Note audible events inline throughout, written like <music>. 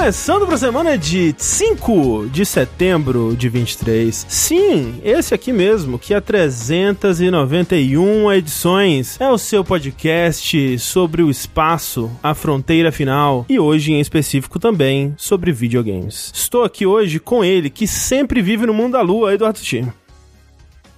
Começando para a semana de 5 de setembro de 23. Sim, esse aqui mesmo, que há 391 edições. É o seu podcast sobre o espaço, a fronteira final e hoje em específico também sobre videogames. Estou aqui hoje com ele, que sempre vive no mundo da lua, Eduardo Sushi.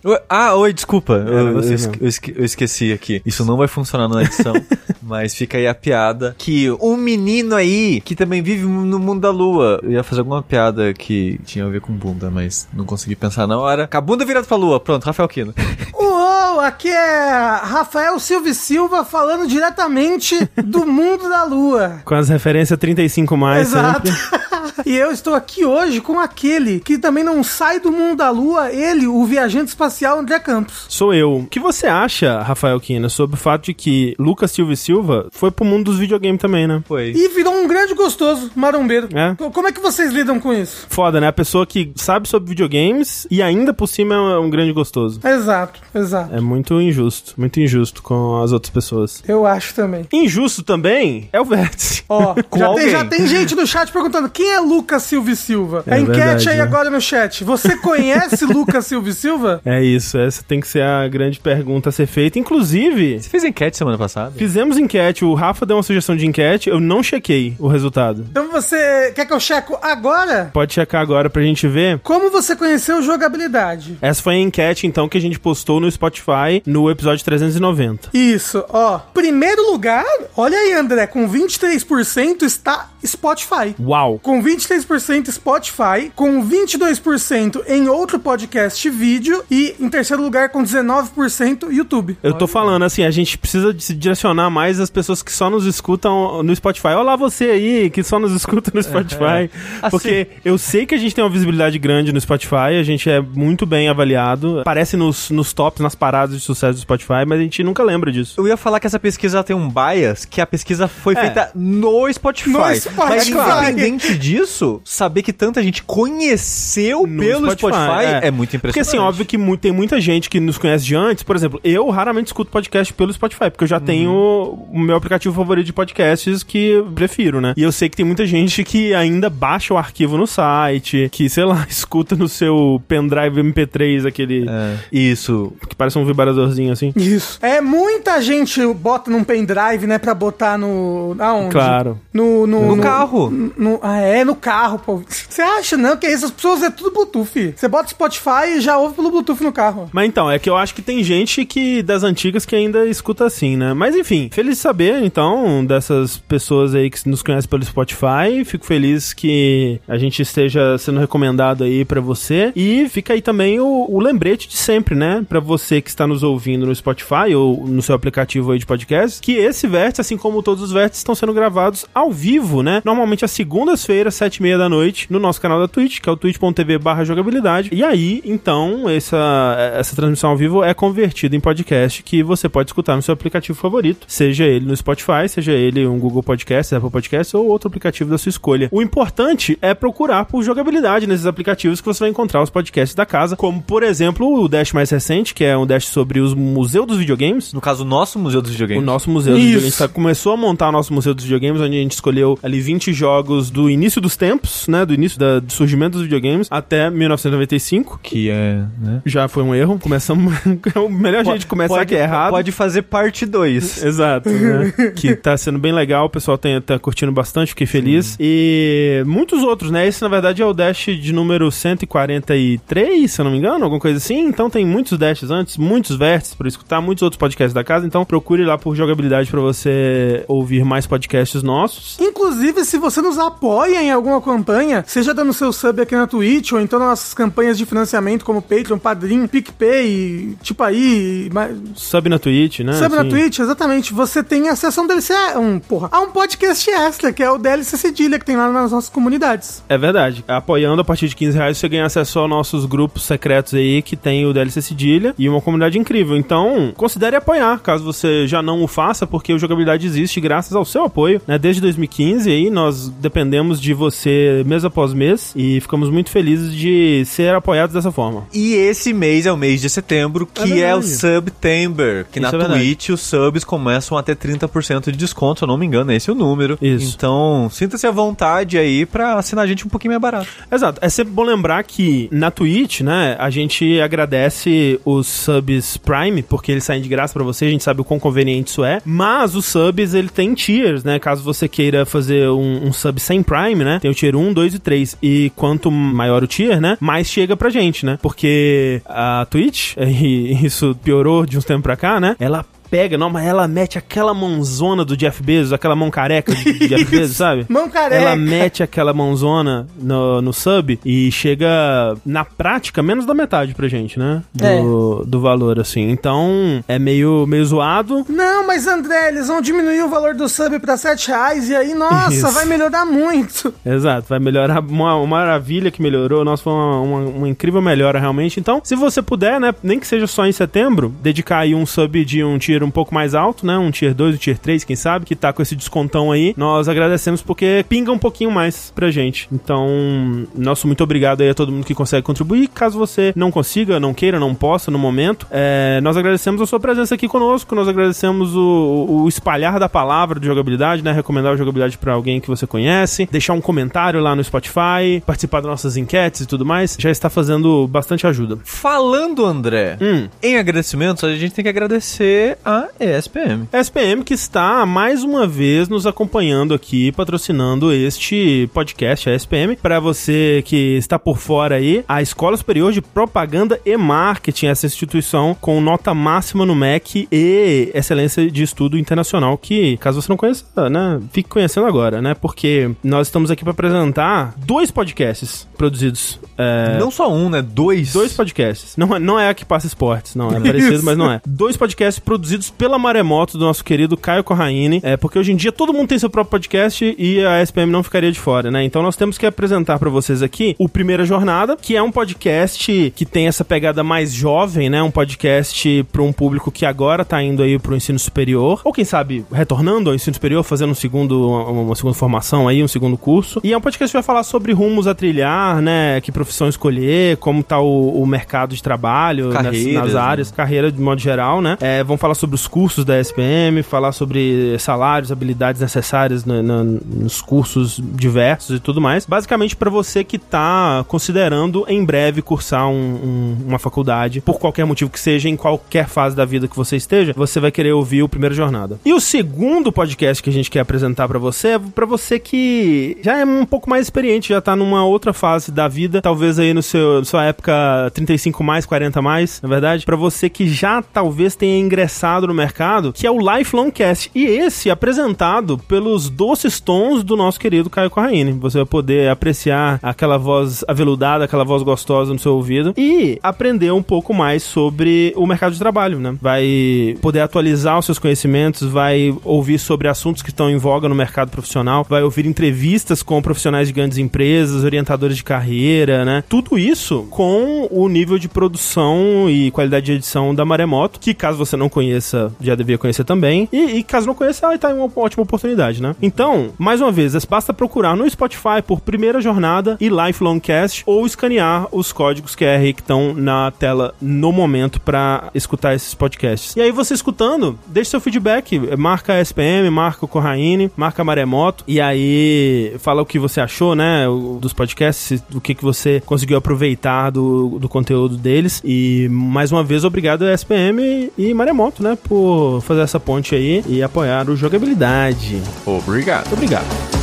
Oi- Ah, oi, desculpa. Eu, eu esque- eu esque- eu esqueci aqui. Isso não vai funcionar na edição, <laughs> mas fica aí a piada que um menino aí que também vive no mundo da lua. Eu ia fazer alguma piada que tinha a ver com bunda, mas não consegui pensar na hora. Com a bunda virada pra lua. Pronto, Rafael Kino. <laughs> Uou, aqui é Rafael Silva e Silva falando diretamente do <laughs> mundo da lua. Com as referências 35 mais Exato. sempre. <laughs> e eu estou aqui hoje com aquele que também não sai do mundo da lua, ele, o viajante espacial André Campos. Sou eu. O que você acha, Rafael Kina, sobre o fato de que Lucas Silva e Silva foi pro mundo dos videogames também, né? Foi. E virou um grande gostoso marombeiro. É. Co- Como é que vocês lidam com isso? Foda, né? A pessoa que sabe sobre videogames e ainda por cima é um grande gostoso. Exato, exato. É muito injusto, muito injusto com as outras pessoas. Eu acho também. Injusto também é o Vértice. Ó, <laughs> Com já, alguém. tem, já tem gente no chat perguntando quem é Lucas Silva e Silva. É a enquete verdade, aí né? agora no chat. Você conhece <laughs> Lucas Silva e Silva? É isso, essa tem que ser a grande pergunta a ser feita. Inclusive, Você fez enquete semana passada? fizemos enquete, o Rafa deu uma sugestão de enquete, eu não chequei o resultado. Então você quer que eu checo agora? Pode checar agora pra gente ver. Como você conheceu jogabilidade? Essa foi a enquete, então, que a gente postou no Spotify no episódio 390. Isso, ó. Primeiro lugar, olha aí, André, com 23% está Spotify. Uau! Com 23% Spotify, com 22% em outro podcast vídeo e em terceiro lugar com 19% YouTube. Eu tô falando assim, a gente precisa se direcionar mais as pessoas que só nos escutam no Spotify. Olha lá você aí, que só nos escuta no Spotify. <laughs> Assim- Porque eu sei que a gente tem uma visibilidade grande no Spotify, a gente é muito bem avaliado. Aparece nos, nos tops, nas paradas de sucesso do Spotify, mas a gente nunca lembra disso. Eu ia falar que essa pesquisa tem um bias, que a pesquisa foi É. feita no Spotify. No Mas Spotify. independente disso, saber que tanta gente conheceu No pelo Spotify, é. muito Porque impressionante. assim, óbvio que mu- tem muita gente que nos conhece de antes. Por exemplo, eu raramente escuto podcast pelo Spotify, porque eu já tenho o meu aplicativo favorito de podcasts que prefiro, né? E eu sei que tem muita gente que ainda baixa o arquivo no site, que, sei lá, <laughs> escuta no seu pendrive MP3, aquele É. Isso. Que parece um vibradorzinho assim. Isso. É, muita gente bota num pendrive, né, pra botar no... Aonde? Claro. No, no, No carro. no- ah, é, no carro, pô. Você acha, não? Que essas pessoas é tudo Bluetooth. Você bota Spotify e já ouve pelo Bluetooth no carro. Mas então, é que eu acho que tem gente que das antigas que ainda escuta assim, né? Mas enfim, feliz de saber, então, dessas pessoas aí que nos conhecem pelo Spotify. Fico feliz que a gente esteja sendo recomendado aí pra você. E fica aí também o, o lembrete de sempre, né? Pra você que está nos ouvindo no Spotify ou no seu aplicativo aí de podcast, que esse vértice, assim como todos os vértices, estão sendo gravados ao vivo, né? Normalmente às segundas-feiras, sete e meia da noite, no nosso canal da Twitch, que é o twitch.tv barra jogabilidade. E aí, então, essa, essa transmissão ao vivo é convertida em podcast que você pode escutar no seu aplicativo favorito, seja ele no Spotify, seja ele um Google Podcast, Apple Podcast ou outro aplicativo da sua escolha. O importante é procurar por jogabilidade nesses aplicativos que você vai encontrar os podcasts da casa, como, por exemplo, o Dash mais recente, que é um Dash sobre os Museu dos Videogames, No caso, o nosso Museu dos o Videogames. nosso museu dos Isso. videogames tá- começou a montar o nosso museu dos videogames, onde a gente escolheu ali 20 jogos do início dos tempos, né? Do início da- do surgimento dos videogames até 1995. Que é, né? Já foi um erro. Começamos. <laughs> é o melhor jeito de começar pode, que é errado. Pode fazer parte 2. <laughs> Exato, né? que tá sendo bem legal, o pessoal tem, tá curtindo bastante, fiquei feliz. E muitos outros, né? Esse, na verdade, é o Dash de número 143, se eu não me engano, alguma coisa assim. Então tem muitos Dashes antes, muitos vértices pra escutar, muitos outros podcasts da casa. Então procure lá por jogabilidade pra você ouvir mais podcasts nossos. Inclusive, se você nos apoia em alguma campanha, seja dando seu sub aqui na Twitch, ou então nas nossas campanhas de financiamento como Patreon, Padrim, PicPay, tipo aí, mas- Sub na Twitch, né? sub na Assim. Twitch, exatamente, você tem acesso a um DLC, um, porra, a um podcast extra, que é o DLC Cedilha, que tem lá nas nossas comunidades. É verdade. Apoiando a partir de 15 reais, você ganha acesso aos nossos grupos secretos aí, que tem o DLC Cedilha e uma comunidade incrível. Então, considere apoiar, caso você já não o faça, porque o Jogabilidade existe graças ao seu apoio, né? Desde 2015 aí nós dependemos de você mês após mês e ficamos muito felizes de ser apoiados dessa forma. E esse mês é o mês de setembro, que é, É o. September, que Isso na é. Twitch os subs começam a ter 30% de desconto, se eu não me engano, esse é o número. Isso. Então, sinta-se à vontade aí pra assinar a gente um pouquinho mais barato. Exato. É sempre bom lembrar que na Twitch, né, a gente agradece os subs Prime, porque eles saem de graça pra você, a gente sabe o quão conveniente isso é. Mas os subs, ele tem tiers, né? Caso você queira fazer um, um sub sem Prime, né? Tem o tier 1, 2 e 3. E quanto maior o tier, né? Mais chega pra gente, né? Porque a Twitch, <laughs> e isso piorou de uns tempos pra cá, né? Ela pega, não, mas ela mete aquela mãozona do Jeff Bezos, aquela mão careca do Jeff <laughs> Bezos, sabe? Mão careca. Ela mete aquela mãozona no, no sub e chega, na prática, menos da metade pra gente, né? Do, do valor, assim. Então, é meio, meio zoado. Não, mas André, eles vão diminuir o valor do sub pra 7 reais e aí, nossa, Isso. vai melhorar muito. Exato, vai melhorar. Uma, uma maravilha que melhorou. Nossa, foi uma, uma, uma incrível melhora, realmente. Então, se você puder, né? Nem que seja só em setembro, dedicar aí um sub de um tier um pouco mais alto, né? Um tier 2, um tier 3, quem sabe, que tá com esse descontão aí. Nós agradecemos porque pinga um pouquinho mais pra gente. Então, nosso muito obrigado aí a todo mundo que consegue contribuir. Caso você não consiga, não queira, não possa no momento, é, nós agradecemos a sua presença aqui conosco. Nós agradecemos o, o espalhar da palavra de jogabilidade, né? Recomendar a jogabilidade pra alguém que você conhece, deixar um comentário lá no Spotify, participar das nossas enquetes e tudo mais. Já está fazendo bastante ajuda. Falando, André, Hum. em agradecimentos, a gente tem que agradecer a ESPM. SPM que está mais uma vez nos acompanhando aqui, patrocinando este podcast, a SPM. Para você que está por fora aí, a Escola Superior de Propaganda e Marketing, essa instituição com nota máxima no MEC e excelência de estudo internacional, que, caso você não conheça, né, fique conhecendo agora, né? Porque nós estamos aqui para apresentar dois podcasts produzidos. é, Não só um, né? Dois. Dois podcasts. Não, é- não é a que passa esportes, não. É <laughs> parecido, mas não é. Dois podcasts produzidos pela Maremoto, do nosso querido Caio Corraine. É, porque hoje em dia todo mundo tem seu próprio podcast e a SPM não ficaria de fora, né? Então nós temos que apresentar pra vocês aqui o Primeira Jornada, que é um podcast que tem essa pegada mais jovem, né? Um podcast pra um público que agora tá indo aí pro ensino superior. Ou quem sabe, retornando ao ensino superior, fazendo um segundo, uma, uma segunda formação aí, um segundo curso. E é um podcast que vai falar sobre rumos a trilhar, né? Que profissão escolher, como tá o, o mercado de trabalho nas, Carreiras, nas né? áreas, carreira de modo geral, né? É, vão falar sobre os cursos da SPM, falar sobre salários, habilidades necessárias no- no- nos cursos diversos e tudo mais. Basicamente para você que tá considerando em breve cursar um- um- uma faculdade, por qualquer motivo que seja, em qualquer fase da vida que você esteja, você vai querer ouvir o Primeira Jornada. E o segundo podcast que a gente quer apresentar para você é para você que já é um pouco mais experiente, já tá numa outra fase da vida, talvez aí no seu sua época 35 mais, 40 mais, na verdade, para você que já talvez tenha ingressado no mercado, que é o Lifelong Cast. E esse apresentado pelos doces tons do nosso querido Caio Corraine. Você vai poder apreciar aquela voz aveludada, aquela voz gostosa no seu ouvido e aprender um pouco mais sobre o mercado de trabalho, né? Vai poder atualizar os seus conhecimentos, vai ouvir sobre assuntos que estão em voga no mercado profissional, vai ouvir entrevistas com profissionais de grandes empresas, orientadores de carreira, né? Tudo isso com o nível de produção e qualidade de edição da Maremoto, que caso você não conheça, já devia conhecer também. E, e caso não conheça, aí tá aí uma ótima oportunidade, né? Então, mais uma vez, basta procurar no Spotify por Primeira Jornada e Lifelong Cast ou escanear os códigos QR que estão na tela no momento para escutar esses podcasts. E aí você escutando, deixe seu feedback, marca a SPM, marca o Corraine, marca a Maremoto e aí fala o que você achou, né, dos podcasts, o que, que você conseguiu aproveitar do, do conteúdo deles. E mais uma vez, obrigado a SPM e Maremoto, né, por fazer essa ponte aí e apoiar o jogabilidade. Obrigado. Muito obrigado.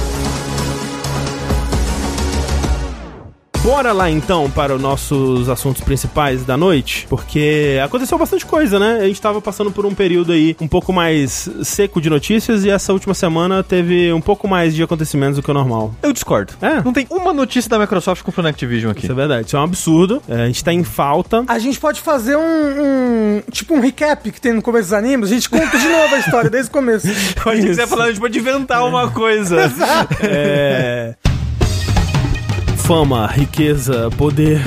Bora lá então para os nossos assuntos principais da noite, porque aconteceu bastante coisa, né? A gente tava passando por um período aí um pouco mais seco de notícias e essa última semana teve um pouco mais de acontecimentos do que o normal. Eu discordo. É. Não tem uma notícia da Microsoft comprando Activision aqui. Isso é verdade, isso é um absurdo. É, a gente tá em falta. A gente pode fazer um, um- Tipo um recap que tem no começo dos animes. A gente conta de novo a história desde o começo. Quando <laughs> a gente quiser falar, a gente pode inventar uma coisa. <laughs> É. Fama, riqueza, poder.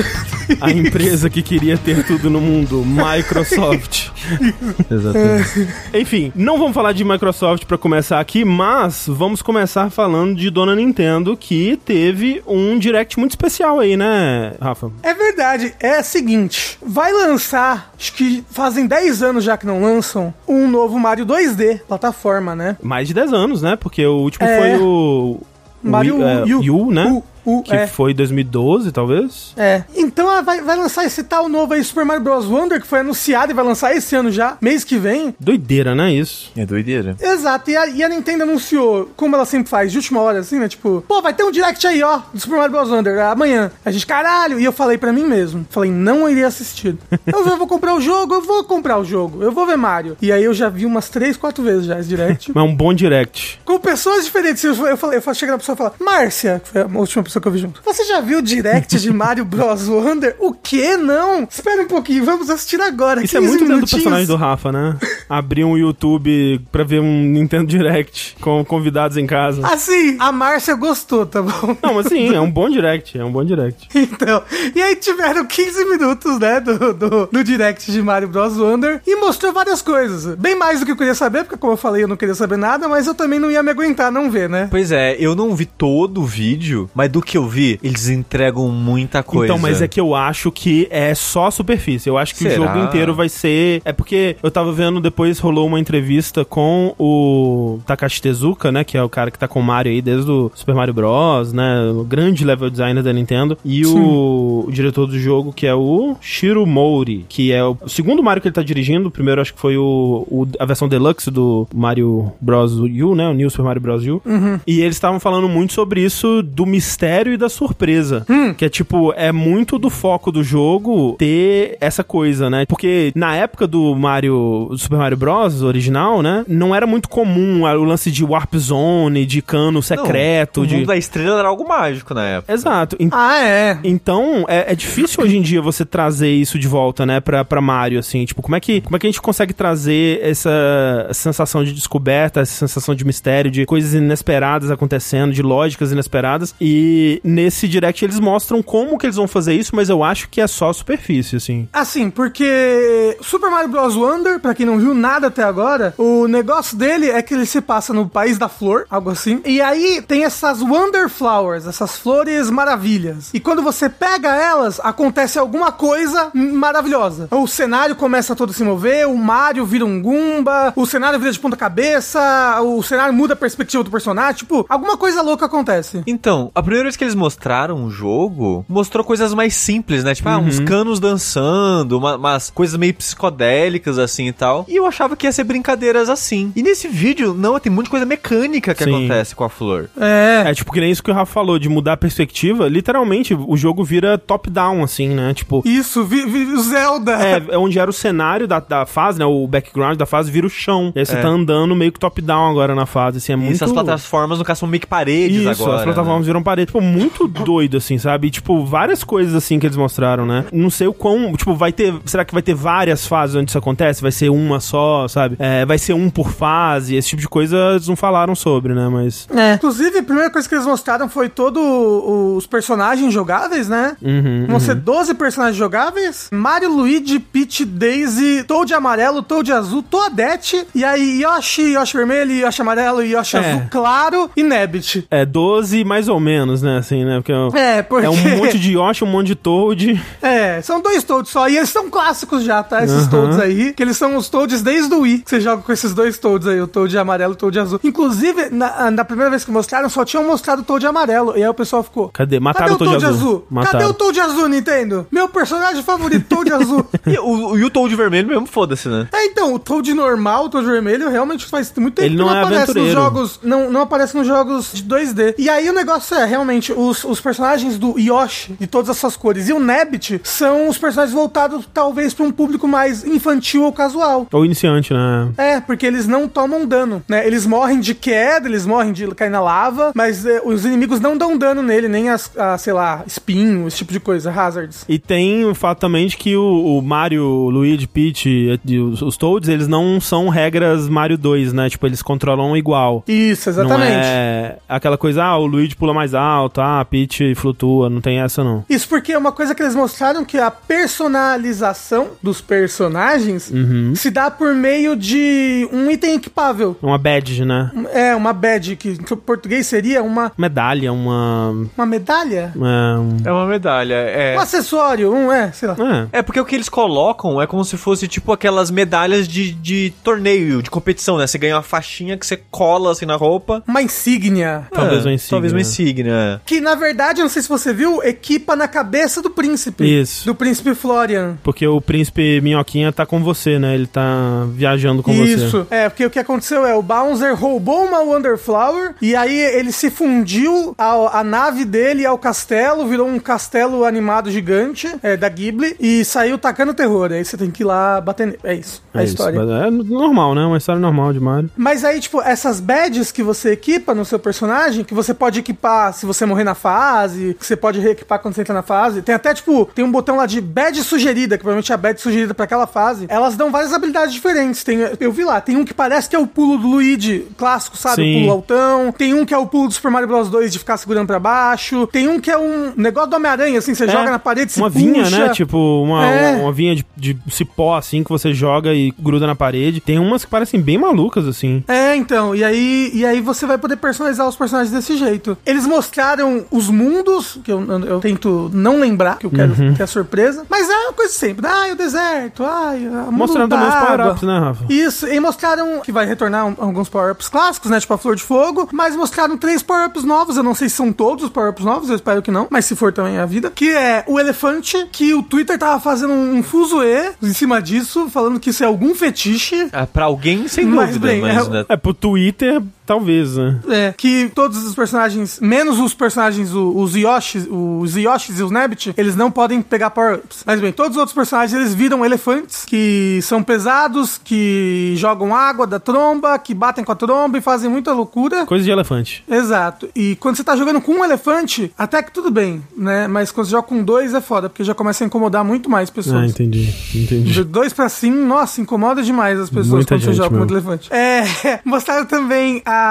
A <laughs> empresa que queria ter tudo no mundo, Microsoft. <laughs> Exatamente. Enfim, não vamos falar de Microsoft pra começar aqui, mas vamos começar falando de Dona Nintendo, que teve um direct muito especial aí, né, Rafa? É verdade, é o seguinte, vai lançar, acho que fazem 10 anos já que não lançam, um novo Mario 2D, plataforma, né? Mais de 10 anos, né? Porque o último É. foi o. Mario Wii- é, U, U, né? U, U, que é. foi 2012, talvez. É. Então ela vai, vai lançar esse tal novo aí, Super Mario Bros. Wonder, que foi anunciado e vai lançar esse ano já, mês que vem. Doideira, né? Isso. É doideira. Exato, e a, e a Nintendo anunciou, como ela sempre faz, de última hora, assim, né? Tipo, pô, vai ter um direct aí, ó, do Super Mario Bros. Wonder, amanhã. A gente, caralho, e eu falei pra mim mesmo, falei, não iria assistir. Eu vou, eu vou comprar o jogo, eu vou comprar o jogo, eu vou ver Mario. E aí eu já vi umas três, quatro vezes já esse direct. <laughs> Mas é um bom direct. com pessoas diferentes. Eu, eu falei, eu falei, cheguei na pessoa e falei, Márcia, que foi a última pessoa que eu vi junto. Você já viu o direct de Mario Bros. Wonder? O quê? Não? Espera um pouquinho, vamos assistir agora. Isso é 15 muito dentro do personagem do Rafa, né? Abrir um YouTube pra ver um Nintendo Direct com convidados em casa. Assim, a Márcia gostou, tá bom? Não, mas sim, é um bom direct, é um bom direct. <laughs> Então, e aí tiveram 15 minutos, né, do, do, do direct de Mario Bros. Wonder e mostrou várias coisas. Bem mais do que eu queria saber, porque como eu falei, eu não queria saber nada, mas eu também não ia me aguentar não ver, né? Pois é, eu não vi todo o vídeo, mas do que eu vi, eles entregam muita coisa. Então, mas é que eu acho que é só a superfície. Eu acho que Será? o jogo inteiro vai ser. É porque eu tava vendo depois rolou uma entrevista com o Takashi Tezuka, né? Que é o cara que tá com o Mario aí desde o Super Mario Bros, né? O grande level designer da Nintendo. E o, o diretor do jogo, que é o Shiro Mori, que é o, segundo Mario que ele tá dirigindo. O primeiro acho que foi o, o- a versão deluxe do Mario Bros. U, né? O New Super Mario Bros. U. E eles estavam falando muito sobre isso do mistério e da surpresa. Que é tipo, é muito do foco do jogo ter essa coisa, né? Porque na época do Mario, do Super Mario Bros. original, né? Não era muito comum o lance de Warp Zone, de cano Não, secreto, O de. mundo da estrela era algo mágico na época. Exato. Ah, é. Então, é, é difícil hoje em dia você trazer isso de volta, né, pra, pra Mario, assim. Tipo, como é, que, como é que a gente consegue trazer essa sensação de descoberta, essa sensação de mistério, de coisas inesperadas acontecendo, de lógicas inesperadas. E nesse direct eles mostram como que eles vão fazer isso, mas eu acho que é só superfície, assim. Assim, porque Super Mario Bros. Wonder, pra quem não viu nada até agora, o negócio dele é que ele se passa no País da Flor, algo assim. E aí tem essas Wonder Flowers, essas flores maravilhas. E quando você pega elas, acontece alguma coisa maravilhosa. O cenário começa todo a se mover, o Mario vira um Goomba, o cenário vira de ponta cabeça, o cenário muda a perspectiva do personagem, tipo, alguma coisa louca acontece. Então, a primeira vez que eles mostraram o jogo, mostrou coisas mais simples, né? Tipo, ah, Uhum. uns canos dançando, uma- umas coisas meio psicodélicas, assim e tal. E eu achava que ia ser brincadeiras assim. E nesse vídeo, não, tem muita coisa mecânica que Sim. acontece com a flor. É. É, tipo, que nem isso que o Rafa falou, de mudar a perspectiva. Literalmente, o jogo vira top-down, assim, né? Tipo, Isso, vi, vi, o Zelda. É, é onde era o cenário da, da fase, né? O background da fase vira o chão. E aí você É. tá andando meio que top-down agora na fase, assim, é E muito... essas plataformas, no caso, são meio que paredes Isso, agora. as plataformas né? viram parede. Tipo, muito doido, assim, sabe? E, tipo, várias coisas, assim, que eles mostraram, né? Não sei o quão... Tipo, vai ter... Será que vai ter várias fases onde isso acontece? Vai ser uma só, sabe? É, vai ser um por fase? Esse tipo de coisa eles não falaram sobre, né? Mas... É. Inclusive, a primeira coisa que eles mostraram foi todos os personagens jogáveis, né? Uhum, Vão ser 12 personagens jogáveis. Mario, Luigi, Peach, Daisy, Toad amarelo, Toad azul, Toadette, e aí Yoshi, Yoshi vermelho, Yoshi amarelo, Yoshi É. azul claro e Nabbit. É 12 mais ou menos, né? Assim, né? Porque é um- É, porque... é um monte de Yoshi, um monte de Toad. É, são dois Toads só, e eles são clássicos já, tá? Esses Aham. Toads aí, que eles são os Toads desde o Wii, que você joga com esses dois Toads aí, o Toad amarelo e o Toad azul. Inclusive, na, na primeira vez que mostraram, só tinham mostrado o Toad amarelo, e aí o pessoal ficou... Cadê? Mataram Cadê o Toad azul. Cadê Mataram. o Toad azul, Nintendo? Meu personagem favorito, Toad <laughs> azul. E o, e o Toad vermelho mesmo, foda-se, né? É, então, o Toad normal, o Toad vermelho, realmente faz muito tempo Ele que não é aparece nos aventureiro. jogos. Não, não aparece nos jogos de 2D. E aí o negócio é, realmente, os, os personagens do Yoshi, de todas essas cores, e o Nabbit são os personagens voltados talvez pra um público mais infantil ou casual. Ou iniciante, né? É, porque eles não tomam dano, né? Eles morrem de queda, eles morrem de cair na lava, mas é, os inimigos não dão dano nele, nem as, a, sei lá, espinho, esse tipo de coisa, hazards. E tem o fato também de que o, o Mario, o Luigi, Peach e os, os Toads, eles não são regras Mario 2, né? Tipo, eles controlam igual. Isso, Não exatamente. é aquela coisa, ah, o Luigi pula mais alto, ah, a Peach flutua, não tem essa não. Isso porque é uma coisa que eles mostraram que a personalização dos personagens Uhum. se dá por meio de um item equipável. Uma badge, né? É, uma badge, que em português seria uma, Medalha, uma... uma medalha? uma um- É uma medalha, é. Um acessório, um, é, sei lá. é. É porque o que eles colocam é como se fosse tipo aquelas medalhas de, de torneio, de competição, né? Você ganha uma faixinha que você cola assim na roupa. Uma insígnia. Talvez É, uma insígnia. Talvez uma insígnia. Que na verdade, não sei se você viu, equipa na cabeça do príncipe. Isso. Do príncipe Florian. Porque o príncipe Minhoquinha tá com você, né? Ele tá viajando com você. Isso. É, porque o que aconteceu é o Bouncer roubou uma Wonderflower e aí ele se fundiu ao- a nave dele ao castelo, virou um castelo animado gigante é, da Ghibli e saiu tacando terror. Aí você tem que ir lá bater nele. É isso. É a isso, história. é normal, né? Uma história normal de Mario. Mas aí, tipo, essas badges que você equipa no seu personagem, que você pode equipar se você morrer na fase, que você pode reequipar quando você entra na fase. Tem até, tipo, tem um botão lá de badge sugerida, que provavelmente é a badge sugerida pra aquela fase. Elas dão várias habilidades diferentes. Tem, eu vi lá, tem um que parece que é o pulo do Luigi clássico, sabe? Sim. O pulo altão. Tem um que é o pulo do Super Mario Bros 2 de ficar segurando pra baixo. Tem um que é um negócio do Homem-Aranha, assim, você É, joga na parede, se Uma vinha, puxa. né? Tipo, uma, É. uma vinha de, de cipó, assim, que você joga e gruda na parede. Tem umas que parecem bem malucas, assim. É, então, e aí, e aí você vai poder personalizar os personagens desse jeito. Eles mostraram os mundos, que eu, eu tento não lembrar, que eu quero Uhum. ter a surpresa, mas é uma coisa sempre. Ai, o deserto, ai, a mundo Mostrando da também os água. power-ups, né, Rafa? Isso, e mostraram que vai retornar um- alguns power-ups clássicos, né? Tipo a Flor de Fogo, mas mostraram três power-ups novos. Eu não sei se são todos os power-ups novos, eu espero que não, mas se for também é a vida. Que é o elefante, que o Twitter tava fazendo um fuzuê em cima disso, falando que isso é algum fetiche. É, pra alguém, sem Mas dúvida, bem, mas é- né, É, pro Twitter, talvez, né? É, que todos os personagens, menos os personagens, os Yoshis, os Yoshis e os Nabbit, eles não podem pegar power-ups. Mas bem, todos os outros personagens, eles viram elefantes, que são pesados, que jogam água da tromba, que batem com a tromba e fazem muita loucura. Coisa de elefante. Exato. E quando você tá jogando com um elefante, até que tudo bem, né? Mas quando você joga com dois é foda, porque já começa a incomodar muito mais Ah, pessoas. entendi. Entendi. De dois pra cima, nossa, incomoda demais as pessoas Muita quando você gente joga com muito elefante. É, <laughs> mostraram também a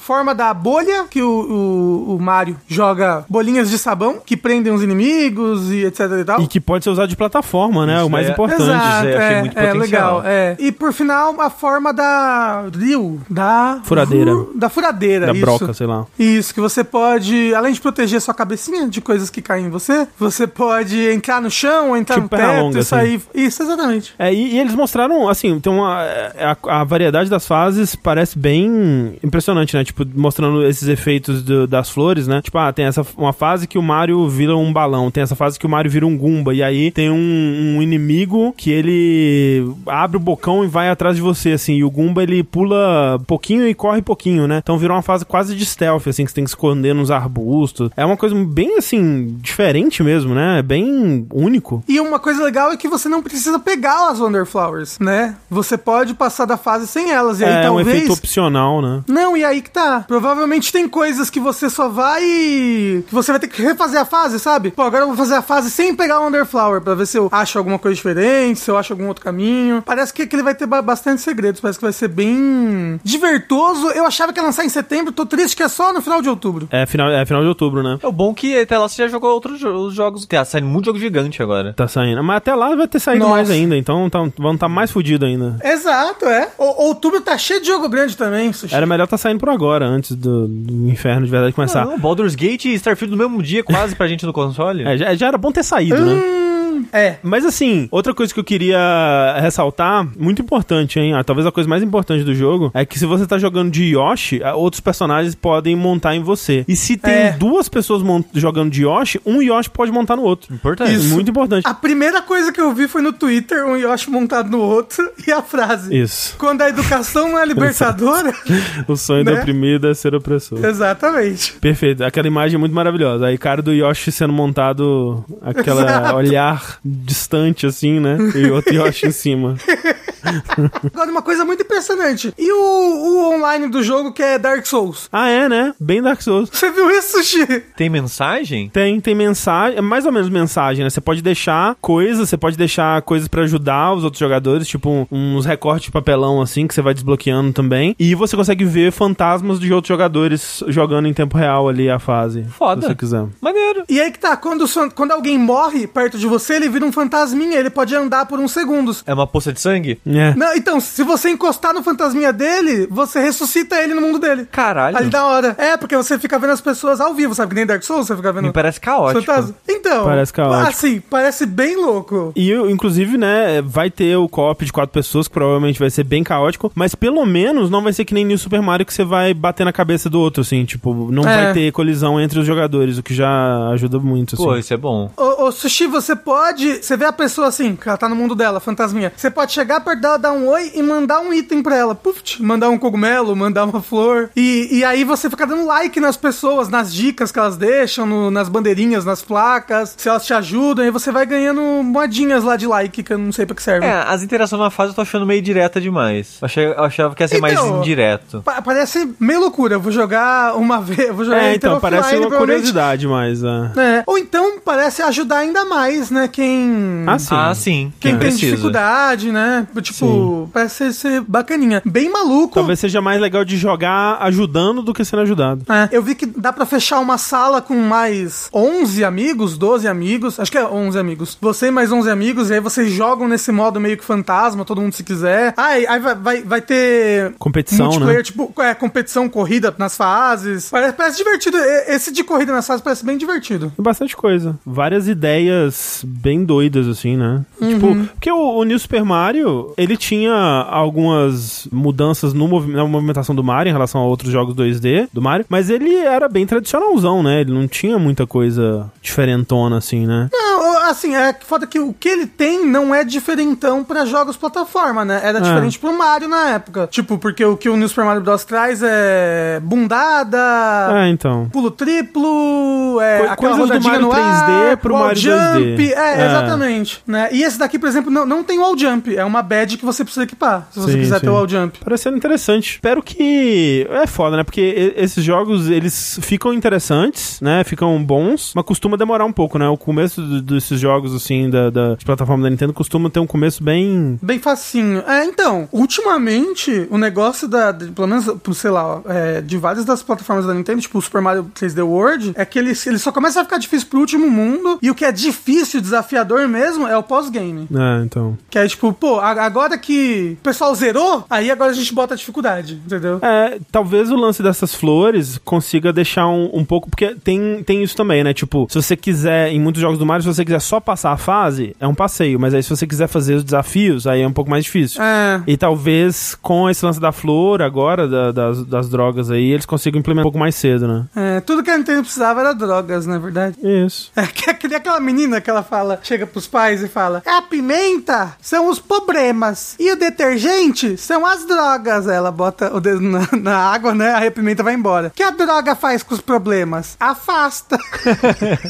forma da bolha, que o, o, o Mario joga bolinhas de sabão que prendem os inimigos e etc e tal. E que pode ser usado de plataforma, né? Isso o mais é- importante. Exato, eu achei é, muito é potencial. legal, é. E por final, a forma da Ryu, da... Furadeira. Da furadeira, Da isso. broca, sei lá. Isso, que você pode, além de proteger sua cabecinha de coisas que caem em você, você pode entrar no chão, ou entrar Tipo no teto longa, e sair... Isso, exatamente. É, e, e eles mostraram, assim, tem uma. é, A, a variedade das fases parece bem impressionante, né? Tipo, mostrando esses efeitos do- das flores, né? Tipo, ah, tem essa uma fase que o Mario vira um balão, tem essa fase que o Mario vira um Goomba, e aí tem um, um inimigo que ele abre o bocão e vai atrás de você, assim, e o Goomba ele pula pouquinho e corre pouquinho, né? Então virou uma fase quase de stealth, assim, que você tem que esconder nos arbustos. É uma coisa bem, assim, diferente mesmo, né? É bem único. E uma coisa legal é que você não precisa pegar as Wonderflowers, né? Você pode passar da fase sem elas. E aí é um talvez. efeito opcional, né? Não, e aí que tá. Provavelmente tem coisas que você só vai. que você vai ter que refazer a fase, sabe? Pô, agora eu vou fazer a fase sem pegar o Wonderflower pra ver se eu acho alguma coisa diferente, se eu acho algum outro caminho. Parece que, que ele vai ter ba- bastante segredos, parece que vai ser bem divertoso. Eu achava que ia lançar em setembro, tô triste que é só no final de outubro. É final, é final de outubro, né? É o bom que até lá você já jogou outros jo- os jogos. Tá saindo muito jogo gigante agora. Tá saindo. Mas até lá vai ter saído Nossa. mais ainda, então tá, vão estar mais fudido ainda. Exato, é. O, outubro tá cheio de jogo grande também, Sushi. Era melhor tá saindo por agora, antes do, do inferno de verdade começar. Não, Baldur's Gate e Starfield no mesmo dia, quase pra gente no console. É, já, já era bom ter saído, né? É. Mas assim, outra coisa que eu queria ressaltar, muito importante, hein? Ah, talvez a coisa mais importante do jogo é que se você tá jogando de Yoshi, ah, outros personagens podem montar em você. E se tem É. duas pessoas jogando de Yoshi, um Yoshi pode montar no outro. Importante. Isso. Muito importante. A primeira coisa que eu vi foi no Twitter, um Yoshi montado no outro, <laughs> e a frase. Isso. Quando a educação não é libertadora. <laughs> O sonho Né? do oprimido é ser opressor. Exatamente. Perfeito. Aquela imagem é muito maravilhosa. Aí, cara do Yoshi sendo montado, aquela Exato. olhar distante, assim, né? E outro Yoshi em cima. <laughs> <laughs> Agora, uma coisa muito impressionante. E o, o online do jogo que é Dark Souls? Ah, é, né? Bem Dark Souls. Você viu isso, Sushi? Tem mensagem? Tem, tem mensagem, é mais ou menos mensagem, né? Você pode deixar coisas, você pode deixar coisas pra ajudar os outros jogadores, tipo uns recortes de papelão assim que você vai desbloqueando também. E você consegue ver fantasmas de outros jogadores jogando em tempo real ali a fase. Foda. Se você quiser. Maneiro. E aí que tá, quando, quando alguém morre perto de você, ele vira um fantasminha, ele pode andar por uns segundos. É uma poça de sangue? É. Não, então, se você encostar no fantasminha dele, você ressuscita ele no mundo dele. Caralho. Ali da hora. É, porque você fica vendo as pessoas ao vivo, sabe? Que nem Dark Souls, você fica vendo. Me parece caótico. fantasma. Então. Parece caótico. Assim, parece bem louco. E, inclusive, né, vai ter o co-op de quatro pessoas, que provavelmente vai ser bem caótico, mas pelo menos não vai ser que nem New Super Mario que você vai bater na cabeça do outro, assim, tipo, não É. vai ter colisão entre os jogadores, o que já ajuda muito, assim. Pô, isso é bom. Ô, ô, Sushi, você pode. Você vê a pessoa assim, que ela tá no mundo dela, fantasminha. Você pode chegar perto dela, dar um oi e mandar um item pra ela. Puf, mandar um cogumelo, mandar uma flor. E, e aí você fica dando like nas pessoas, nas dicas que elas deixam, no- nas bandeirinhas, nas placas. Se elas te ajudam, aí você vai ganhando moedinhas lá de like, que eu não sei pra que serve. É, as interações na fase eu tô achando meio direta demais. Eu achei- eu achava que ia ser mais Então, indireto. Pa- parece meio loucura. Eu vou jogar uma <laughs> vez. Vou jogar É, então, parece offline, uma curiosidade, mas... É. É. Ou então parece ajudar ainda mais, né? Quem. Ah, sim. Ah, sim. Quem tem precisa. dificuldade, né? Tipo, parece ser, ser bacaninha. Bem maluco. Talvez seja mais legal de jogar ajudando do que sendo ajudado. É, eu vi que dá pra fechar uma sala com mais 11 amigos, 12 amigos. Acho que é 11 amigos. Você e mais 11 amigos, e aí vocês jogam nesse modo meio que fantasma, todo mundo se quiser. Ah, aí vai, vai, vai ter. Competição, multiplayer, né? tipo, é, competição, corrida nas fases. Parece, parece divertido. Esse de corrida nas fases parece bem divertido. Tem bastante coisa. Várias ideias bem doidas, assim, né? Uhum. Tipo, porque o, o New Super Mario, ele tinha algumas mudanças no na movimentação do Mario em relação a outros jogos 2D do Mario, mas ele era bem tradicionalzão, né? Ele não tinha muita coisa diferentona, assim, né? Não, assim, é que foda que o que ele tem não é diferentão pra jogos plataforma, né? Era Ah. diferente pro Mario na época. Tipo, porque o que o New Super Mario Bros. traz é bundada, É, então. pulo triplo, é Co- aquela coisas do Mario no 3D ar, pro Mario jump, 2D. É, É. exatamente. Né? E esse daqui, por exemplo, não, não tem wall jump. É uma badge que você precisa equipar, se você Sim, quiser sim. ter wall jump. Parecendo interessante. Espero que. É foda, né? Porque esses jogos, eles ficam interessantes, né? Ficam bons, mas costuma demorar um pouco, né? O começo desses jogos, assim, da, da de plataforma da Nintendo costuma ter um começo bem. Bem facinho. É, então, ultimamente, o negócio da, de- pelo menos, sei lá, é, de várias das plataformas da Nintendo, tipo o Super Mario 3D World, é que ele, ele só começa a ficar difícil pro último mundo, e o que é difícil, desafiador mesmo, é o pós-game. É, então. Que é tipo, pô, a- agora que o pessoal zerou, aí agora a gente bota a dificuldade, entendeu? É, talvez o lance dessas flores consiga deixar um, um pouco. Porque tem, tem isso também, né? Tipo, se você quiser, em muitos jogos do Mario, se você quiser só passar a fase, é um passeio. Mas aí se você quiser fazer os desafios, aí é um pouco mais difícil. É. E talvez com esse lance da flor agora, da- das, das drogas aí, eles consigam implementar um pouco mais cedo, né? É, tudo que a Nintendo precisava era drogas, na verdade. Isso. É que, nem aquela menina que ela fala, chega pros pais e fala: A pimenta são os problemas e o detergente são as drogas. Ela bota o dedo na, na água, né? Aí a pimenta vai embora. O que a droga faz com os problemas? Afasta. <laughs>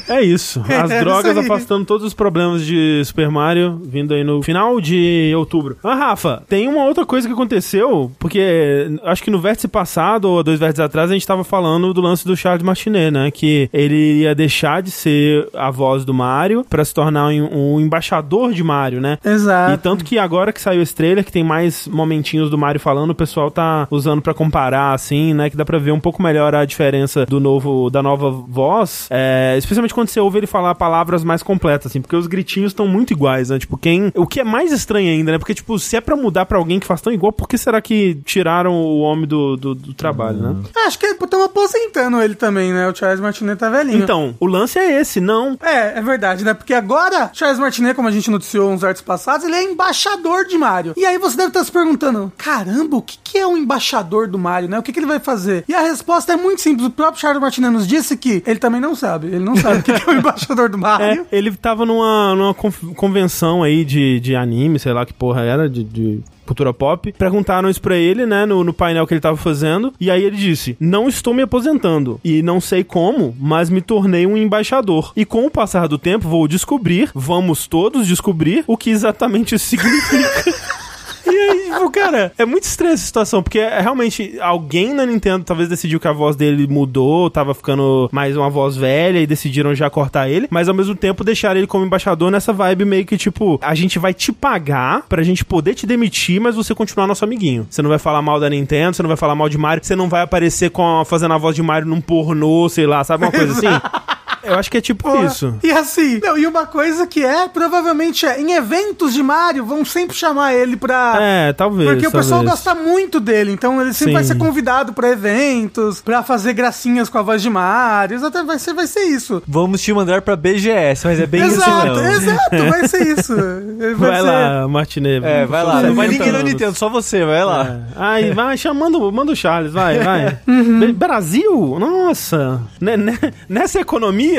É isso. As É drogas isso afastando todos os problemas de Super Mario, vindo aí no final de outubro. Ah, Rafa, tem uma outra coisa que aconteceu, porque acho que no vértice passado, ou dois vértices atrás, a gente tava falando do lance do Charles Martinet, né? Que ele ia deixar de ser a voz do Mario pra se tornar um, um embaixador de Mario, né? Exato. E tanto que agora que saiu esse trailer, que tem mais momentinhos do Mario falando, o pessoal tá usando pra comparar, assim, né? Que dá pra ver um pouco melhor a diferença do novo, da nova voz, é, especialmente quando você ouve ele falar palavras mais completas completa, assim, porque os gritinhos estão muito iguais, né? Tipo, quem. O que é mais estranho ainda, né? Porque, tipo, se é pra mudar pra alguém que faz tão igual, por que será que tiraram o homem do, do, do trabalho, né? Ah, Acho que estão aposentando ele também, né? O Charles Martinet tá velhinho. Então, o lance é esse, não. É, é verdade, né? Porque agora, Charles Martinet, como a gente noticiou uns artes passados, ele é embaixador de Mario. E aí você deve estar se perguntando: caramba, o que, que é um embaixador do Mario, né? O que, que ele vai fazer? E a resposta é muito simples. O próprio Charles Martinet nos disse que ele também não sabe. Ele não sabe o que, que é o <laughs> embaixador do É, Mario. ele tava numa, numa con- convenção aí de, de anime, sei lá que porra era, de, de cultura pop. Perguntaram isso pra ele, né, no, no painel que ele tava fazendo. E aí ele disse: Não estou me aposentando. E não sei como, mas me tornei um embaixador. E com o passar do tempo, vou descobrir, vamos todos descobrir, o que exatamente isso <laughs> significa. E aí, tipo, cara, é muito estranha essa situação, porque é realmente alguém na Nintendo talvez decidiu que a voz dele mudou, tava ficando mais uma voz velha e decidiram já cortar ele, mas ao mesmo tempo deixaram ele como embaixador nessa vibe meio que tipo, a gente vai te pagar pra gente poder te demitir, mas você continuar nosso amiguinho. Você não vai falar mal da Nintendo, você não vai falar mal de Mario, você não vai aparecer com fazendo a voz de Mario num pornô, sei lá, sabe uma coisa assim? <laughs> Eu acho que é tipo Porra. isso. E assim, não, e uma coisa que é, provavelmente é, em eventos de Mario, vão sempre chamar ele pra. É, talvez. Porque o pessoal talvez. gosta muito dele, então ele sempre Sim. vai ser convidado pra eventos, pra fazer gracinhas com a voz de Mario. Exato, vai ser, vai ser isso. Vamos te mandar pra BGS, mas é bem isso exato, não. exato, vai ser <laughs> isso. Vai, Vai ser- lá, Martinet. É, vai lá. Não vai 70 ninguém da anos. Nintendo, só você, vai lá. É. Ai, <laughs> vai, chama, manda, o- Charles, vai, vai. Uhum. Brasil? Nossa! Né- né- nessa economia?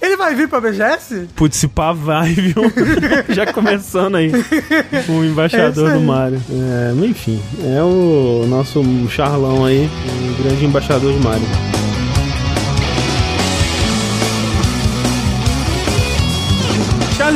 Ele vai vir pra BGS? Putz, se pá, vai, viu? <laughs> Já começando aí. O É embaixador isso do. Mario. É, enfim, é o nosso charlão aí, o grande embaixador de Mario.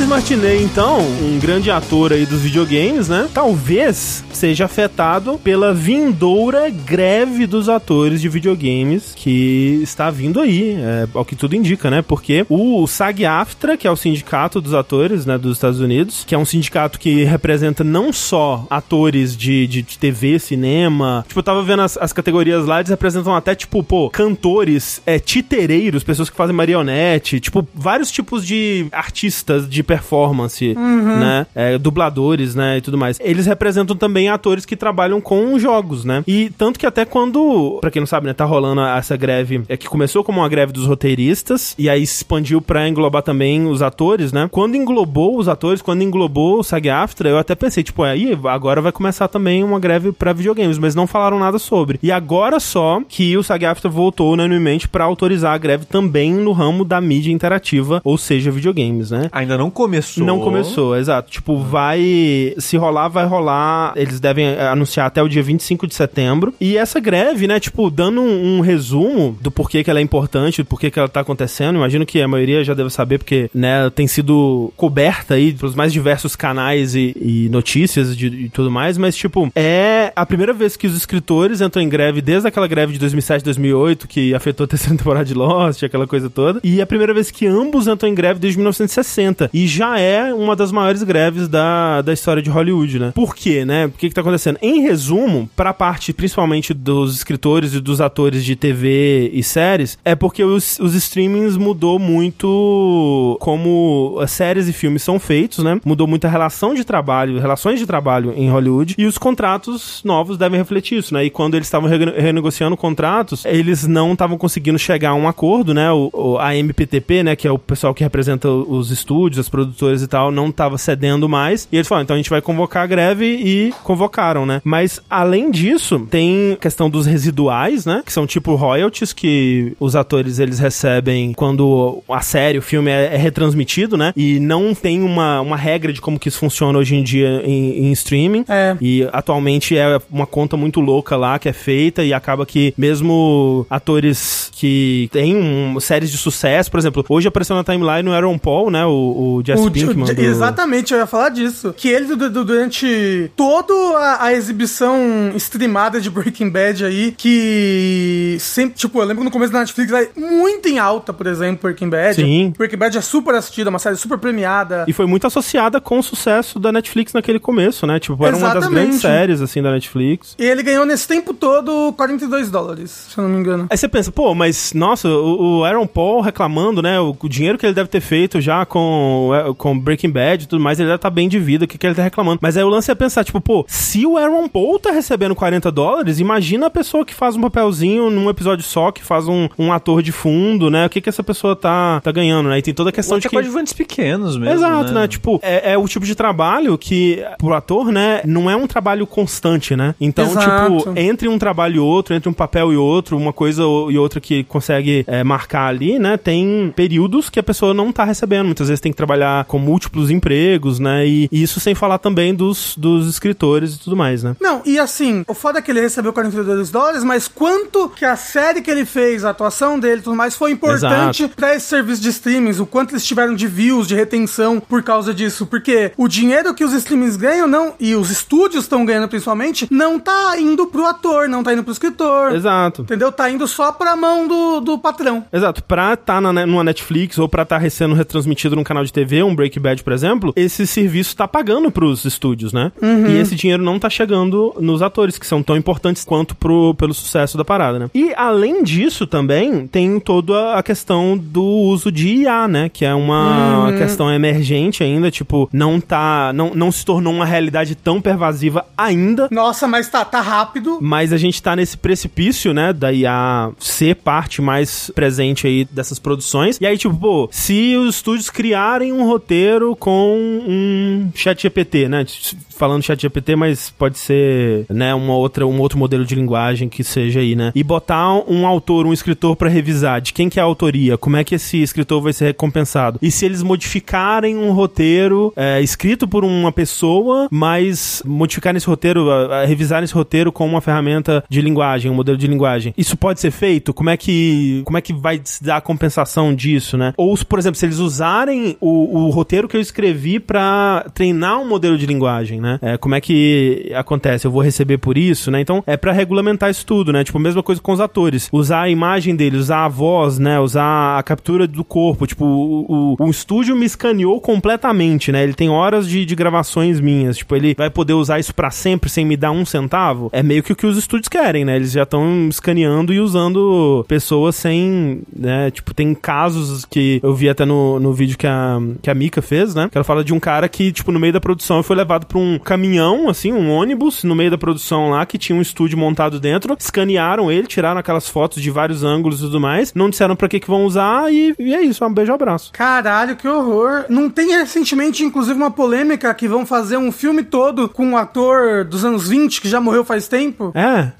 Charles Martinet, então, um grande ator aí dos videogames, né? Talvez seja afetado pela vindoura greve dos atores de videogames que está vindo aí, é, ao que tudo indica, né? Porque o SAG-AFTRA, que é o sindicato dos atores, né, dos Estados Unidos, que é um sindicato que representa não só atores de, de, de TV, cinema, tipo, eu tava vendo as, as categorias lá, eles representam até, tipo, pô, cantores, é, titereiros, pessoas que fazem marionete, tipo, vários tipos de artistas de performance, né? É, dubladores, né? E tudo mais. Eles representam também atores que trabalham com jogos, né? E tanto que até quando, pra quem não sabe, né, tá rolando essa greve, é que começou como uma greve dos roteiristas e aí expandiu pra englobar também os atores, né? Quando englobou os atores, quando englobou o SAG-AFTRA, eu até pensei, tipo, aí agora vai começar também uma greve pra videogames, mas não falaram nada sobre. E agora só que o SAG-AFTRA voltou unanimemente pra autorizar a greve também no ramo da mídia interativa, ou seja, videogames, né? Ainda não começou. Não começou, exato. Tipo, vai. Se rolar, vai rolar. Eles devem eh, anunciar até o dia 25 de setembro. E essa greve, né, tipo, dando um, um resumo do porquê que ela é importante, do porquê que ela tá acontecendo. Imagino que a maioria já deve saber, porque, né, tem sido coberta aí pelos mais diversos canais e, e notícias de- e tudo mais. Mas, tipo, é a primeira vez que os escritores entram em greve desde aquela greve de 2007, 2008, que afetou a terceira <laughs> temporada de Lost, aquela coisa toda. E é a primeira vez que ambos entram em greve desde 1960. E já é uma das maiores greves da, da história de Hollywood, né? Por quê, né? O que que tá acontecendo? Em resumo, pra parte principalmente dos escritores e dos atores de TV e séries, é porque os, os streamings mudou muito como as séries e filmes são feitos, né? Mudou muito a relação de trabalho, relações de trabalho em Hollywood e os contratos novos devem refletir isso, né? E quando eles estavam rene- renegociando contratos, eles não estavam conseguindo chegar a um acordo, né? O, a MPTP, né, que é o pessoal que representa os estúdios, as produtoras e tal, não estava cedendo mais. E eles falaram, então a gente vai convocar a greve e convocaram, né? Mas além disso, tem questão dos residuais, né? Que são tipo royalties que os atores eles recebem quando a série, o filme é, é retransmitido, né? E não tem uma, uma regra de como que isso funciona hoje em dia em, em streaming. É. E atualmente é uma conta muito louca lá que é feita e acaba que mesmo atores que têm um, séries de sucesso, por exemplo, hoje apareceu na timeline o Aaron Paul, né? O, o Jesse O- Pinkman. o- do- Exatamente, eu ia falar disso. Que ele, du- du- durante toda a, a exibição streamada de Breaking Bad aí, que sempre, tipo, eu lembro no começo da Netflix era muito em alta, por exemplo, Breaking Bad. Sim. Breaking Bad é super assistida, uma série super premiada. E foi muito associada com o sucesso da Netflix naquele começo, né? Tipo, era uma das Exatamente. grandes séries, assim, da Netflix. E ele ganhou nesse tempo todo 42 dólares, se eu não me engano. Aí você pensa, pô, mas nossa, o, o Aaron Paul reclamando, né? O, o dinheiro que ele deve ter feito já com com, Breaking Bad e tudo mais, ele já tá bem de vida, o que, que ele tá reclamando. Mas aí o lance é pensar, tipo, pô, se o Aaron Paul tá recebendo 40 dólares, imagina a pessoa que faz um papelzinho num episódio só, que faz um, um ator de fundo, né? O que que essa pessoa tá, tá ganhando, né? E tem toda a questão de Até que... coadjuvantes pequenos mesmo. Exato, né? Tipo, é, é o tipo de trabalho que, pro ator, né, não é um trabalho constante, né? Então, Exato. tipo, entre um trabalho e outro, entre um papel e outro, uma coisa ou- e outra que consegue é, marcar ali, né? Tem períodos que a pessoa não tá recebendo. Muitas vezes tem que trabalhar com múltiplos empregos, né? E, e isso sem falar também dos, dos escritores e tudo mais, né? Não, e assim, o foda é que ele recebeu 42 dólares, mas quanto que a série que ele fez, a atuação dele e tudo mais, foi importante pra esse serviço de streamings, o quanto eles tiveram de views, de retenção por causa disso. Porque o dinheiro que os streamings ganham, não, e os estúdios estão ganhando principalmente, não tá indo pro ator, não tá indo pro escritor. Exato. Entendeu? Tá indo só pra mão do, do patrão. Exato, pra estar na, numa Netflix ou pra estar sendo retransmitido num canal de TV, um Breaking Bad, por exemplo, esse serviço tá pagando pros estúdios, né? E esse dinheiro não tá chegando nos atores, que são tão importantes quanto pro, pelo sucesso da parada, né? E além disso também, tem toda a questão do uso de IA, né? Que é uma questão emergente ainda, tipo, não tá. Não, não se tornou uma realidade tão pervasiva ainda. Nossa, mas tá, tá rápido. Mas a gente tá nesse precipício, né, da IA ser parte mais presente aí dessas produções. E aí, tipo, pô, se os estúdios criarem um roteiro com um chat GPT, né, falando chat GPT, mas pode ser, né, uma outra, um outro modelo de linguagem que seja aí, né, e botar um autor, um escritor pra revisar de quem que é a autoria, como é que esse escritor vai ser recompensado. E se eles modificarem um roteiro é, escrito por uma pessoa, mas modificar esse roteiro, a, a revisar esse roteiro com uma ferramenta de linguagem, um modelo de linguagem. Isso pode ser feito? Como é que, como é que vai se dar a compensação disso, né? Ou, por exemplo, se eles usarem o, o roteiro que eu escrevi pra treinar um modelo de linguagem, né? É, como é que acontece? Eu vou receber por isso, né? Então, é pra regulamentar isso tudo, né? Tipo, a mesma coisa com os atores. Usar a imagem deles, usar a voz, né? Usar a captura do corpo. Tipo, o, o, o estúdio me escaneou completamente, né? Ele tem horas de, de gravações minhas. Tipo, ele vai poder usar isso pra sempre sem me dar um centavo? É meio que o que os estúdios querem, né? Eles já estão escaneando e usando pessoas sem, né? Tipo, tem casos que eu vi até no, no vídeo que a, que a Mika fez, né? Que ela fala de um cara que, tipo, no meio da produção foi levado pra um caminhão, assim, um ônibus, no meio da produção lá, que tinha um estúdio montado dentro, escanearam ele, tiraram aquelas fotos de vários ângulos e tudo mais, não disseram pra que que vão usar e, e é isso, um beijo abraço. Caralho, que horror. Não tem recentemente, inclusive, uma polêmica que vão fazer um filme todo com um ator dos anos 20 que já morreu faz tempo? É,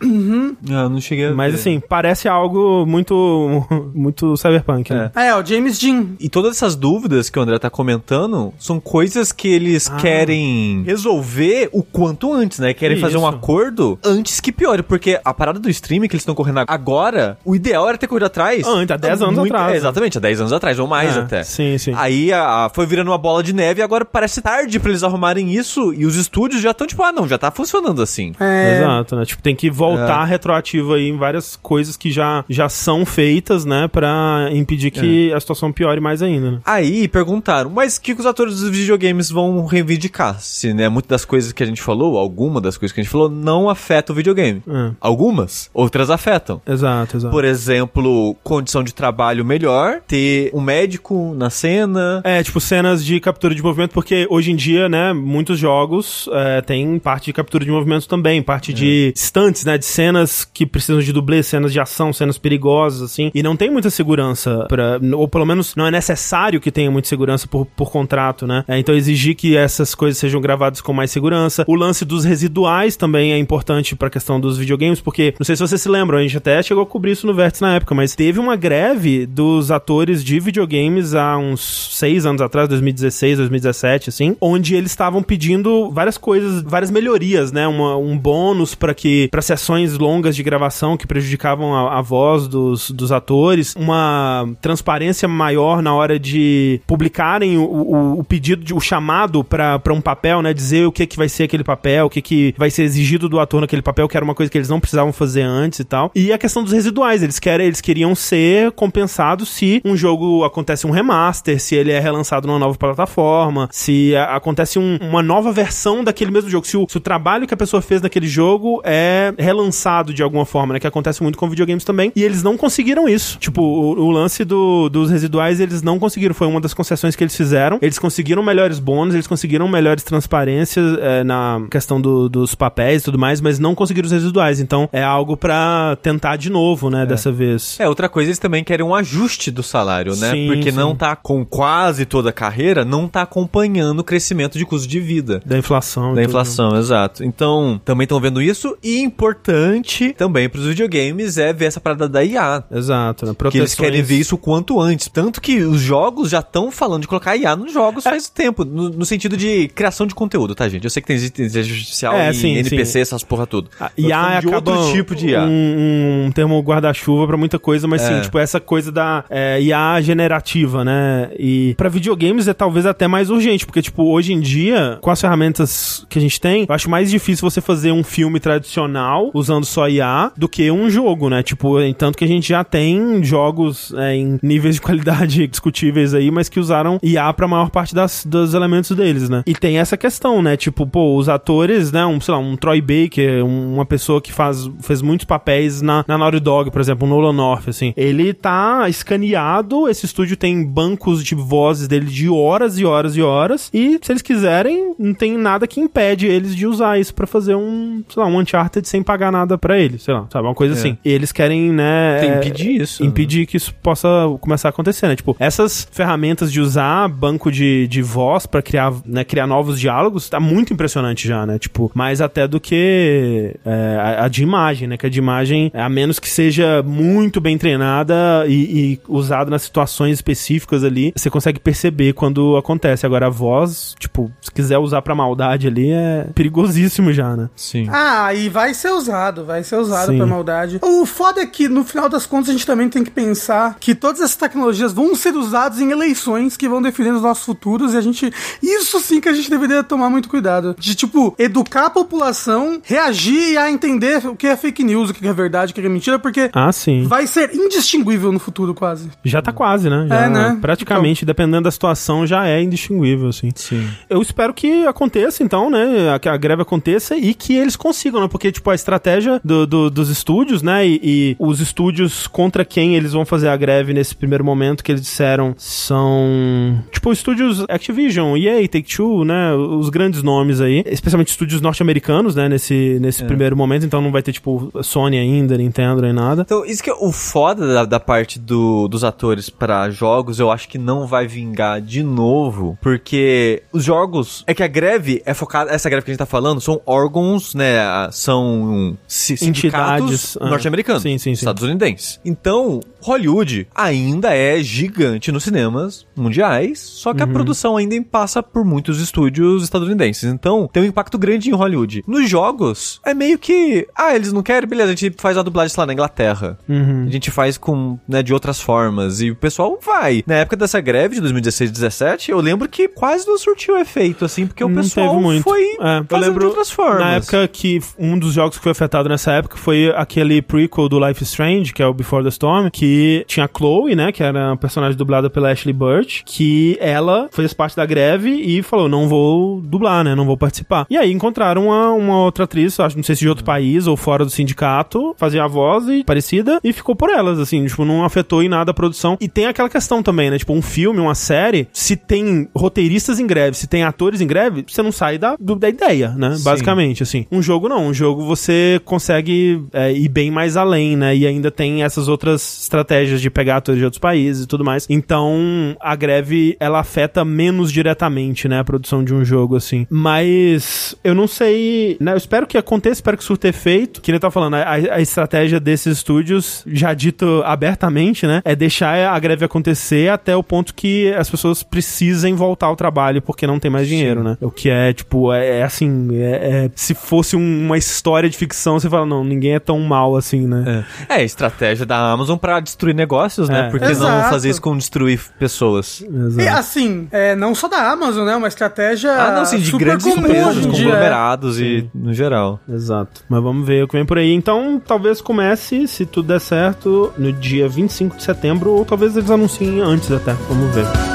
Ah, não cheguei a mas ver. assim, parece algo muito, <laughs> muito cyberpunk, né? É, o James Dean. E todas essas dúvidas que o André tá comentando são coisas que eles Ah. querem resolver o quanto antes, né? Querem fazer um Isso. acordo antes que piore, porque a parada do streaming que eles estão correndo agora, o ideal era ter corrido atrás. Antes, há 10 anos atrás, né? Exatamente, há 10 anos atrás, ou mais É, até. sim, sim. Aí a- foi virando uma bola de neve e agora parece tarde pra eles arrumarem isso e os estúdios já estão tipo, ah, não, já tá funcionando assim. É. Exato, né? Tipo, tem que voltar retroativo aí em várias coisas que já, já são feitas, né? Pra impedir que a situação piore mais ainda, né? Aí perguntaram, mas o que, os atores dos videogames vão reivindicar? Se, né, muitas das coisas que a gente falou, alguma das coisas que a gente falou, não afeta o videogame. É. Algumas, outras afetam. Exato, exato. Por exemplo, condição de trabalho melhor, ter um médico na cena. É, tipo, cenas de captura de movimento, porque hoje em dia, né, muitos jogos é, tem parte de captura de movimento também, parte de stunts, né, de cenas que precisam de dublê, cenas de ação, cenas perigosas, assim, e não tem muita segurança, pra, ou pelo menos não é necessário que tenha muita segurança por, por contrato, né, É, então exigir que essas coisas sejam gravadas com mais segurança. O lance dos residuais também é importante pra questão dos videogames, porque, não sei se vocês se lembram, a gente até chegou a cobrir isso no Vértice na época, mas teve uma greve dos atores de videogames há uns seis anos atrás, 2016, 2017, assim, onde eles estavam pedindo várias coisas, várias melhorias, né? Uma- um bônus para que para sessões longas de gravação que prejudicavam a, a voz dos, dos atores, uma transparência maior na hora de publicarem o, o, o pedido, de, o chamado para um papel, né? Dizer o que que vai ser aquele papel, o que que vai ser exigido do ator naquele papel, que era uma coisa que eles não precisavam fazer antes e tal. E a questão dos residuais, eles querem, eles queriam ser compensados se um jogo acontece um remaster, se ele é relançado numa nova plataforma, se a- acontece um- uma nova versão daquele mesmo jogo, se o, se o trabalho que a pessoa fez naquele jogo é relançado de alguma forma, né? Que acontece muito com videogames também. E eles não conseguiram isso. Tipo, o, o lance do- dos residuais, eles não conseguiram. Foi uma das concessões que eles fizeram, eles conseguiram melhores bônus, eles conseguiram melhores transparências é, na questão do, dos papéis e tudo mais, mas não conseguiram os residuais. Então é algo para tentar de novo, né, dessa vez. É, outra coisa, eles também querem um ajuste do salário, né? Sim, Porque sim. não tá com quase toda a carreira, não tá acompanhando o crescimento de custo de vida. Da inflação. Da tudo. inflação, exato. Então, também estão vendo isso. E importante também pros videogames é ver essa parada da IA. Exato, né? Que eles Proteções- querem ver isso o quanto antes. Tanto que os jogos já estão falando de colocar IA nos jogos faz tempo. No, no sentido de criação de conteúdo, tá, gente? Eu sei que tem inteligência artificial É, e sim, NPC, sim. essas porra tudo. A IA de acaba outro tipo de IA. Um, um termo guarda-chuva pra muita coisa, mas sim, É. tipo, essa coisa da é, IA generativa, né? E pra videogames é talvez até mais urgente, porque, tipo, hoje em dia, com as ferramentas que a gente tem, eu acho mais difícil você fazer um filme tradicional usando só IA do que um jogo, né? Tipo, tanto que a gente já tem jogos é, em níveis de qualidade <laughs> discutíveis aí, mas que usaram IA pra maior parte das, dos elementos deles, né? E tem essa questão, né? Tipo, pô, os atores, né? Um, sei lá, um Troy Baker, um- uma pessoa que faz, fez muitos papéis na, na Naughty Dog, por exemplo, o Nolan North, assim. Ele tá escaneado, esse estúdio tem bancos de vozes dele de horas e horas e horas, e se eles quiserem, não tem nada que impede eles de usar isso pra fazer um, sei lá, um Uncharted sem pagar nada pra ele, sei lá, sabe? Uma coisa É. assim. E eles querem, né... Tem impedir isso. né? impedir que isso possa começar a acontecer, né? Tipo, essas ferramentas de usar banco de, de voz pra criar, né, criar novos diálogos tá muito impressionante já, né? Tipo, mais até do que é, a, a de imagem, né? Que a de imagem, a menos que seja muito bem treinada e, e usada nas situações específicas ali, você consegue perceber quando acontece. Agora, a voz, tipo, se quiser usar pra maldade ali, é perigosíssimo já, né? Sim. Ah, e vai ser usado, vai ser usado Sim. pra maldade. O foda é que, no final das contas, a gente também tem que pensar que todas essas tecnologias vão ser usadas em eleições que vão definir os nossos futuros e a gente. Isso sim que a gente deveria tomar muito cuidado. De, tipo, educar a população, reagir a entender o que é fake news, o que é verdade, o que é mentira, porque Ah, sim. vai ser indistinguível no futuro, quase. Já tá quase, né? Já É, né? Praticamente, dependendo da situação, já é indistinguível, assim. Sim. Eu espero que aconteça, então, né? Que a greve aconteça e que eles consigam, né? Porque, tipo, a estratégia do- do- dos estúdios, né? E, e os estúdios contra quem eles vão fazer a greve nesse primeiro momento que eles disseram são. Tipo, estúdios Activision, EA, Take-Two, né? Os grandes nomes aí. Especialmente estúdios norte-americanos, né? Nesse, nesse primeiro momento. Então não vai ter, tipo, Sony ainda, Nintendo, nem nada. Então, isso que é o foda da, da parte do- dos atores pra jogos, eu acho que não vai vingar de novo, porque os jogos. É que a greve é focada. Essa greve que a gente tá falando são órgãos, né? São si- sindicatos Entidades, ah. norte-americanos. Sim, sim, sim. Estadunidenses. Então, Hollywood ainda é gigante nos cinemas mundiais, só que a Uhum. produção ainda passa por muitos estúdios estadunidenses. Então, tem um impacto grande em Hollywood. Nos jogos, é meio que. Ah, eles não querem, beleza, a gente faz uma dublagem, lá, na Inglaterra. Uhum. A gente faz com, né, de outras formas. E o pessoal vai. Na época dessa greve de 2016 17, eu lembro que quase não surtiu efeito, assim, porque o Não pessoal foi É, eu lembro de outras formas. Na época que um dos jogos que foi afetado nessa época foi aquele prequel do Life is Strange, que é o Before the Storm, que tinha a Chloe, né, que era uma personagem dublada pela Ashley Burch, que ela fez parte da greve e falou, não vou dublar, né, não vou participar. E aí encontraram uma, uma outra atriz, acho, não sei se de outro país ou fora do sindicato, fazia a voz e parecida, e ficou por elas, assim, tipo, não afetou em nada a produção. E tem aquela questão também, né, tipo, um filme, uma série, se tem roteiristas em greve, se tem atores em greve, você não sai da, da ideia, né, Sim. basicamente, assim. Um jogo não, um jogo você consegue é, ir bem mais além, né, e ainda tem essas outras estratégias de pegar atores de outros países e tudo mais. Então, a greve, ela afeta menos diretamente, né, a produção de um jogo, assim. Mas, eu não sei, né, eu espero que aconteça, espero que surta efeito, que ele tá falando, a, a estratégia desses estúdios, já dito abertamente, né, é deixar a greve acontecer até o ponto que as pessoas precisem voltar ao trabalho porque não tem mais dinheiro, né? O que é, tipo, é, é assim, é- é- se fosse um- uma história de ficção, você fala, não, ninguém é tão mal assim, né? É, é estratégia da Amazon pra destruir negócios, né? É. Por que não Exato. fazer isso com destruir pessoas? E Exato. assim, é, não só da Amazon, né? Uma estratégia Ah, não, sim, de super grandes empresas, dia. é. conglomerados e no geral. Exato. Mas vamos ver o que vem por aí. Então, talvez comece, se tudo der certo, no dia 25 de setembro, ou talvez eles anunciem antes até. Vamos ver.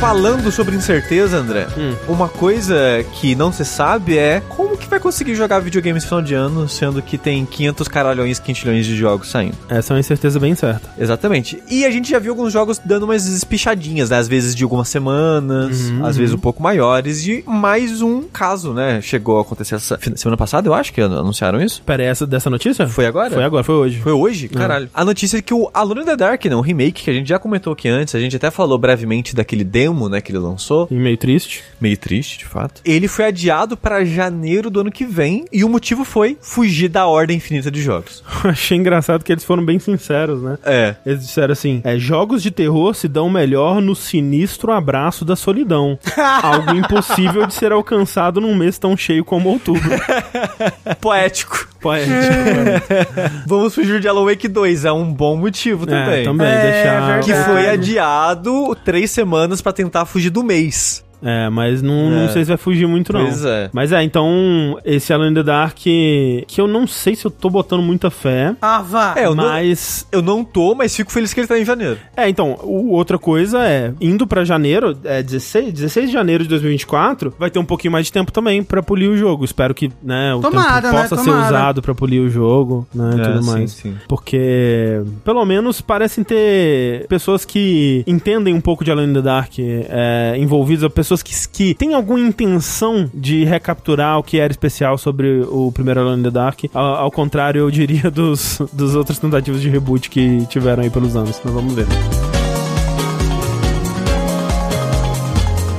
Falando sobre incerteza, André, Hum. uma coisa que não se sabe é como que vai conseguir jogar videogame esse final de ano, sendo que tem 500 caralhões, quintilhões de jogos saindo. Essa é uma incerteza bem certa. Exatamente. E a gente já viu alguns jogos dando umas espichadinhas, né? Às vezes de algumas semanas, Uhum, às vezes um pouco maiores. E mais um caso, né? Chegou a acontecer essa semana passada, eu acho que anunciaram isso. Pera, essa dessa notícia? Foi agora? Foi agora, foi hoje. Foi hoje? Caralho. A notícia é que o Alone in the Dark, né? O remake que a gente já comentou aqui antes, a gente até falou brevemente daquele demo, né? Que ele lançou. E meio triste. Meio triste, de fato. Ele foi adiado pra janeiro do ano que vem. E o motivo foi fugir da ordem infinita de jogos. <laughs> Achei engraçado que eles foram bem sinceros, né? É. Eles disseram assim: é, jogos de terror se dão melhor no sinistro abraço da solidão. <laughs> Algo impossível de ser alcançado num mês tão cheio como outubro. <laughs> Poético. Poético. Vamos fugir de Alan Wake 2. É um bom motivo também. É, também, É, deixar. Que foi adiado três semanas pra tentar fugir do mês. É, mas não, não É. sei se vai fugir muito, não. Pois é. Mas é, então, esse Alone in the Dark, que eu não sei se eu tô botando muita fé, Ah, vá. É, eu não, mas... eu não tô, mas fico feliz que ele tá em janeiro. É, então, o- outra coisa é, indo pra janeiro, é 16, 16 de janeiro de 2024, vai ter um pouquinho mais de tempo também pra polir o jogo. Espero que, né, o Tomara, tempo né? possa ser Tomara. usado pra polir o jogo, né, e É, tudo sim, mais. sim. Porque, pelo menos, parecem ter pessoas que entendem um pouco de Alone in the Dark é, envolvidas, ou pessoas que, que têm alguma intenção de recapturar o que era especial sobre o primeiro Alone in the Dark. Ao, ao contrário, eu diria, <laughs> dos, dos outras tentativas de reboot que tiveram aí pelos anos. Mas vamos ver.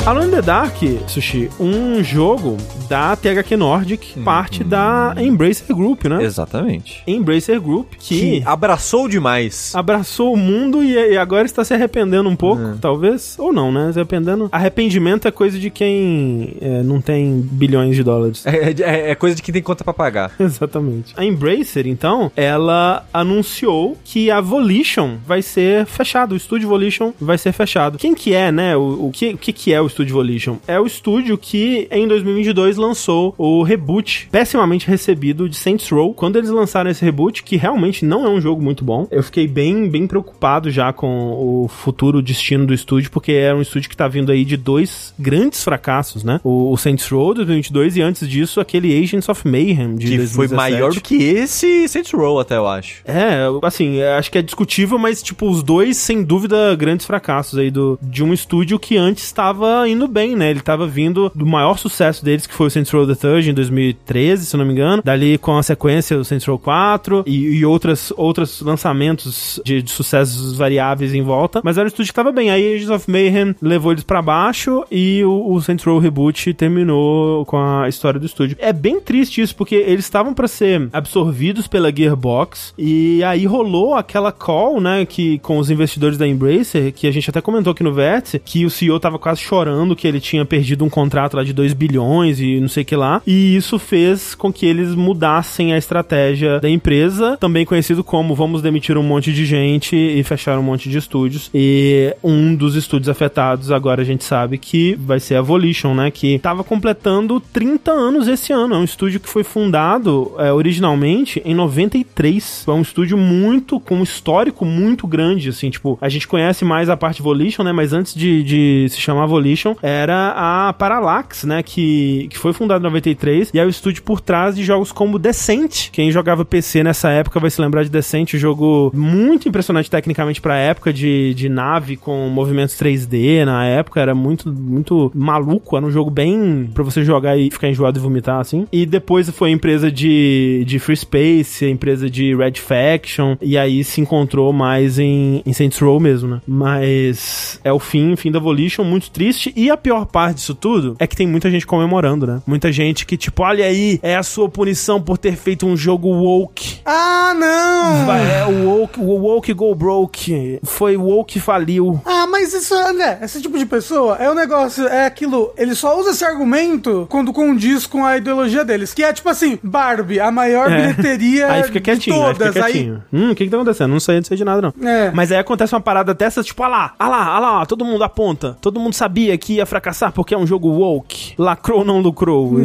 Alone in the Dark, Sushi, um jogo da THQ Nordic, parte da Embracer Group, né? Exatamente. Embracer Group, Que abraçou demais. abraçou o mundo e, e agora está se arrependendo um pouco, É. talvez, ou não, né? Se arrependendo. Arrependimento é coisa de quem é, não tem bilhões de dólares. É, é- é coisa de quem tem conta pra pagar. <laughs> Exatamente. A Embracer, então, ela anunciou que a Volition vai ser fechado, o estúdio Volition vai ser fechado. Quem que é, né? O, o que, o que que é o estúdio Volition? É o estúdio que em 2022 lançou o reboot pessimamente recebido de Saints Row. Quando eles lançaram esse reboot, que realmente não é um jogo muito bom, eu fiquei bem, bem preocupado já com o futuro destino do estúdio, porque é um estúdio que tá vindo aí de dois grandes fracassos, né? O, o Saints Row de 2022 e antes disso aquele Agents of Mayhem de Que 2017. foi maior do que esse Saints Row, até eu acho. É, assim, eu acho que é discutível, mas, tipo, os dois, sem dúvida, grandes fracassos aí do, de um estúdio que antes estava indo bem, né? Ele estava vindo do maior sucesso deles, que foi o Saints Row The Third, em 2013, se não me engano. Dali, com a sequência, o Saints Row 4 e, e outras, outros lançamentos de, de sucessos variáveis em volta. Mas era um estúdio que estava bem. Aí, Agents of Mayhem levou eles pra baixo e o, o Saints Row Reboot terminou com a história do estúdio. É bem triste isso, porque eles estavam pra ser absorvidos pela Gearbox e aí rolou aquela call, né, que com os investidores da Embracer, que a gente até comentou aqui no Vértice, que o CEO tava quase chorando que ele tinha perdido um contrato lá de 2 bilhões e não sei o que lá, e isso fez com que eles mudassem a estratégia da empresa, também conhecido como vamos demitir um monte de gente e fechar um monte de estúdios. E um dos estúdios afetados agora a gente sabe que vai ser a Volition, né, que tava completando 30 anos esse ano. É um estúdio que foi fundado é, originalmente em 93. É um estúdio muito, com um histórico muito grande, assim, tipo, a gente conhece mais a parte Volition, né, mas antes de, de se chamar Volition, era a Parallax, né, que, que foi fundada em 93 e é o estúdio por trás de jogos como Descent. Quem jogava PC nessa época vai se lembrar de Descent, um jogo muito impressionante tecnicamente pra época, de, de nave com movimentos 3D na época, era muito, muito maluco, era um jogo bem pra você jogar e ficar enjoado e vomitar, assim. E depois foi a empresa de, de Free Space, a empresa de Red Faction, e aí se encontrou mais em, em Saints Row mesmo, né? Mas é o fim, fim da Volition, muito triste, e a pior parte disso tudo é que tem muita gente comemorando, né? Muita gente que, tipo, olha aí, é a sua punição por ter feito um jogo woke. Ah, não! É o woke, o woke go broke. Foi o woke faliu. Ah, mas isso, André, esse tipo de pessoa é o negócio, é aquilo, ele só usa esse argumento quando condiz com a ideologia deles, que é tipo assim, Barbie, a maior É. bilheteria Aí fica de quietinho, aí todas, fica quietinho. Hum, o que que tá acontecendo? Não sei, não sei de nada, não. É. Mas aí acontece uma parada dessas, tipo, ah lá, ah lá, ah lá, todo mundo aponta. Todo mundo sabia que ia fracassar porque é um jogo woke. Lacrou ou não lucrou. <laughs>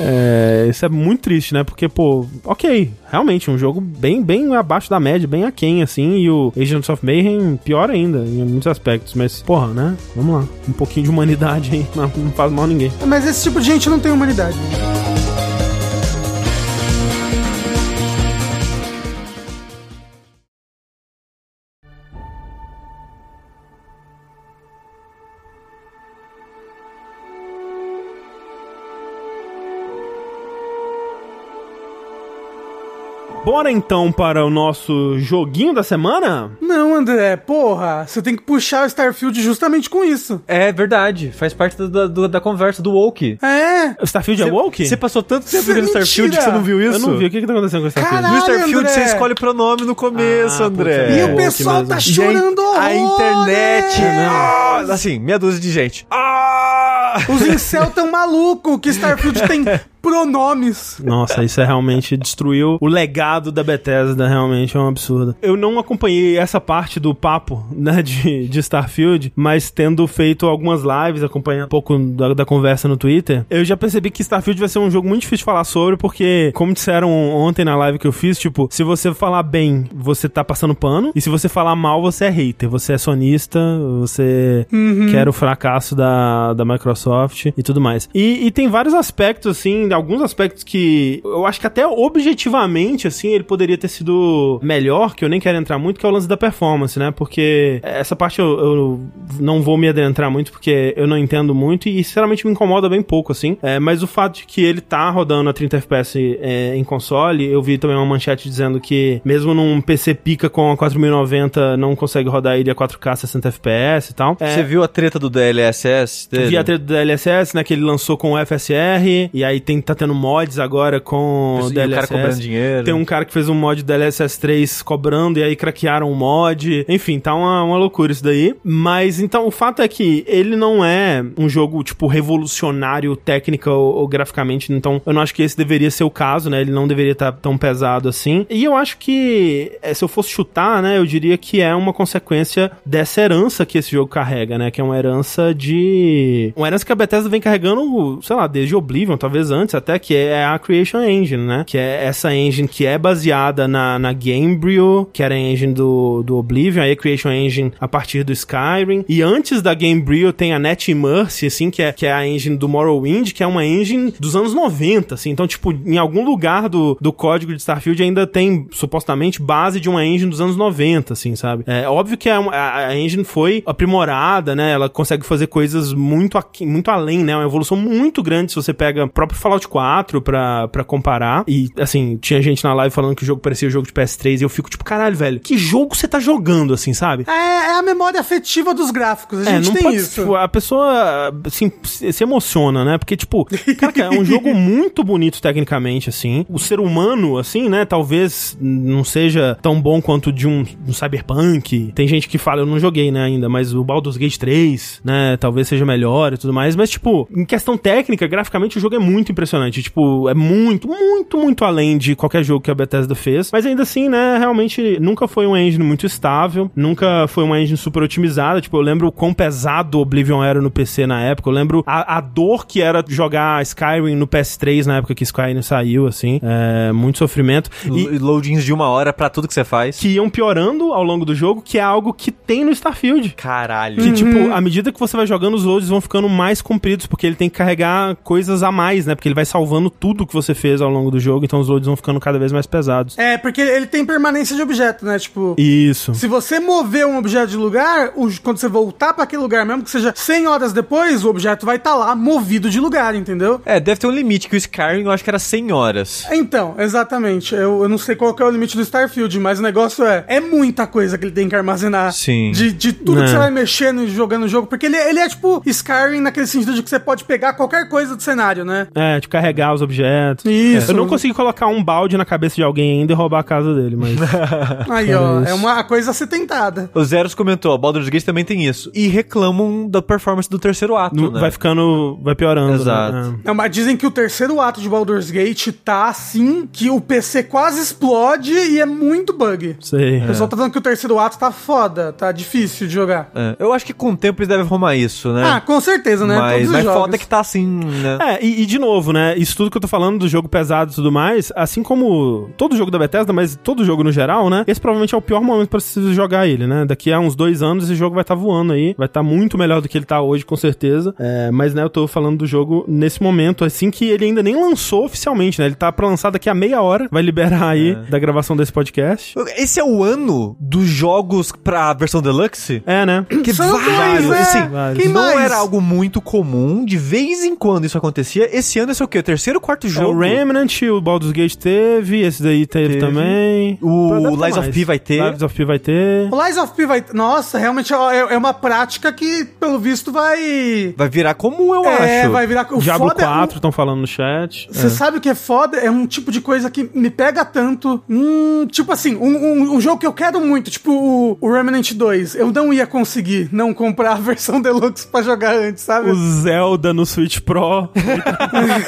É, isso é muito triste, né? Porque, pô, ok, realmente, um jogo bem, bem abaixo da média, bem aquém, assim, e o Agents of Mayhem pior ainda, em muitos aspectos. Mas, porra, né? Vamos lá. Um pouquinho de humanidade aí, não, <laughs> não faz mal a ninguém. Mas esse tipo de gente não tem humanidade. Bora então para o nosso joguinho da semana? Não, André, porra, você tem que puxar o Starfield justamente com isso. É verdade, faz parte da, da, da conversa do Woke. É. O Starfield é woke? Você passou tanto tempo Isso é vendo Starfield que você não viu isso? Eu não vi. O que que tá acontecendo com o Starfield? Caralho. No Starfield André. você escolhe pronome no começo, Ah, André. puta, E É, o pessoal mesmo. tá E chorando a, a internet. horrores. Ah, assim, meia dúzia de gente. Ah! Os incel tão maluco que Starfield <laughs> tem pronomes. Nossa, isso é realmente destruiu o legado da Bethesda, realmente é um absurdo. Eu não acompanhei essa parte do papo, né, de, de Starfield, mas tendo feito algumas lives, acompanhando um pouco da, da conversa no Twitter, eu já percebi que Starfield vai ser um jogo muito difícil de falar sobre, porque, como disseram ontem na live que eu fiz, tipo, se você falar bem, você tá passando pano, e se você falar mal, você é hater, você é sonista, você quer o fracasso da, da Microsoft e tudo mais. E, e tem vários aspectos, assim, alguns aspectos que eu acho que até objetivamente, assim, ele poderia ter sido melhor, que eu nem quero entrar muito, que é o lance da performance, né? Porque essa parte eu, eu não vou me adentrar muito, porque eu não entendo muito e, sinceramente, me incomoda bem pouco, assim. É, mas o fato de que ele tá rodando a 30 FPS é, em console, eu vi também uma manchete dizendo que mesmo num PC pica com a 4090 não consegue rodar ele a 4K 60 FPS e tal. É, Você viu a treta do DLSS dele? Vi a treta do DLSS, né? Que ele lançou com o FSR. E aí tem, tá tendo mods agora com E o DLSS. cara cobrando dinheiro. Tem um cara que fez um mod do DLSS 3 cobrando e aí craquearam o mod. Enfim, tá uma, uma loucura isso daí. Mas então o fato é que ele não é um jogo, tipo, revolucionário técnica ou, ou graficamente. Então eu não acho que esse deveria ser o caso, né? Ele não deveria estar tão pesado assim. E eu acho que, eh, se eu fosse chutar, né? Eu diria que é uma consequência dessa herança que esse jogo carrega, né? Que é uma herança de. Uma herança que a Bethesda vem carregando, sei lá, desde Oblivion, talvez antes até, que é a Creation Engine, né? Que é essa engine que é baseada na, na Gamebryo, que era a engine do, do Oblivion, aí a Creation Engine a partir do Skyrim. E antes da Gamebryo tem a Net Immerse, assim, que é, que é a engine do Morrowind, que é uma engine dos anos 90, assim. Então, tipo, em algum lugar do, do código de Starfield ainda tem, supostamente, base de uma engine dos anos 90, assim, sabe? É óbvio que a, a, a engine foi aprimorada, né? Ela consegue fazer coisas muito, aqui, muito além, né? Uma evolução muito grande se você pega o próprio Fallout 4 pra, pra comparar. E, assim, tinha gente na live falando que o jogo parecia o jogo de PS3 e eu fico tipo, caralho, velho, que jogo você tá jogando, assim, sabe? É, é a memória afetiva dos gráficos. A É, gente não tem pode, isso. tipo, a pessoa assim, se se emociona, né? Porque, tipo, cara, é um jogo <laughs> muito bonito tecnicamente, assim. O ser humano, assim, né? Talvez não seja tão bom quanto de um, um Cyberpunk. Tem gente que fala, eu não joguei, né, ainda, mas o Baldur's Gate 3, né? Talvez seja melhor e tudo mais. Mas, tipo, em questão técnica, graficamente, o jogo é muito impressionante. Tipo, é muito, muito, muito além de qualquer jogo que a Bethesda fez. Mas ainda assim, né? Realmente nunca foi um engine muito estável. Nunca foi uma engine super otimizada. Tipo, eu lembro o quão pesado o Oblivion era no PC na época. Eu lembro a, a dor que era jogar Skyrim no PS3 na época que Skyrim saiu, assim. É, muito sofrimento. E, E loadings de uma hora pra tudo que você faz. que iam piorando ao longo do jogo, que é algo que tem no Starfield. Caralho. Que, tipo, à medida que você vai jogando, os loads vão ficando mais compridos, porque ele tem que carregar coisas a mais, né? Porque ele vai salvando tudo que você fez ao longo do jogo, então os loads vão ficando cada vez mais pesados. É, porque ele tem permanência de objeto, né? Tipo, Isso. se você mover um objeto de lugar, quando você voltar pra aquele lugar, mesmo que seja 100 horas depois, o objeto vai estar lá movido de lugar, entendeu? É, deve ter um limite, que o Skyrim eu acho que era 100 horas. Então, exatamente. Eu, eu não sei qual que é o limite do Starfield, mas o negócio é, é muita coisa que ele tem que armazenar. Sim. De, de tudo É. que você vai mexendo e jogando o jogo. Porque ele, ele é tipo Skyrim naquele sentido de que você pode pegar qualquer coisa do cenário, né? É, de carregar os objetos. Isso. Eu não consegui colocar um balde na cabeça de alguém ainda e roubar a casa dele, mas. <laughs> Aí, ó, isso. é uma coisa a ser tentada. O Zeros comentou, Baldur's Gate também tem isso. E reclamam da performance do terceiro ato, não- né? Vai ficando. Vai piorando. Exato. Né? Não, mas dizem que o terceiro ato de Baldur's Gate tá assim que o PC quase explode e é muito bug. É, sei. O pessoal tá falando que o terceiro ato tá foda, tá difícil de jogar. É, eu acho que com o tempo eles devem arrumar isso, né? Ah, com certeza, né? Mas, Todos os mas jogos. foda que tá assim, né? É, e, e de novo, né? Isso tudo que eu tô falando do jogo pesado e tudo mais, assim como todo jogo da Bethesda, mas todo jogo no geral, né? Esse provavelmente é o pior momento pra se jogar ele, né? Daqui a uns dois anos esse jogo vai estar tá voando aí, vai estar tá muito melhor do que ele tá hoje, com certeza. É, mas, né, eu tô falando do jogo nesse momento, assim que ele ainda nem lançou oficialmente, né? Ele tá pra lançar daqui a meia hora, vai liberar aí é. da gravação desse podcast. Esse é o ano dos jogos pra versão deluxe? É, né? Que São vários, dois, assim, vários. não mais? era algo muito comum, de vez em quando isso acontecia. Esse ano esse é o quê? O terceiro, quarto jogo? É o Remnant, o Baldur's Gate teve, esse daí teve, teve. também. O Lies of P vai ter. Lies of P vai ter. O Lies of P vai ter. Nossa, realmente é, é uma prática que, pelo visto, vai. Vai virar comum, eu é, acho. É, vai virar. O Diablo 4 estão é um... falando no chat. Você é. sabe o que é foda? É um tipo de coisa que me pega tanto. Hum, tipo assim, um, um, um, jogo que eu quero muito, tipo o, o Remnant 2. Eu não ia conseguir não comprar a <laughs> versão Deluxe pra jogar antes, sabe? O Zelda no Switch Pro. <laughs>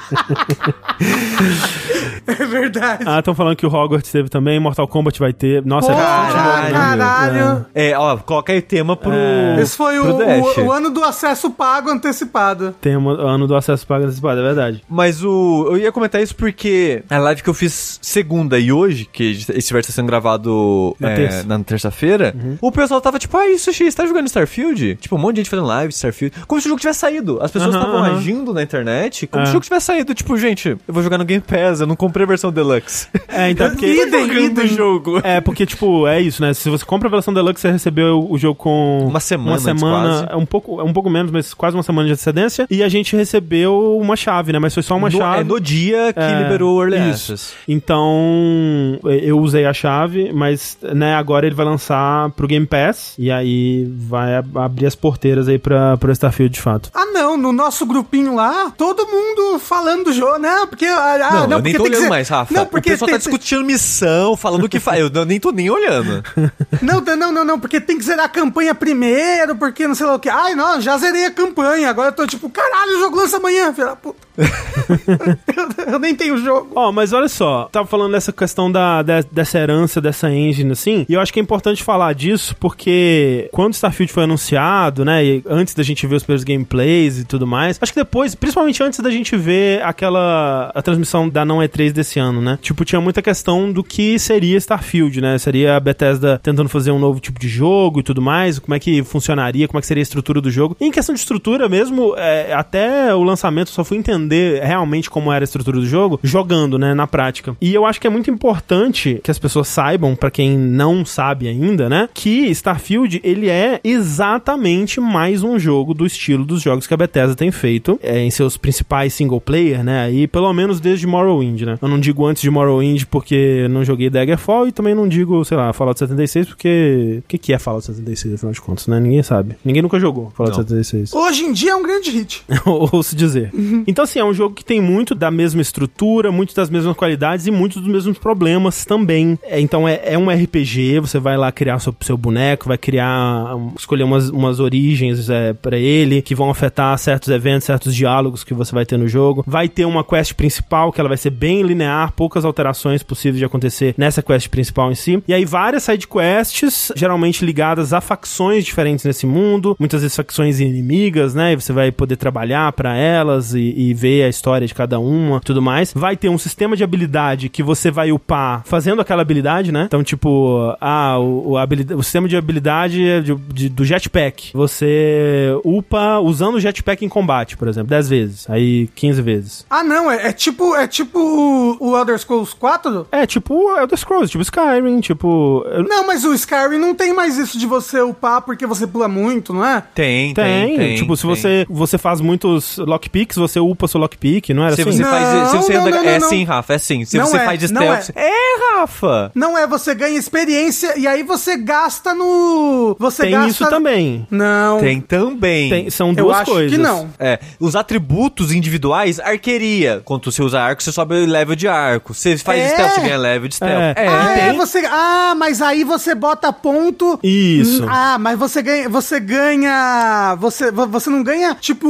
<laughs> é verdade. Ah, estão falando que o Hogwarts teve também, Mortal Kombat vai ter. Nossa, Pô, é caralho. caralho. É. é, ó, coloca aí tema pro. É. Esse foi o, o, o, ano do acesso pago antecipado. Tema, ano do acesso pago antecipado, é verdade. Mas o. Eu ia comentar isso porque a live que eu fiz segunda e hoje, que estar sendo gravado na é, terça-feira, uhum. o pessoal tava tipo, ah, isso, X, tá jogando Starfield? Tipo, um monte de gente fazendo live de Starfield. Como se o jogo tivesse saído. As pessoas estavam uhum, uhum. agindo na internet como é. se o jogo tivesse saído. Tipo, gente, eu vou jogar no Game Pass, eu não comprei a versão Deluxe. É, então <laughs> porque... idem, idem. jogo. É, porque, tipo, é isso, né? Se você compra a versão Deluxe, você recebeu o jogo com... Uma semana Uma semana, é um, pouco, é um pouco menos, mas quase uma semana de antecedência. E a gente recebeu uma chave, né? Mas foi só uma no, chave. É no dia que é, liberou o Early isso. Access. Então, eu usei a chave, mas, né, agora ele vai lançar pro Game Pass. E aí vai abrir as porteiras aí pra, pro Starfield de fato. Ah, não. No nosso grupinho lá, todo mundo falando do jogo, né? Porque. Ah, não, não, eu nem tô olhando ser... mais, Rafa. Não, porque o pessoal tá tem... tá discutindo missão, falando o que faz. Eu nem tô nem olhando. <laughs> não, não, não, não, porque tem que zerar a campanha primeiro, porque não sei lá o que. Ai, não, já zerei a campanha. Agora eu tô tipo, caralho, o jogo lança amanhã, filha da puta. <laughs> eu, nem tenho jogo. Ó, oh, mas olha só, tava falando dessa questão da, de, dessa herança, dessa engine, assim, e eu acho que é importante falar disso, porque quando Starfield foi anunciado, né, e antes da gente ver os primeiros gameplays e tudo mais, acho que depois, principalmente antes da gente ver aquela, a transmissão da não E3 desse ano, né, tipo, tinha muita questão do que seria Starfield, né, seria a Bethesda tentando fazer um novo tipo de jogo e tudo mais, como é que funcionaria, como é que seria a estrutura do jogo. E em questão de estrutura mesmo, é, até o lançamento só fui entender entender realmente como era a estrutura do jogo jogando, né, na prática. E eu acho que é muito importante que as pessoas saibam, para quem não sabe ainda, né, que Starfield ele é exatamente mais um jogo do estilo dos jogos que a Bethesda tem feito é, em seus principais single player, né, aí pelo menos desde Morrowind, né. Eu não digo antes de Morrowind porque não joguei Daggerfall e também não digo, sei lá, Fallout 76 porque o que, que é Fallout 76 afinal de contas, né? Ninguém sabe. Ninguém nunca jogou Fallout não. 76. Hoje em dia é um grande hit. <laughs> Ouço dizer. Uhum. Então assim, é um jogo que tem muito da mesma estrutura, muito das mesmas qualidades e muitos dos mesmos problemas também. É, então é, é, um RPG, você vai lá criar seu, seu boneco, vai criar, escolher umas, umas origens é, para ele, que vão afetar certos eventos, certos diálogos que você vai ter no jogo. Vai ter uma quest principal, que ela vai ser bem linear, poucas alterações possíveis de acontecer nessa quest principal em si. E aí várias side quests, geralmente ligadas a facções diferentes nesse mundo, muitas vezes facções inimigas, né? E você vai poder trabalhar para elas e, e ver a história de cada uma, tudo mais. Vai ter um sistema de habilidade que você vai upar fazendo aquela habilidade, né? Então, tipo, ah, o, o, o sistema de habilidade é de, de, do jetpack. Você upa usando o jetpack em combate, por exemplo, 10 vezes, aí 15 vezes. Ah, não, é, é tipo é tipo o Elder Scrolls 4? É, tipo o Elder Scrolls, tipo Skyrim, tipo... Não, mas o Skyrim não tem mais isso de você upar porque você pula muito, não é? Tem, tem, tem. tem tipo, tem, se você, você faz muitos lockpicks, você upa seu lockpick não era se assim? Você faz, se você não, anda, não, não, é sim, Rafa, é sim. Se você é, faz stealth... É. é, Rafa! Não é, você ganha experiência e aí você gasta no... Você Tem gasta... isso também. Não. Tem também. Tem, são duas Eu acho coisas. que não. É, os atributos individuais, arqueria. Quando você usa arco, você sobe o level de arco. Você faz é. stealth, você ganha level de stealth. É, é ah, é, você... Ah, mas aí você bota ponto... Isso. Ah, mas você ganha... Você ganha... Você, você não ganha, tipo,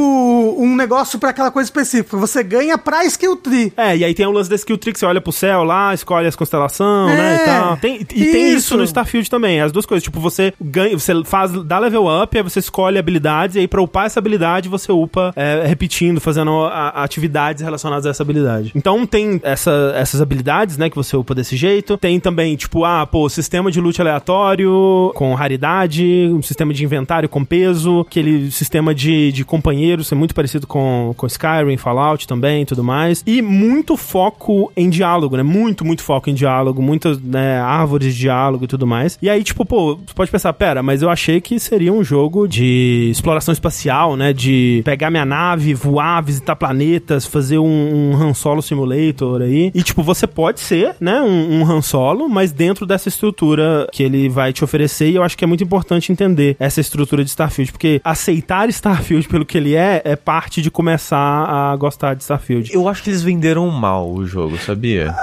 um negócio pra aquela coisa específica. Você ganha pra skill tree. É, e aí tem o lance da skill tree que você olha pro céu lá, escolhe as constelações, É, né, e tal. Tem, e tem isso isso. no Starfield também, as duas coisas. Tipo, você ganha, você faz, dá level up, aí você escolhe habilidades, e aí pra upar essa habilidade, você upa é, repetindo, fazendo a- atividades relacionadas a essa habilidade. Então tem essa- essas habilidades, né, que você upa desse jeito. Tem também, tipo, ah, pô, sistema de loot aleatório com raridade, um sistema de inventário com peso, aquele sistema de, de companheiros, é muito parecido com, com Skyrim, Fallout também tudo mais. E muito foco em diálogo, né? Muito, muito foco em diálogo, muitas né, árvores de diálogo e tudo mais. E aí, tipo, pô, você pode pensar, pera, mas eu achei que seria um jogo de exploração espacial, né? De pegar minha nave, voar, visitar planetas, fazer um, um Han Solo Simulator aí. E, tipo, você pode ser, né? Um, um Han Solo, mas dentro dessa estrutura que ele vai te oferecer. E eu acho que é muito importante entender essa estrutura de Starfield, porque aceitar Starfield pelo que ele é, é parte de começar a gostar de Starfield. Eu acho que eles venderam mal o jogo, sabia?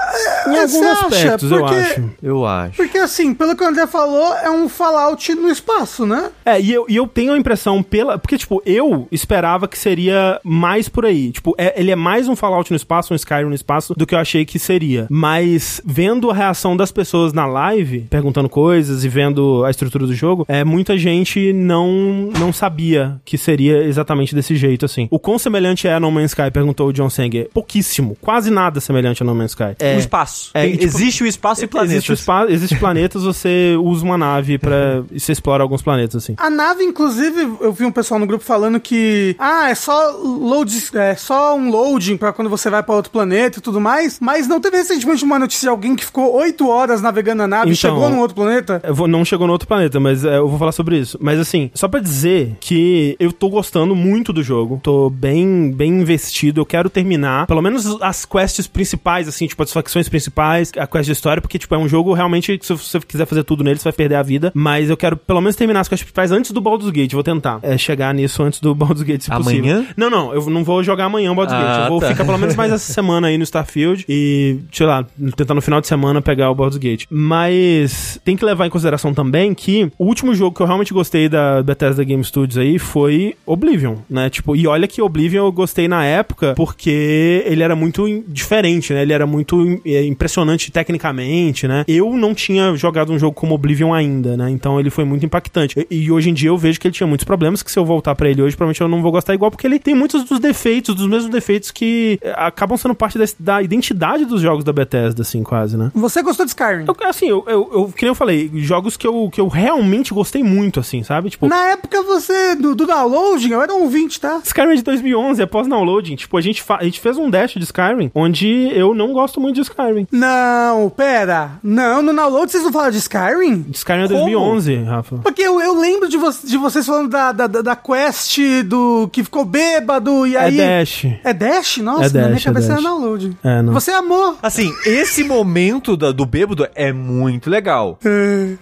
Em Você alguns acha? aspectos, eu Porque- acho. Eu acho. Porque assim, pelo que o André falou, é um Fallout no espaço, né? É, e eu, e eu tenho a impressão pela. Porque, tipo, eu esperava que seria mais por aí. Tipo, é- ele é mais um Fallout no espaço, um Skyrim no espaço, do que eu achei que seria. Mas vendo a reação das pessoas na live, perguntando coisas e vendo a estrutura do jogo, é, muita gente não, não sabia que seria exatamente desse jeito, assim. O quão semelhante é a No Man's Sky? Perguntou o John Sanger. Pouquíssimo. Quase nada semelhante a No Man's Sky. O espaço. É, Tem- tipo, existe o espaço e planetas. Existe, o espa existe planetas, você usa uma nave pra. <laughs> e você explora alguns planetas, assim. A nave, inclusive, eu vi um pessoal no grupo falando que ah, é só load, é só um loading pra quando você vai pra outro planeta e tudo mais, mas não teve recentemente uma notícia de alguém que ficou oito horas navegando na nave e Então, chegou num outro planeta? Eu vou- não chegou no outro planeta, mas é, eu vou falar sobre isso. Mas assim, só pra dizer que eu tô gostando muito do jogo. Tô bem, bem investido. Eu quero terminar, pelo menos as quests principais, assim, tipo, as facções principais, a quest de história, porque, tipo, é um jogo realmente que se você quiser fazer tudo nele, você vai perder a vida. Mas eu quero pelo menos terminar as quests principais antes do Baldur's Gate. Vou tentar é, chegar nisso antes do <laughs> Baldur's Gate, se possível. Amanhã? Não, não, eu não vou jogar amanhã o Baldur's Ah, Gate. Eu vou tá. ficar pelo menos mais essa semana aí no Starfield e, sei lá, tentar no final de semana pegar o Baldur's Gate. Mas tem que levar em consideração também que o último jogo que eu realmente gostei da Bethesda Game Studios aí foi Oblivion, né? Tipo, e olha que Oblivion eu gostei na época porque ele era muito diferente, né? Ele era muito é, impressionante tecnicamente, né? Eu não tinha jogado um jogo como Oblivion ainda, né? Então ele foi muito impactante. E, e hoje em dia eu vejo que ele tinha muitos problemas que se eu voltar pra ele hoje, provavelmente eu não vou gostar igual porque ele tem muitos dos defeitos, dos mesmos defeitos que é, acabam sendo parte da, da identidade dos jogos da Bethesda, assim, quase, né? Você gostou de Skyrim? Eu, assim, eu, eu, eu, que nem eu falei, jogos que eu, que eu realmente gostei muito, assim, sabe? Tipo, Na época você, do, do downloading, eu era um ouvinte, tá? Skyrim é de 2011, é pós-downloading. Tipo, a gente, a gente fez um dash de Skyrim, onde eu não gosto muito de Skyrim. Não, pera. Não, no download vocês não falam de Skyrim? Skyrim é Como? 2011, Rafa. Porque eu, eu lembro de, vo de vocês falando da, da, da quest do que ficou bêbado e É aí... dash. É Dash? Nossa, É na minha Dash, é cabeça Dash. era download. É, não. Você amou. Assim, esse momento da- do bêbado é muito legal.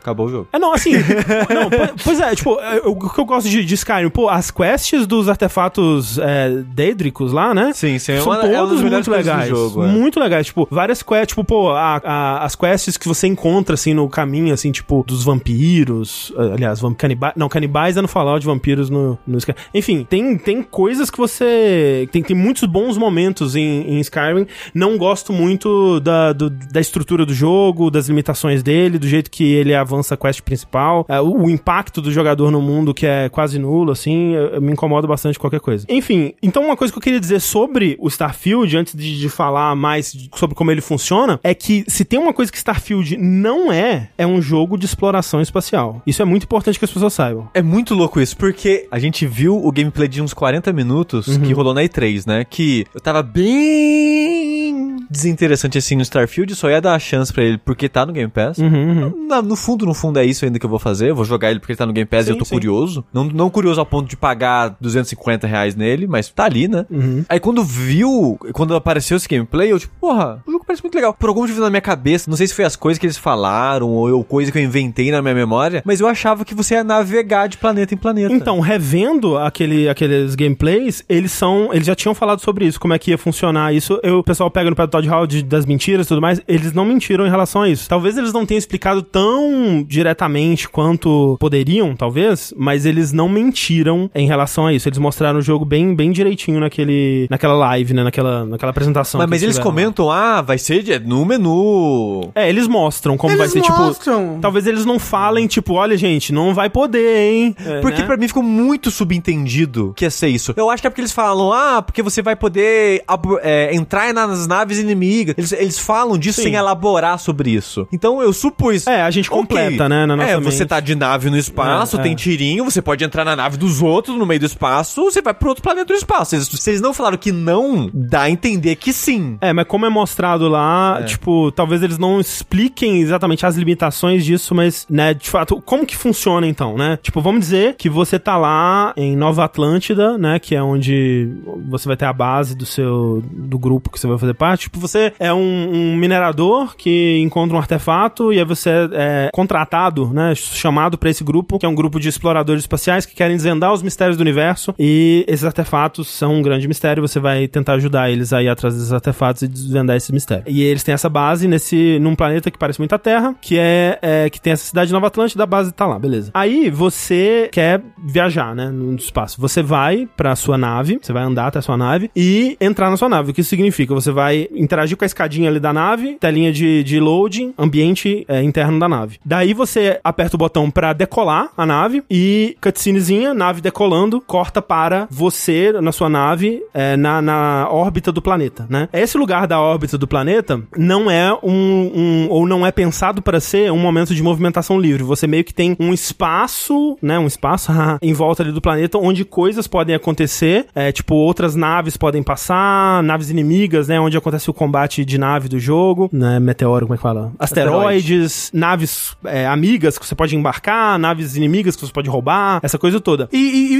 Acabou o jogo. É, não, assim. <laughs> não, po- pois é, tipo, é, o que eu gosto de, de Skyrim, pô, as quests dos artefatos é, dédricos lá, né? Sim, sim, é São uma- é todos melhores muito legais. jogo, é. Muito legais. Tipo, várias quests, tipo, pô, a- a- as quests que você encontra, assim, no caminho, assim, tipo, dos vampiros. Aliás, vamp, canibais. Não, canibais é no Fallout, vampiros no, no Skyrim. Enfim, tem, tem coisas que você. Tem, tem muitos bons momentos em, em Skyrim. Não gosto muito da, do- da estrutura do jogo, das limitações dele, do jeito que ele avança a quest principal. Ah, o, o impacto do jogador no mundo, que é quase nulo, assim, eu- eu me incomoda bastante qualquer coisa. Enfim, então uma coisa que eu queria dizer sobre o Starfield, antes de, de falar mais sobre como ele funciona, é que se tem uma coisa que Starfield não é, é um jogo de exploração espacial. Isso é muito importante que as pessoas saibam. É muito louco isso, porque a gente viu o gameplay de uns 40 minutos Uhum. que rolou na E3, né? Que eu tava bem desinteressante assim no Starfield, só ia dar a chance pra ele porque tá no Game Pass. Uhum, Na- no fundo, no fundo é isso ainda que eu vou fazer. Eu vou jogar ele porque ele tá no Game Pass Sim, e eu tô sim. curioso. Não, não curioso ao ponto de pagar 250 reais nele, mas tá ali, né? Uhum. Aí quando viu, quando apareceu esse gameplay, eu tipo, porra, o jogo parece muito legal. legal. Por algum motivo na minha cabeça, não sei se foi as coisas que eles falaram ou eu, coisa que eu inventei na minha memória, mas eu achava que você ia navegar de planeta em planeta. Então, revendo aquele, aqueles gameplays, eles são. Eles já tinham falado sobre isso, como é que ia funcionar isso. Eu, o pessoal pega no pé do Todd Howard das mentiras e tudo mais. Eles não mentiram em relação a isso. Talvez eles não tenham explicado tão diretamente quanto poderiam, talvez, mas eles não mentiram em relação a isso. Eles mostraram o jogo bem, bem direitinho naquele, naquela live, né? Naquela, naquela apresentação. Mas, mas eles comentam, ah, vai ser de- no menu. É, eles mostram como vai Eles ser, tipo. mostram. Talvez eles não falem, tipo, olha, gente, não vai poder, hein? É, Porque né? pra mim ficou muito subentendido que ia ser isso. Eu acho que é porque eles falam, ah, porque você vai poder abo- é, entrar nas naves inimigas. Eles, eles falam disso Sim. sem elaborar sobre isso. Então eu supus. É, a gente completa, né, na nossa É, mente. você tá de nave no espaço, É, tem é. tirinho, você pode entrar na nave dos outros no meio do espaço, você vai pro outro planeta do espaço. Se eles, eles não falaram que não, dá a entender que sim. É, mas como é mostrado lá, É. tipo, talvez eles não expliquem exatamente as limitações disso, mas, né, de fato, como que funciona então, né? Tipo, vamos dizer que você tá lá em Nova Atlântida, né, que é onde você vai ter a base do seu, do grupo que você vai fazer parte. Tipo, você é um, um minerador que encontra um artefato e aí você é contratado, né, chamado pra esse grupo, que é um grupo de exploradores espaciais que querem desvendar os mistérios do universo e esses artefatos são um grande mistério, você vai tentar ajudar eles aí atrás desses artefatos e desvendar esse mistério. E eles têm essa base nesse num planeta que parece muito a Terra, que é, é, que tem essa cidade de Nova Atlântida, a base tá lá, beleza. Aí você quer viajar, né, no espaço. Você vai pra sua nave, você vai andar até a sua nave e entrar na sua nave. O que isso significa? Você vai interagir com a escadinha ali da nave, telinha de, de loading, ambiente é, interno da nave. Daí você aperta o botão pra decolar a nave e cutscenezinha, nave decolando, corta para você na sua nave é, na, na órbita do planeta, né? Esse lugar da órbita do planeta não é um, um ou não é pensado para ser um momento de movimentação livre. Você meio que tem um espaço, né? Um espaço <laughs> em volta ali do planeta onde coisas podem acontecer, é, tipo outras naves podem passar, naves inimigas, né? Onde acontece o combate de nave do jogo, né? Meteoro, como é que fala? Asteroides, naves é, amigas que você pode embarcar, naves inimigas que você pode roubar, essa coisa toda. E,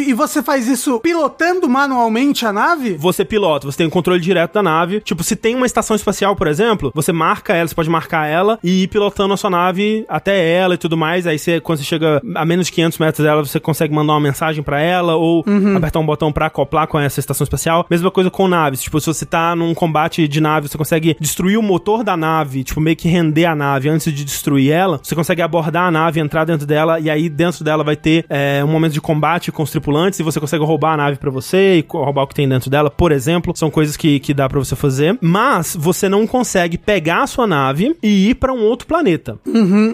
e- e você faz isso pilotando manualmente a nave? Você pilota, você tem o controle direto da nave. Tipo, se tem uma estação espacial, por exemplo, você marca ela, você pode marcar ela e ir pilotando a sua nave até ela e tudo mais. Aí você, quando você chega a menos de 500 metros dela, você consegue mandar uma mensagem pra ela ou apertar um botão pra acoplar com essa estação espacial. Mesma coisa com naves. Tipo, se você tá num combate de nave, você consegue destruir o motor da nave, tipo, meio que render a nave antes de destruir ela. Você consegue abordar a nave, entrar dentro dela e aí dentro dela vai ter é, um momento de combate com os tripulantes e você consegue roubar a nave pra você e roubar o que tem dentro dela, por exemplo. São coisas que, que dá pra você fazer. Mas você não consegue pegar a sua nave e ir pra um outro planeta.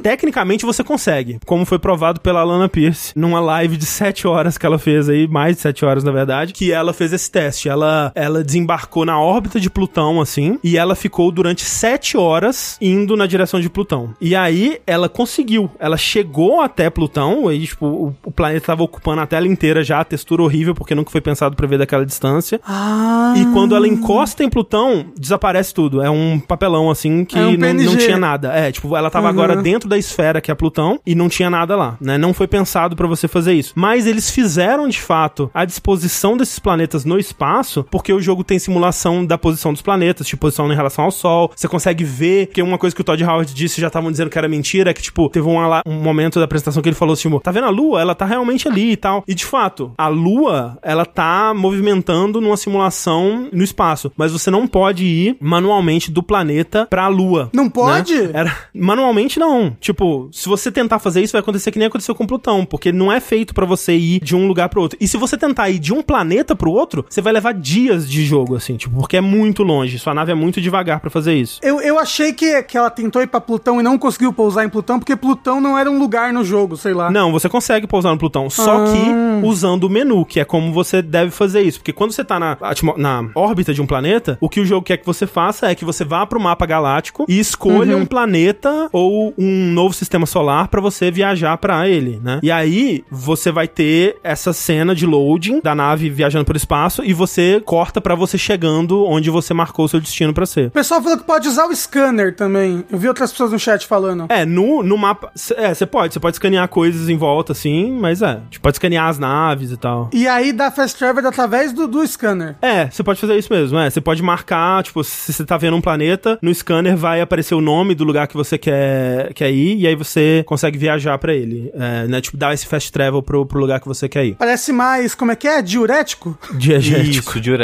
Tecnicamente você consegue, como foi provado pela Lana Pierce numa live de 7 horas que ela fez aí, mais de 7 horas na verdade, que ela fez esse teste. Ela, ela desembarcou na órbita de Plutão, assim, e ela ficou durante 7 horas indo na direção de Plutão. E aí ela conseguiu, ela chegou até Plutão, aí, tipo, o, o planeta tava ocupando a tela inteira já, a textura horrível, porque nunca foi pensado pra ver daquela distância. Ah. E quando ela encosta em Plutão, desaparece tudo. É um papelão assim que É um não, não tinha nada. É, tipo, ela tava Uhum. agora dentro da esfera que é Plutão e não tinha nada lá, né? Não foi pensado pra você fazer isso. Mas eles fizeram de fato a disposição desses planetas no espaço, porque o jogo tem simulação da posição dos planetas, tipo, posição em relação ao Sol. Você consegue ver, que uma coisa que o Todd Howard disse já estavam dizendo que era mentira, é que, tipo, teve um, um momento da apresentação que ele falou assim, tipo, tá vendo a Lua? Ela tá realmente ali e tal. E de fato, a Lua, ela tá movimentando numa simulação no espaço, mas você não pode ir manualmente do planeta pra Lua. Não pode? né? Era, manualmente não. Tipo, se você tentar fazer isso, vai acontecer que nem aconteceu com Plutão, porque não é feito pra você ir de um lugar pro outro. E se você tentar ir de um planeta pro outro, você vai levar dias de jogo, assim, tipo, porque é muito longe. Sua nave é muito devagar pra fazer isso. Eu, eu achei que, que ela tentou ir pra Plutão e não conseguiu pousar em Plutão, porque Plutão não era um lugar no jogo, sei lá. Não, você consegue pousar no Plutão, só Ah. que usando o menu, que é como você deve fazer isso. Porque quando você tá na, na órbita de um planeta, o que o jogo quer que você faça é que você vá pro mapa galáctico e escolha Uhum. um planeta ou um novo sistema solar pra você viajar pra ele, né? E aí você vai ter essa cena de loading da nave viajando pelo espaço e você corta pra você chegando onde você marcou o seu destino pra ser. O pessoal falou que pode usar o scanner também. Eu vi outras pessoas no chat falando. É, no, no mapa. É, você pode. Você pode escanear coisas em volta, assim, mas é. Tipo, pode escanear as naves e tal. E aí dá fast travel através do, do scanner. É, você pode fazer isso mesmo, é. Você pode marcar, tipo, se você tá vendo um planeta no scanner vai aparecer o nome do lugar que você quer, quer ir, e aí você consegue viajar pra ele. É, né? Tipo, dar esse fast travel pro, pro lugar que você quer ir. Parece mais, como é que é? Diurético? Diegético. Isso, diurético.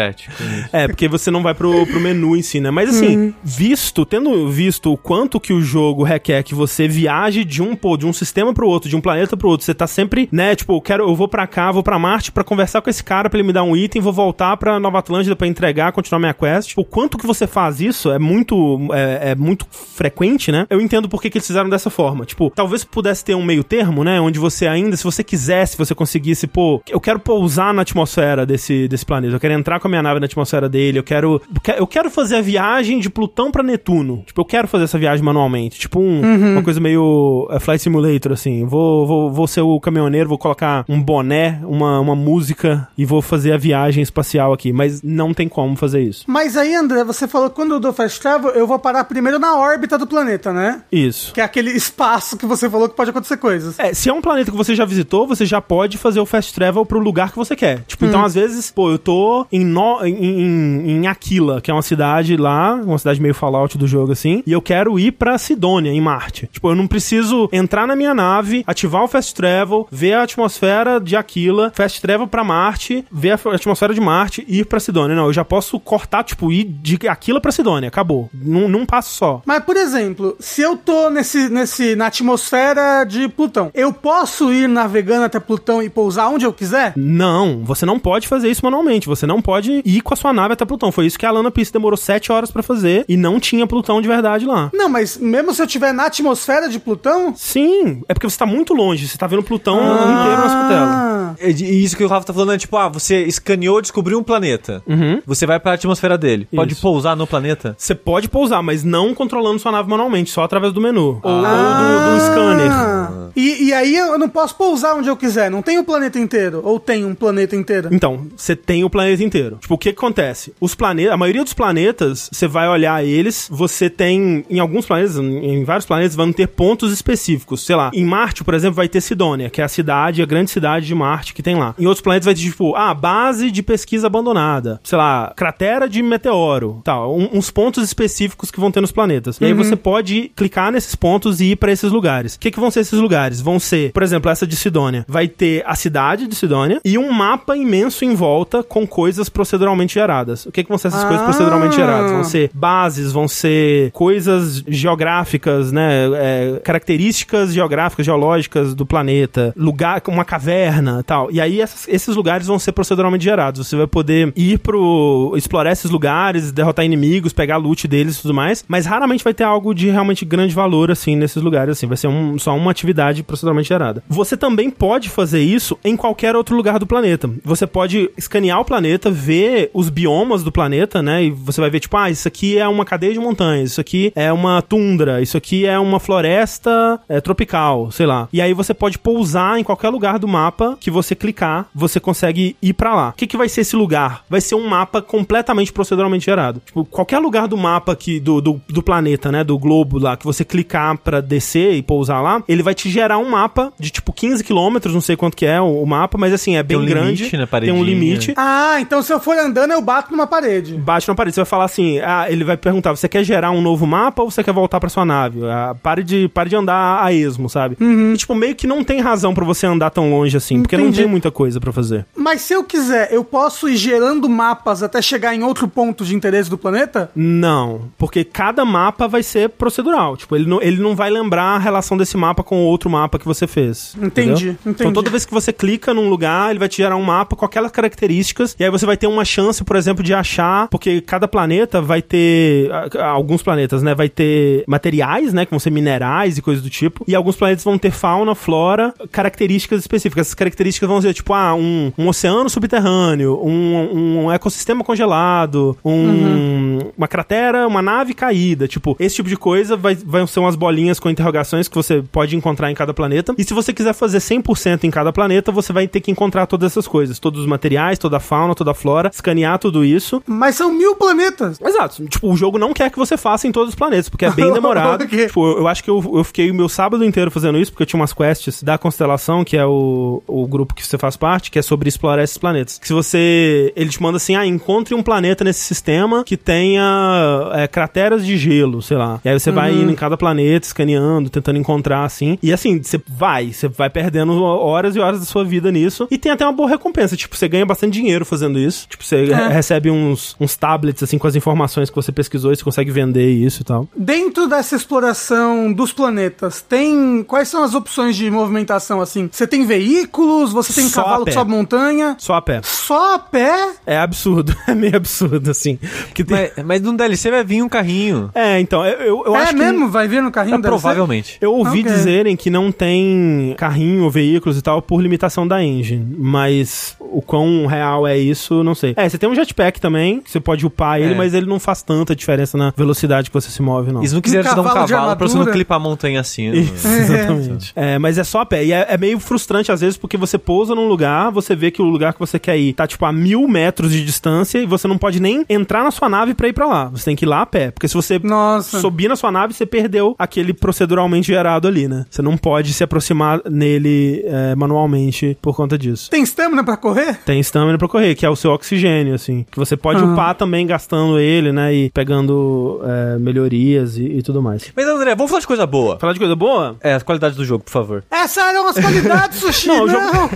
É, porque você não vai pro, pro menu em si, né? Mas assim, Uhum. visto, tendo visto o quanto que o jogo requer que você viaje de um, pô, de um sistema pro outro, de um planeta pro outro, você tá sempre, né, tipo, eu quero, eu vou pra cá, vou pra Marte pra conversar com esse cara pra ele me dar um item, vou voltar pra Nova Atlântida pra entregar, continuar minha quest. O quanto que você faz isso é muito, é, é muito frequente, né? Eu entendo por que, que eles fizeram dessa forma. Tipo, talvez pudesse ter um meio termo, né, onde você ainda, se você quisesse, você conseguisse, pô, eu quero pousar na atmosfera desse, desse planeta, eu quero entrar com a minha nave na atmosfera dele, eu quero, eu quero fazer a viagem de Plutão pra Netuno. Tipo, eu quero fazer essa viagem manualmente. Tipo, um- uma coisa meio é, Flight Simulator, assim. Vou, vou, vou ser o caminhoneiro, vou colocar um boné, uma, uma música e vou fazer a viagem espacial aqui. Mas não tem como fazer isso. Mas aí, André, você falou que quando eu dou fast travel, eu vou parar primeiro na órbita do planeta, né? Isso. Que é aquele espaço que você falou que pode acontecer coisas. É, se é um planeta que você já visitou, você já pode fazer o fast travel pro lugar que você quer. Tipo, então às vezes, pô, eu tô em, no, em, em, Aquila, que é uma cidade lá, uma cidade meio Fallout do jogo, assim, e eu quero ir pra Sidônia, em Marte. Tipo, eu não preciso entrar na minha nave, ativar o fast travel, ver a atmosfera de Aquila, fast travel pra Marte, ver a atmosfera de Marte e ir pra Sidônia. Não, eu já posso cortar, tipo, ir de Aquila pra Sidônia. Acabou. Num, num passo só. Mas, por exemplo, se eu tô nesse, nesse, na atmosfera de Plutão, eu posso ir navegando até Plutão e pousar onde eu quiser? Não, você não pode fazer isso manualmente. Você não pode ir com a sua nave até Plutão. Foi isso que a Lana Peace demorou sete horas pra fazer e não tinha Plutão de verdade lá. Não, mas mesmo se eu estiver na atmosfera de Plutão. Sim, é porque você tá muito longe. Você tá vendo Plutão inteiro na sua tela. Ah, É E isso que o Rafa tá falando é tipo, ah, você escaneou, descobriu um planeta. Uhum. Você vai pra atmosfera dele. Pode Isso. pousar no planeta? Você pode pousar, mas não controlando sua nave manualmente, só através do menu. Ou, ou do, do scanner. Ah. E, e aí eu não posso pousar onde eu quiser, não tem o planeta inteiro. Ou tem um planeta inteiro. Então, você tem o planeta inteiro. Tipo, o que, que acontece? Os planetas, a maioria dos planetas, você vai olhar eles, você tem, em alguns planetas, em vários planetas, vão ter pontos específicos. Sei lá, em Marte, por exemplo, vai ter Sidônia, que é a cidade, a grande cidade de Marte que tem lá. Em outros planetas vai ter, tipo, ah, base de pesquisa abandonada. Sei lá, cratera de meteoro. Tal, um- uns pontos específicos que vão ter nos planetas. E aí você pode clicar nesses pontos e ir pra esses lugares. O que, que vão ser esses lugares? Vão ser, por exemplo, essa de Sidônia. Vai ter a cidade de Sidônia e um mapa imenso em volta com coisas proceduralmente geradas. O que, que vão ser essas coisas Ah. proceduralmente geradas? Vão ser bases, vão ser coisas geográficas, né? É, características geográficas, geológicas do planeta, lugar, uma caverna tal. E aí essas- esses lugares vão ser proceduralmente gerados. Você vai poder ir pro. explorar esses lugares, derrotar inimigos, pegar loot deles e tudo mais. Mas raramente vai ter algo de realmente grande valor, assim, nesses lugares, assim. Vai ser um- só uma atividade proceduralmente gerada. Você também pode fazer isso em qualquer outro lugar do planeta. Você pode escanear o planeta, ver os biomas do planeta, né? E você vai ver, tipo, ah, isso aqui é uma cadeia de montanhas, isso aqui é uma tundra, isso aqui é uma floresta é, tropical, sei lá. E aí você pode pousar em qualquer lugar do mapa que você clicar, você consegue ir pra lá. O que, que vai ser esse lugar? Vai ser um mapa completamente proceduralmente gerado. Tipo, qualquer lugar do mapa que, do, do, do planeta, né? Do globo lá, que você clicar pra descer e pousar lá, ele vai te gerar um mapa de tipo 15 quilômetros, não sei quanto que é o, o mapa, mas assim, é bem um grande. limite, né, tem um limite. Ah, então se eu for andando, eu bato numa parede. Bate na parede, você vai falar assim, ah, ele vai perguntar, você quer gerar um novo mapa ou você quer voltar pra sua nave? Ah, pare, de, pare de andar a esmo, sabe? E, tipo, meio que não tem razão pra você andar tão longe assim, porque não Entendi. tem muita coisa pra fazer. Mas se eu quiser, eu posso ir gerando mapas até chegar em outro ponto de interesse do planeta? Não, porque cada mapa vai ser procedural. Tipo, ele não, ele não vai lembrar a relação desse mapa com o outro mapa que você fez. Entendi, entendeu? entendi. Então toda vez que você clica num lugar, ele vai te gerar um mapa com aquelas características, e aí você vai ter uma chance, por exemplo, de achar, porque cada planeta vai ter, alguns planetas, né, vai ter materiais, né, que vão ser minerais e coisas do tipo, e alguns planetas vão ter fauna, flora, características específicas. Essas características vão ser, tipo, ah, um, um oceano subterrâneo, um, um ecossistema congelado, um, uma cratera, uma nave caída, tipo, esse tipo de coisa vai, vai ser umas bolinhas com interrogações que você pode encontrar em cada planeta. E se você quiser fazer 100% em cada planeta, você vai ter que encontrar todas essas coisas, todos os materiais, toda a fauna, toda a flora, escanear tudo isso. Mas são mil planetas. Exato. Tipo, o jogo não quer que você faça em todos os planetas, porque é bem <laughs> demorado. Ok. Tipo, eu acho que eu, eu fiquei o meu sábado inteiro fazendo isso, porque eu tinha umas quests da Constelação, que é o, o grupo que você faz parte, que é sobre explorar esses planetas. Que se você... Ele te manda assim, ah, encontre um planeta nesse sistema que tenha é, crateras de gelo, sei lá. E aí você vai indo em cada planeta, escaneando, tentando encontrar, assim. E assim, você vai, você vai perdendo horas e horas da sua vida nisso. E tem até uma boa recompensa. Tipo, você ganha bastante dinheiro fazendo isso. Tipo, você É. recebe uns, uns tablets, assim, com as informações que você pesquisou e você consegue vender isso e tal. Dentro dessa exploração dos planetas, tem. Quais são as opções de movimentação assim? Você tem veículos, você tem Só cavalo que sobe montanha. Só a pé. Só a pé? É absurdo. <laughs> É meio absurdo, assim. Porque tem... Mas, mas no DLC vai vir um carrinho. É, então, eu, eu, eu é acho que... mesmo? Vai vir no carrinho É, provavelmente. Eu ouvi Ok. dizerem que não tem carrinho, veículos e tal por limitação da engine, mas o quão real é isso, não sei. É, você tem um jetpack também, que você pode upar ele, É. mas ele não faz tanta diferença na velocidade que você se move, não. Eles não quiseram Um te dar um cavalo pra você não clipar a montanha assim. Isso, É. exatamente. É, mas é só a pé. E é, é meio frustrante às vezes porque você pousa num lugar, você vê que o lugar que você quer ir tá tipo a mil metros de distância e você não pode nem entrar na sua nave pra ir pra lá. Você tem que ir lá a pé. Porque se você Nossa. subir na sua nave, você perdeu aquele proceduralmente gerado ali, né? Você não pode se aproximar nele é, manualmente por conta disso. Tem stamina pra correr? Tem stamina pra correr, que é o seu oxigênio, assim. Que você pode Aham. upar também gastando ele, né? E pegando é, melhorias e, e tudo mais. Mas André, vamos falar de coisa boa. Falar de coisa boa? É, as qualidades do jogo, por favor. Essas eram as qualidades, <laughs> Sushi. Não, não, o jogo-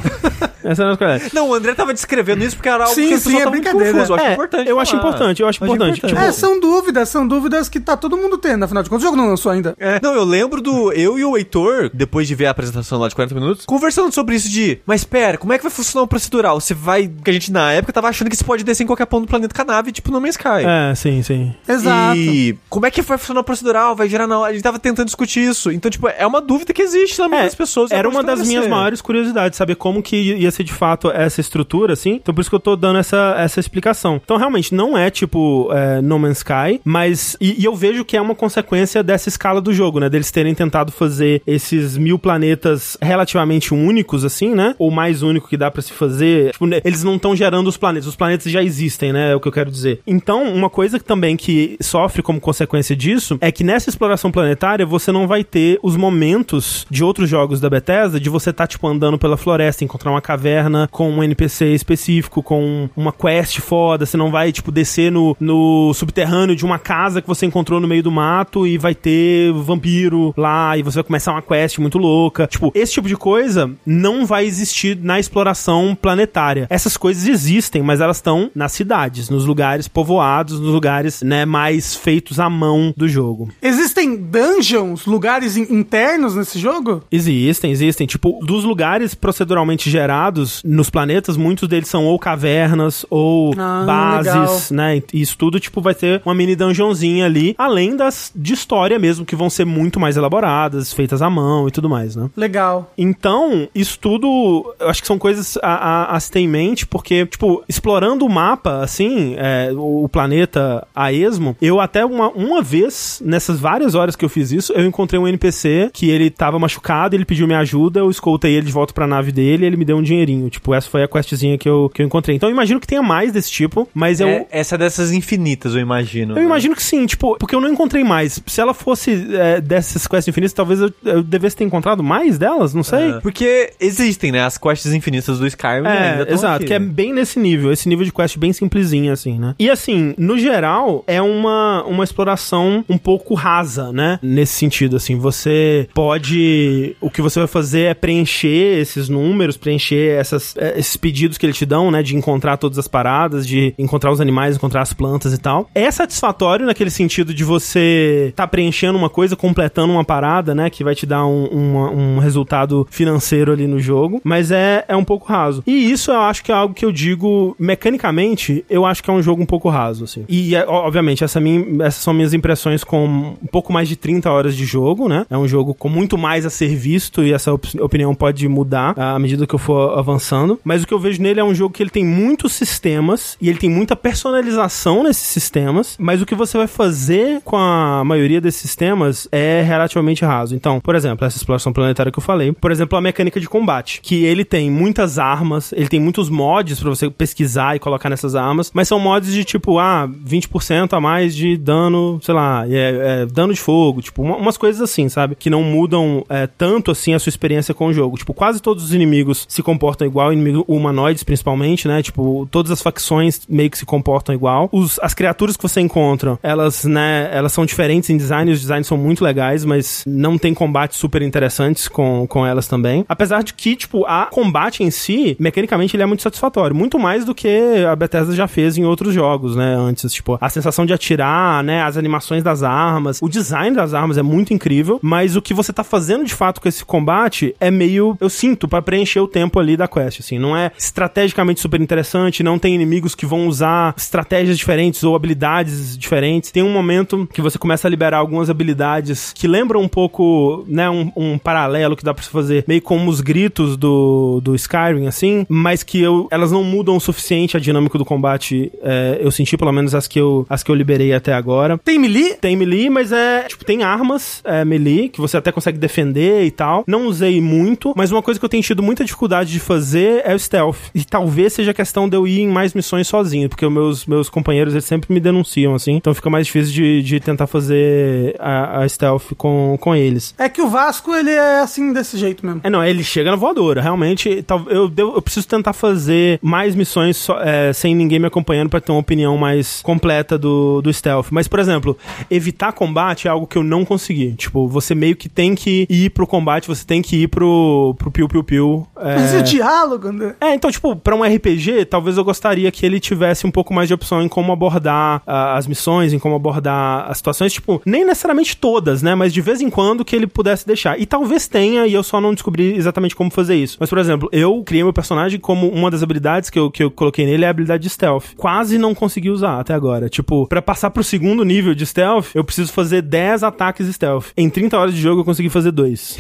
<laughs> Essa é a nossa coisa. Não, o André tava descrevendo isso porque era algo Sim, que as sim, é brincadeira. confuso. Eu acho É, importante eu acho falar. importante, eu acho importante. Tipo, É, são dúvidas, são dúvidas que tá todo mundo tendo, afinal de contas. O jogo não lançou ainda. É. Não, eu lembro do eu e o Heitor, depois de ver a apresentação lá de 40 minutos, conversando sobre isso de, mas pera, como é que vai funcionar o procedural? Você vai, que a gente na época tava achando que você pode descer em qualquer ponto do planeta com a nave, tipo no Man's Sky. É, sim, sim. Exato. E como é que vai funcionar o procedural? Vai gerar na hora? A gente tava tentando discutir isso. Então, tipo, é uma dúvida que existe na mente É, das pessoas. e Era uma das minhas maiores curiosidades, saber como que ia ser de fato essa estrutura, assim. Então por isso que eu tô dando essa, essa explicação. Então realmente não é tipo é, No Man's Sky, mas. E, e eu vejo que é uma consequência dessa escala do jogo, né? Deles terem tentado fazer esses mil planetas relativamente únicos, assim, né? Ou mais único que dá pra se fazer. Tipo, né, eles não estão gerando os planetas, os planetas já existem, né? É o que eu quero dizer. Então, uma coisa que também que sofre como consequência disso é que nessa exploração planetária você não vai ter os momentos de outros jogos da Bethesda de você tá, tipo, andando pela floresta, encontrar uma caverna com um NPC específico, com uma quest foda, você não vai, tipo, descer no, no subterrâneo de uma casa que você encontrou no meio do mato e vai ter vampiro lá e você vai começar uma quest muito louca. Tipo, esse tipo de coisa não vai existir na exploração planetária. Essas coisas existem, mas elas estão nas cidades, nos lugares povoados, nos lugares, né, mais feitos à mão do jogo. Existem dungeons, lugares in- internos nesse jogo? Existem, existem. Tipo, dos lugares proceduralmente gerados nos planetas, muitos deles são ou cavernas ou Ah, bases, né? E isso tudo, tipo, vai ter uma mini dungeonzinha ali, além das de história mesmo, que vão ser muito mais elaboradas, feitas à mão e tudo mais, né? Legal. Então, isso tudo, eu acho que são coisas a, a, a se ter em mente, porque, tipo, explorando o mapa, assim, é, o, planeta a esmo, eu até uma, uma vez, nessas várias horas que eu fiz isso, eu encontrei um NPC que ele tava machucado, ele pediu minha ajuda, eu escoltei ele de volta pra nave dele ele me deu um dinheirinho. Tipo, essa foi a questzinha que eu, que eu encontrei. Então, eu imagino que tenha mais desse tipo, mas eu. É, essa é dessas infinitas, eu imagino. Eu imagino que sim, tipo, porque eu não encontrei mais. Se ela fosse é, dessas quests infinitas, talvez eu, eu devesse ter encontrado mais delas, não sei. É, Porque existem, né? As quests infinitas do Skyrim ainda É, exato, aqui, que é né? bem nesse nível, esse nível de quest bem simplesinha, assim, né? E assim, no geral, é uma, uma exploração um pouco rasa, né? Nesse sentido, assim, você pode. O que você vai fazer é preencher esses números, preencher essas, eh, esses pedidos que eles te dão, né? De encontrar todas as paradas, de encontrar os animais, encontrar as plantas e tal. É satisfatório naquele sentido de você tá preenchendo uma coisa, completando uma parada, né? Que vai te dar um, uma- um resultado financeiro ali no jogo, mas é, é um pouco raso. E isso eu acho que é algo que eu digo mecanicamente, eu acho que é um jogo um pouco raso, assim. E, é, obviamente, essa minha, essas são minhas impressões com um pouco mais de 30 horas de jogo, né? É um jogo com muito mais a ser visto e essa op- opinião pode mudar à medida que eu for avançando, mas o que eu vejo nele é um jogo que ele tem muitos sistemas e ele tem muita personalização nesses sistemas, mas o que você vai fazer com a maioria desses sistemas é relativamente raso. Então, por exemplo, essa exploração planetária que eu falei, por exemplo, a mecânica de combate, que ele tem muitas armas, ele tem muitos mods para você pesquisar e colocar nessas armas, mas são mods de tipo, ah, 20% a mais de dano, sei lá, é, é, dano de fogo, tipo, uma, umas coisas assim, sabe? Que não mudam é, tanto assim a sua experiência com o jogo. Tipo, quase todos os inimigos se comportam igual, inimigos humanoides principalmente, né? Tipo, todas as facções meio que se comportam igual. Os, as criaturas que você encontra, elas, né, elas são diferentes em design, os designs são muito legais, mas não tem combates super interessantes com, com elas também. Apesar de que, tipo, a combate em si, mecanicamente, ele é muito satisfatório. Muito mais do que a Bethesda já fez em outros jogos, né? Antes, tipo, a sensação de atirar, né? As animações das armas, o design das armas é muito incrível, mas o que você tá fazendo de fato com esse combate é meio, eu sinto, para preencher o tempo ali da quest, assim. Não é estrategicamente super interessante, não tem inimigos que vão usar estratégias diferentes ou habilidades diferentes. Tem um momento que você começa a liberar algumas habilidades que lembram um pouco, né, um, um paralelo que dá pra fazer meio como os gritos do, do Skyrim, assim, mas que eu, elas não mudam o suficiente a dinâmica do combate. É, eu senti pelo menos as que eu, as que eu liberei até agora. Tem melee? Tem melee, mas é, tipo, tem armas é, melee que você até consegue defender e tal. Não usei muito, mas uma coisa que eu tenho tido muita dificuldade de fazer é o stealth. E talvez seja questão de eu ir em mais missões sozinho, porque os meus, meus companheiros eles sempre me denunciam, assim. Então fica mais difícil de, de tentar fazer a, a stealth com, com eles. É que o Vasco, ele é assim, desse jeito mesmo. É, não, ele chega na voadora. Realmente, eu, eu, eu preciso tentar fazer mais missões só, é, sem ninguém me acompanhando para ter uma opinião mais completa do, do stealth. Mas, por exemplo, evitar combate é algo que eu não consegui. Tipo, você meio que tem que ir pro combate, você tem que ir pro, pro piu-piu-piu. É... O diálogo, André? É, então, tipo, pra um RPG, talvez eu gostaria que ele tivesse um pouco mais de opção em como abordar uh, as missões, em como abordar as situações. Tipo, nem necessariamente todas, né? Mas de vez em quando que ele pudesse deixar. E talvez tenha, e eu só não descobri exatamente como fazer isso. Mas, por exemplo, eu criei meu personagem como uma das habilidades que eu, que eu coloquei nele é a habilidade de stealth. Quase não consegui usar até agora. Tipo, para passar pro segundo nível de stealth, eu preciso fazer 10 ataques stealth. Em 30 horas de jogo eu consegui fazer dois.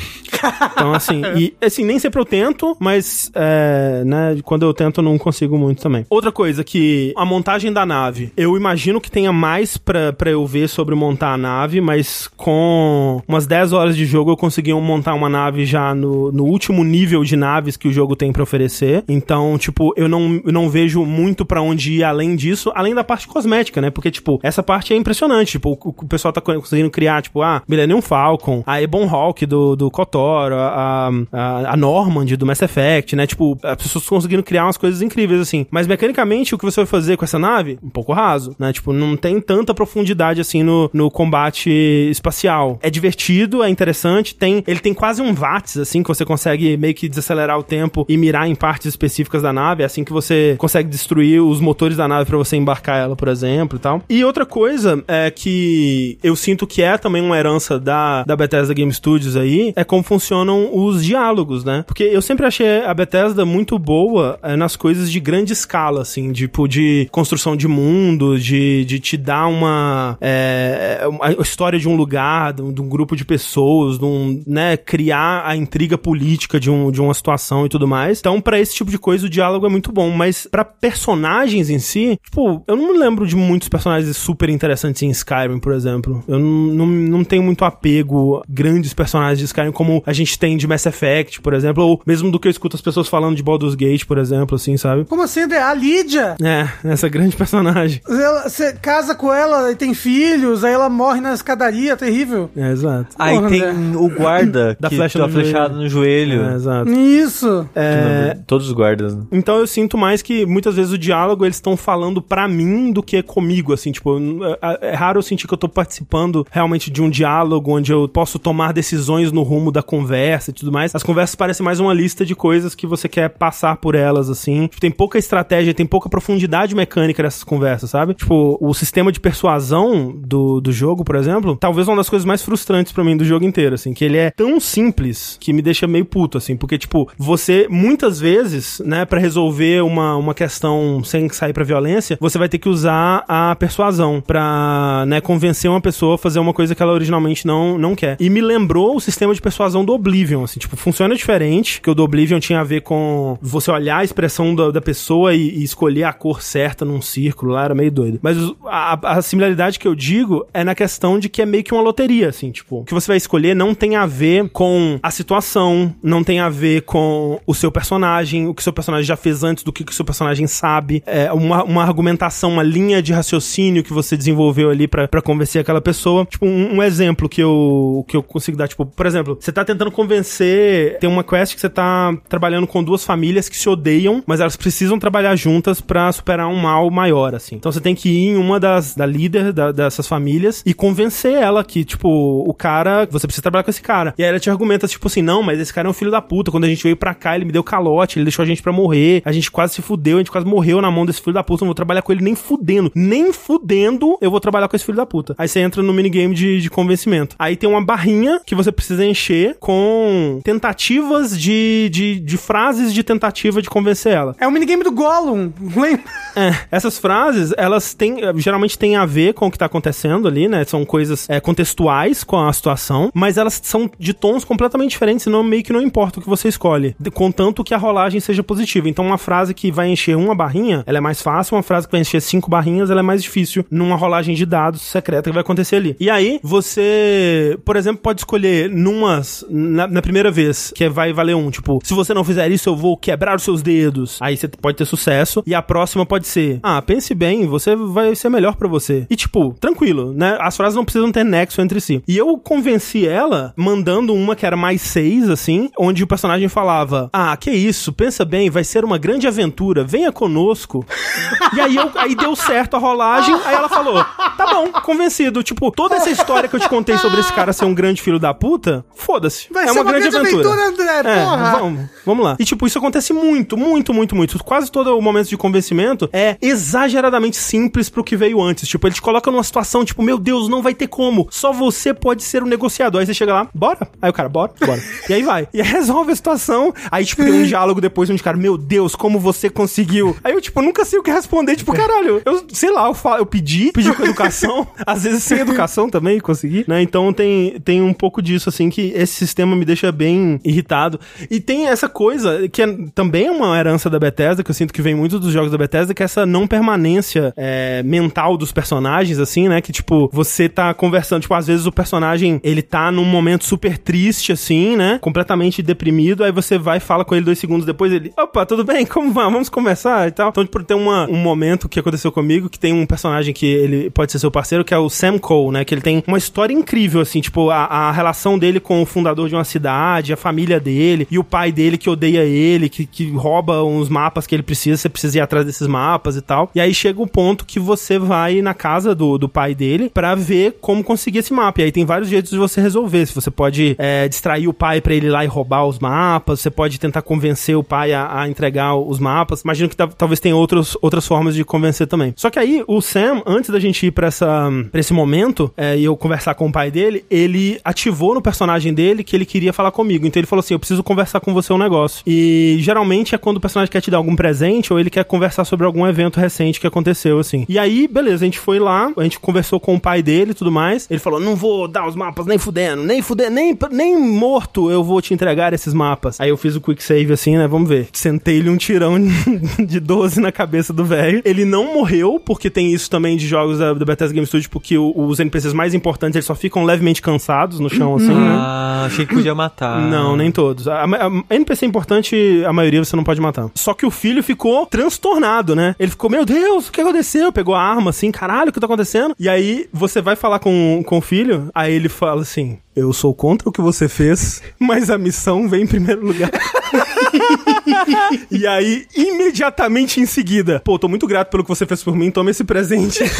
então, assim, e assim, nem sempre eu tento, mas é, né, quando eu tento não consigo muito também. Outra coisa que a montagem da nave, eu imagino que tenha mais pra, pra eu ver sobre montar a nave, mas com umas 10 horas de jogo eu consegui montar uma nave já no, no último nível de naves que o jogo tem para oferecer. Então, tipo, eu não, eu não vejo muito para onde ir além disso, além da parte cosmética, né? Porque, tipo, essa parte é impressionante. Tipo, o, o pessoal tá conseguindo criar, tipo, ah, Millennium Falcon, a Ebon Hawk do, do KOTOR, a, a, a Normand do Mass Effect, né? Tipo, as pessoas conseguindo criar umas coisas incríveis, assim. Mas mecanicamente, o que você vai fazer com essa nave? Um pouco raso, né? Tipo, não tem tanta profundidade, assim, no, no combate espacial. É divertido, é interessante, tem, ele tem quase um VATS, assim, que você consegue meio que desacelerar o tempo e mirar em partes específicas da nave, é assim que você consegue destruir os motores da nave para você embarcar ela, por exemplo, e tal. E outra coisa é que eu sinto que é também uma herança da, da Bethesda Game Studios aí, é como funcionam os diálogos, né? Porque eu sempre achei a Bethesda muito boa é, nas coisas de grande escala, assim, tipo, de construção de mundo, de, de te dar uma, é, uma história de um lugar, de um, de um grupo de pessoas, de um, né, criar a intriga política de, um, de uma situação e tudo mais. Então, para esse tipo de coisa, o diálogo é muito bom, mas para personagens em si, tipo, eu não me lembro de muitos personagens super interessantes em Skyrim, por exemplo. Eu não, não, tenho muito apego grandes personagens de Skyrim como a gente tem de Mass Effect, por exemplo, ou mesmo do que eu escuto as pessoas falando de Baldur's Gate, por exemplo, assim, sabe? Como assim, André? A Lídia? É, essa grande <laughs> personagem. Você casa com ela e tem filhos, aí ela morre na escadaria, terrível. É, exato. Aí Porra, tem André. o guarda <coughs> Da que flecha tá no flechado no joelho. É, exato. Isso. É, Todos os guardas, né? Então eu sinto mais que muitas vezes o diálogo eles estão falando pra mim do que comigo, assim, tipo, é, é raro eu sentir que eu tô participando realmente de um diálogo onde eu posso tomar decisões no rumo da conversa e tudo mais. As conversas parecem mais uma lista de coisas que você quer passar por elas, assim. Tipo, tem pouca estratégia, tem pouca profundidade mecânica nessas conversas, sabe? Tipo, o sistema de persuasão do, do jogo, por exemplo, talvez uma das coisas mais frustrantes pra mim do jogo inteiro, assim, que ele é tão simples que me deixa meio puto, assim, porque, tipo, você muitas vezes, né, pra resolver uma, uma questão sem sair pra violência, você vai ter que usar a persuasão pra, né, convencer uma pessoa a fazer uma coisa que ela originalmente não, não quer. E me lembrou o sistema de persuasão do Oblivion, assim, tipo, funciona diferente, que o do Oblivion tinha a ver com você olhar a expressão da, da pessoa e, e escolher a cor certa num círculo lá, era meio doido. Mas a, a similaridade que eu digo é na questão de que é meio que uma loteria, assim, tipo, o que você vai escolher não tem a ver com a situação, não tem a ver com o seu personagem, o que seu personagem já fez antes, do que o seu personagem sabe, é uma, uma argumentação, uma linha de raciocínio que você desenvolveu ali pra convencer aquela pessoa. Tipo, um, um exemplo que eu, que eu consigo dar, tipo, por exemplo, você tá tentando convencer, tem uma quest que você tá trabalhando com duas famílias que se odeiam, mas elas precisam trabalhar juntas pra superar um mal maior, assim. Então você tem que ir em uma das, da líder da- dessas famílias e convencer ela que, tipo, o cara, você precisa trabalhar com esse cara. E aí ela te argumenta, tipo assim, não, mas esse cara é um filho da puta, quando a gente veio pra cá, ele me deu calote, ele deixou a gente pra morrer, a gente quase se fudeu, a gente quase morreu na mão desse filho da puta, não vou trabalhar com ele nem fudendo. Nem fudendo eu vou trabalhar com esse filho da puta. Aí você entra no minigame de, de convencimento. Aí tem uma barrinha que você precisa encher com tentativas de, de, de frases de tentativa de convencer ela. É o minigame do Gollum, <laughs> lembra? É, essas frases, elas têm, eh, geralmente têm a ver com o que tá acontecendo ali, né? São coisas eh, contextuais com a situação, mas elas são de tons completamente diferentes, senão meio que não importa o que você escolhe, contanto que a rolagem seja positiva. Então, uma frase que vai encher uma barrinha, ela é mais fácil, uma frase que vai encher cinco barrinhas, ela é mais difícil numa rolagem de dados secreta que vai acontecer ali. E aí, você, por exemplo, pode escolher numas, na, na primeira vez, que vai valer um, tipo, se você não fizer isso, eu vou quebrar os seus dedos. Aí você pode ter sucesso. E a próxima pode ser, ah, pense bem, você vai ser melhor pra você. E tipo, tranquilo, né? As frases não precisam ter nexo entre si. E eu convenci ela mandando uma que era mais seis, assim, onde o personagem falava, ah, que isso, pensa bem, vai ser uma grande aventura, venha conosco. <laughs> e aí, eu, aí deu certo a rolagem, aí ela falou, tá bom, convencido. Tipo, toda essa história que eu te contei sobre esse cara ser um grande filho da puta, foda-se. É ser uma, grande, aventura. André, É, porra. vamos, vamos lá. E tipo, isso acontece muito, muito, muito, muito. Quase todo o momento de convencimento é exageradamente simples pro que veio antes. Tipo, ele te coloca numa situação, tipo, meu Deus, não vai ter como. Só você pode ser o negociador. Aí você chega lá, bora. Aí o cara, bora, bora. <laughs> e aí vai. E aí resolve a situação. Aí, tipo, tem um diálogo depois onde o cara, meu Deus, como você conseguiu? Aí eu, tipo, nunca sei o que responder. Tipo, caralho, eu sei lá, eu, falo, eu pedi, pedi com educação. <laughs> às vezes sem educação também consegui, né? Então tem, tem um pouco disso, assim, que esse sistema me deixa bem irritado. E tem essa coisa, que é, também é uma herança da Bethesda, que eu sinto que vem muito dos jogos da Bethesda, que é essa não permanência é, mental dos personagens, assim, né? Que, tipo, você tá conversando, tipo, às vezes o personagem, ele tá num momento super triste, assim, né? Completamente deprimido, aí você vai e fala com ele dois segundos depois, ele, opa, tudo bem? Como vai? Vamos conversar e tal. Então, tipo, tem uma, um momento que aconteceu comigo, que tem um personagem que ele pode ser seu parceiro, que é o Sam Cole, né? Que ele tem uma história incrível, assim, tipo, a, a relação dele com o fundador de uma cidade, a família dele, e o pai dele que odeia ele, que, que rouba uns mapas que ele precisa, você precisa ir atrás desses mapas e tal. E aí chega o ponto que você vai na casa do, do pai dele pra ver como conseguir esse mapa. E aí tem vários jeitos de você resolver. Se você pode é, distrair o pai pra ele ir lá e roubar os mapas, você pode tentar convencer o pai a, a entregar os mapas. Imagino que ta- talvez tenha outros, outras formas de convencer também. Só que aí o Sam, antes da gente ir pra, essa, pra esse momento é, e eu conversar com o pai dele, ele ativou no personagem dele que ele queria falar comigo. Então ele falou assim: Eu preciso conversar com você um negócio. E geralmente é quando o personagem quer te dar algum presente ou ele quer conversar sobre algum evento recente que aconteceu, assim. E aí, beleza, a gente foi lá, a gente conversou com o pai dele e tudo mais. Ele falou: Não vou dar os mapas nem fudendo, nem fudendo, nem, nem morto eu vou te entregar esses mapas. Aí eu fiz o quick save assim, né? Vamos ver. Sentei-lhe um tirão <laughs> de 12 na cabeça do velho. Ele não morreu, porque tem isso também de jogos da, da Bethesda Game Studio, porque o- os NPCs mais importantes eles só ficam levemente cansados no chão, assim, né? Ah, achei que podia matar. Não, nem todos. A, a- a NPC importante, a maioria você não pode matar. Só que o filho ficou transtornado, né? Ele ficou, meu Deus, o que aconteceu? Pegou a arma assim, caralho, o que tá acontecendo? E aí você vai falar com, com o filho, aí ele fala assim: Eu sou contra o que você fez, <laughs> mas a missão vem em primeiro lugar. <laughs> e aí, imediatamente em seguida, pô, tô muito grato pelo que você fez por mim, toma esse presente. <laughs>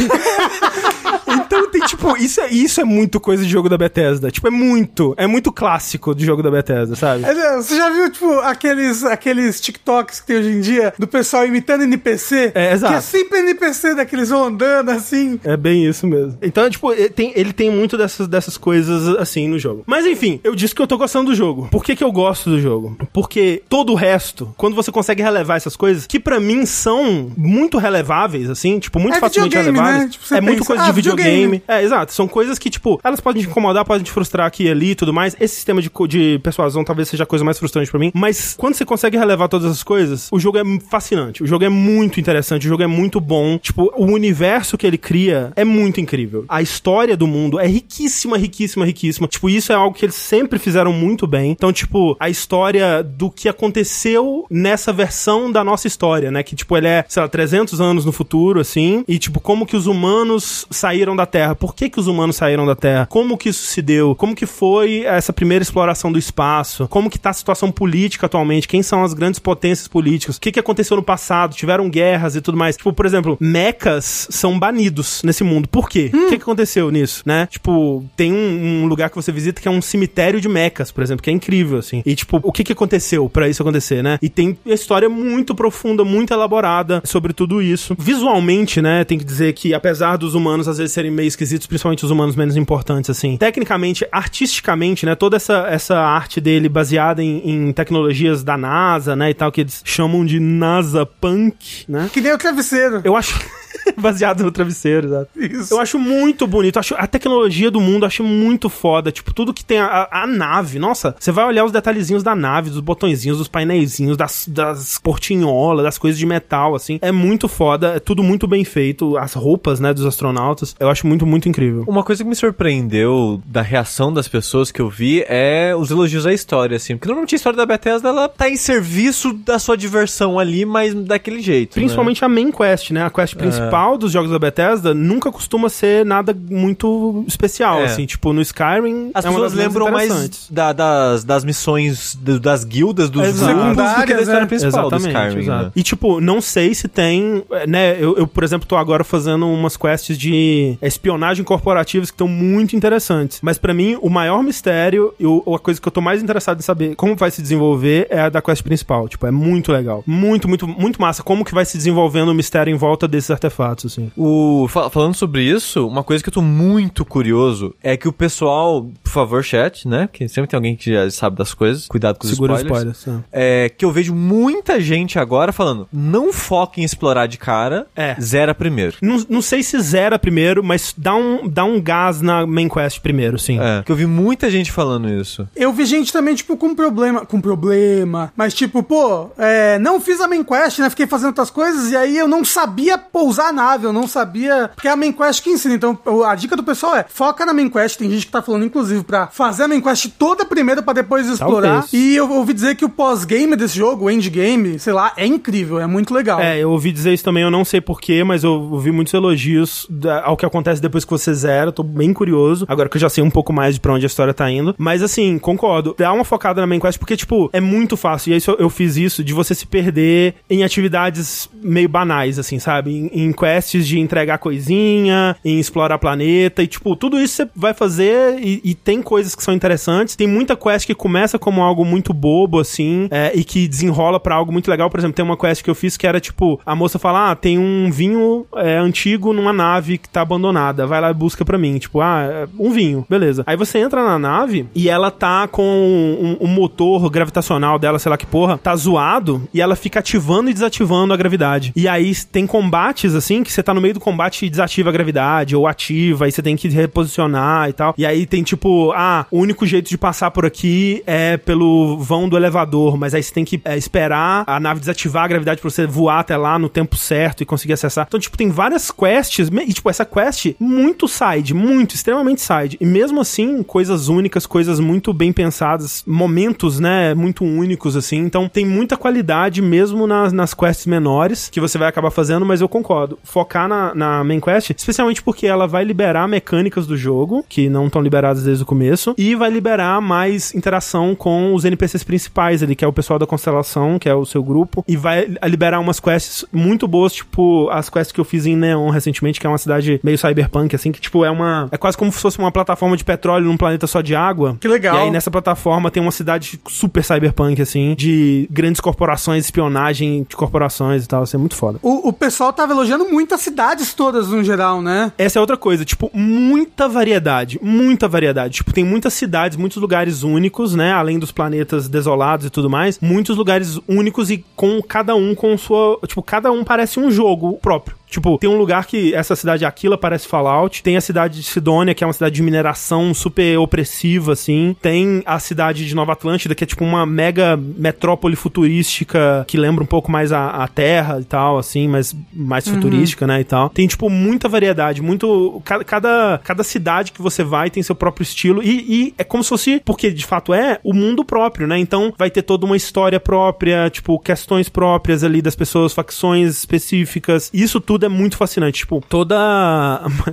<laughs> Tipo, isso é, isso é muito coisa de jogo da Bethesda. Tipo, é muito, é muito clássico de jogo da Bethesda, sabe? É, Você já viu, tipo, aqueles, aqueles TikToks que tem hoje em dia do pessoal imitando NPC? É, exato. Que é sempre NPC daqueles vão andando assim. É bem isso mesmo. Então, tipo, ele tem, ele tem muito dessas, dessas coisas assim no jogo. Mas enfim, eu disse que eu tô gostando do jogo. Por que, que eu gosto do jogo? Porque todo o resto, quando você consegue relevar essas coisas, que pra mim são muito releváveis, assim, tipo, muito É facilmente releváveis. né? Tipo, é muito pensa, coisa ah, de videogame. videogame. É, exato. São coisas que, tipo, elas podem te incomodar, podem te frustrar aqui e ali e tudo mais. Esse sistema de, de persuasão talvez seja a coisa mais frustrante pra mim. Mas quando você consegue relevar todas essas coisas, o jogo é fascinante. O jogo é muito interessante, o jogo é muito bom. Tipo, o universo que ele cria é muito incrível. A história do mundo é riquíssima, riquíssima, riquíssima. Tipo, isso é algo que eles sempre fizeram muito bem. Então, tipo, a história do que aconteceu nessa versão da nossa história, né? Que, tipo, ele é, sei lá, 300 anos no futuro, assim. E, tipo, como que os humanos saíram da Terra? Por que que os humanos saíram da Terra? Como que isso se deu? Como que foi essa primeira exploração do espaço? Como que tá a situação política atualmente? Quem são as grandes potências políticas? O que que aconteceu no passado? Tiveram guerras e tudo mais. Tipo, por exemplo, mechas são banidos nesse mundo. Por quê? O que que aconteceu nisso, né? Tipo, tem um, um lugar que você visita que é um cemitério de mechas, por exemplo, que é incrível, assim. E, tipo, o que que aconteceu pra isso acontecer, né? E tem história muito profunda, muito elaborada sobre tudo isso. Visualmente, né, tem que dizer que, apesar dos humanos às vezes serem meio esquisitos, principalmente os humanos menos importantes, assim, tecnicamente, artisticamente, né, toda essa, essa arte dele baseada em, em tecnologias da NASA, né, e tal, que eles chamam de NASA Punk, né? Que nem o travesseiro. Eu acho. <laughs> Baseado no travesseiro, exato. Isso. Eu acho muito bonito. Acho a tecnologia do mundo, acho muito foda. Tipo, tudo que tem a, a- nave. Nossa, você vai olhar os detalhezinhos da nave, dos botõezinhos, dos painéisinhos, das, das portinholas, das coisas de metal, assim. É muito foda. É tudo muito bem feito. As roupas, né, dos astronautas. Eu acho muito, muito incrível. Uma coisa que me surpreendeu da reação das pessoas que eu vi é os elogios à história, assim. Porque normalmente a história da Bethesda, ela tá em serviço da sua diversão ali, mas daquele jeito. né? Principalmente a main quest, né? A quest principal dos jogos da Bethesda nunca costuma ser nada muito especial, É. assim. Tipo, no Skyrim As é uma pessoas lembram mais da- das, das missões do- das guildas, dos Exato. grupos, do que da história é. principal do Skyrim, exato. né? E tipo, não sei se tem, né? Eu, eu, por exemplo, tô agora fazendo umas quests de espionagem corporativas que estão muito interessantes. Mas pra mim, o maior mistério e o- a coisa que eu tô mais interessado em saber como vai se desenvolver é a da quest principal. Tipo, é muito legal. Muito, muito, muito massa. Como que vai se desenvolvendo o mistério em volta desses artefatos, assim. O, fa- falando sobre isso, uma coisa que eu tô muito curioso é que o pessoal, favor, chat, né? Que sempre tem alguém que já sabe das coisas, cuidado com os Segura spoilers. spoilers. é. É, que eu vejo muita gente agora falando, não foque em explorar de cara, É. zera primeiro. Não, não sei se zera primeiro, mas dá um, dá um gás na main quest primeiro, sim. É, que eu vi muita gente falando isso. Eu vi gente também, tipo, com problema. Com problema. Mas, tipo, pô, é, não fiz a main quest, né? Fiquei fazendo outras coisas e aí eu não sabia pousar a nave, eu não sabia. Porque é a main quest que ensina. Então, a dica do pessoal é: foca na main quest. Tem gente que tá falando, inclusive, pra fazer a main quest toda primeiro pra depois explorar. Talvez. E eu ouvi dizer que o pós-game desse jogo, o endgame, sei lá, é incrível, é muito legal. É, eu ouvi dizer isso também, eu não sei porquê, mas eu ouvi muitos elogios ao que acontece depois que você zera. Tô bem curioso, agora que eu já sei um pouco mais de pra onde a história tá indo. Mas assim, concordo. Dá uma focada na main quest, porque, tipo, é muito fácil. E aí eu, eu fiz isso de você se perder em atividades meio banais, assim, sabe? Em, em quests de entregar coisinha, em explorar planeta. E, tipo, tudo isso você vai fazer e, e tem coisas que são interessantes. Tem muita quest que começa como algo muito bobo, assim, é, e que desenrola pra algo muito legal. Por exemplo, tem uma quest que eu fiz que era tipo: a moça fala, ah, tem um vinho é, antigo numa nave que tá abandonada. Vai lá e busca pra mim. Tipo, ah, é um vinho, beleza. Aí você entra na nave e ela tá com um, um motor gravitacional dela, sei lá que porra, tá zoado e ela fica ativando e desativando a gravidade. E aí tem combates assim que você tá no meio do combate e desativa a gravidade ou ativa e você tem que reposicionar e tal. E aí tem tipo, ah, o único jeito de passar por aqui é pelo vão do elevador, mas aí você tem que é, esperar a nave desativar a gravidade pra você voar até lá no tempo certo e conseguir acessar. Então, tipo, tem várias quests e tipo essa quest muito side, muito extremamente side. E mesmo assim, coisas únicas, coisas muito bem pensadas, momentos, né, muito únicos assim. Então, tem muita qualidade mesmo nas, nas quests menores que você vai acabar fazendo, mas eu concordo. Focar na, na main quest, especialmente porque ela vai liberar mecânicas do jogo que não estão liberadas desde o começo e vai liberar mais interação com os NPCs principais ali, que é o pessoal da constelação, que é o seu grupo, e vai liberar umas quests muito boas, tipo as quests que eu fiz em Neon recentemente, que é uma cidade meio cyberpunk assim, que tipo é uma é quase como se fosse uma plataforma de petróleo num planeta só de água. Que legal. E aí nessa plataforma tem uma cidade super cyberpunk assim, de grandes corporações, espionagem de corporações e tal, assim, é muito foda. O, o pessoal tava elogiando muito as cidades todas no geral, né? Essa é outra coisa, tipo, muita variedade, muita variedade. Tipo, tem muitas cidades, muitos lugares únicos, né? Além dos planetas desolados e tudo mais, muitos lugares únicos e com cada um com sua, tipo, cada um parece um jogo próprio. Tipo, tem um lugar que essa cidade Aquila parece Fallout, tem a cidade de Sidônia, que é uma cidade de mineração super opressiva, assim. Tem a cidade de Nova Atlântida, que é tipo uma mega metrópole futurística que lembra um pouco mais a, a Terra e tal, assim, mas mais futurística, né, e tal. Tem, tipo, muita variedade, muito... Cada, cada, cada cidade que você vai tem seu próprio estilo e, e é como se fosse, porque de fato é, o mundo próprio, né? Então vai ter toda uma história própria, tipo, questões próprias ali das pessoas, facções específicas. Isso tudo é muito fascinante. Tipo, toda.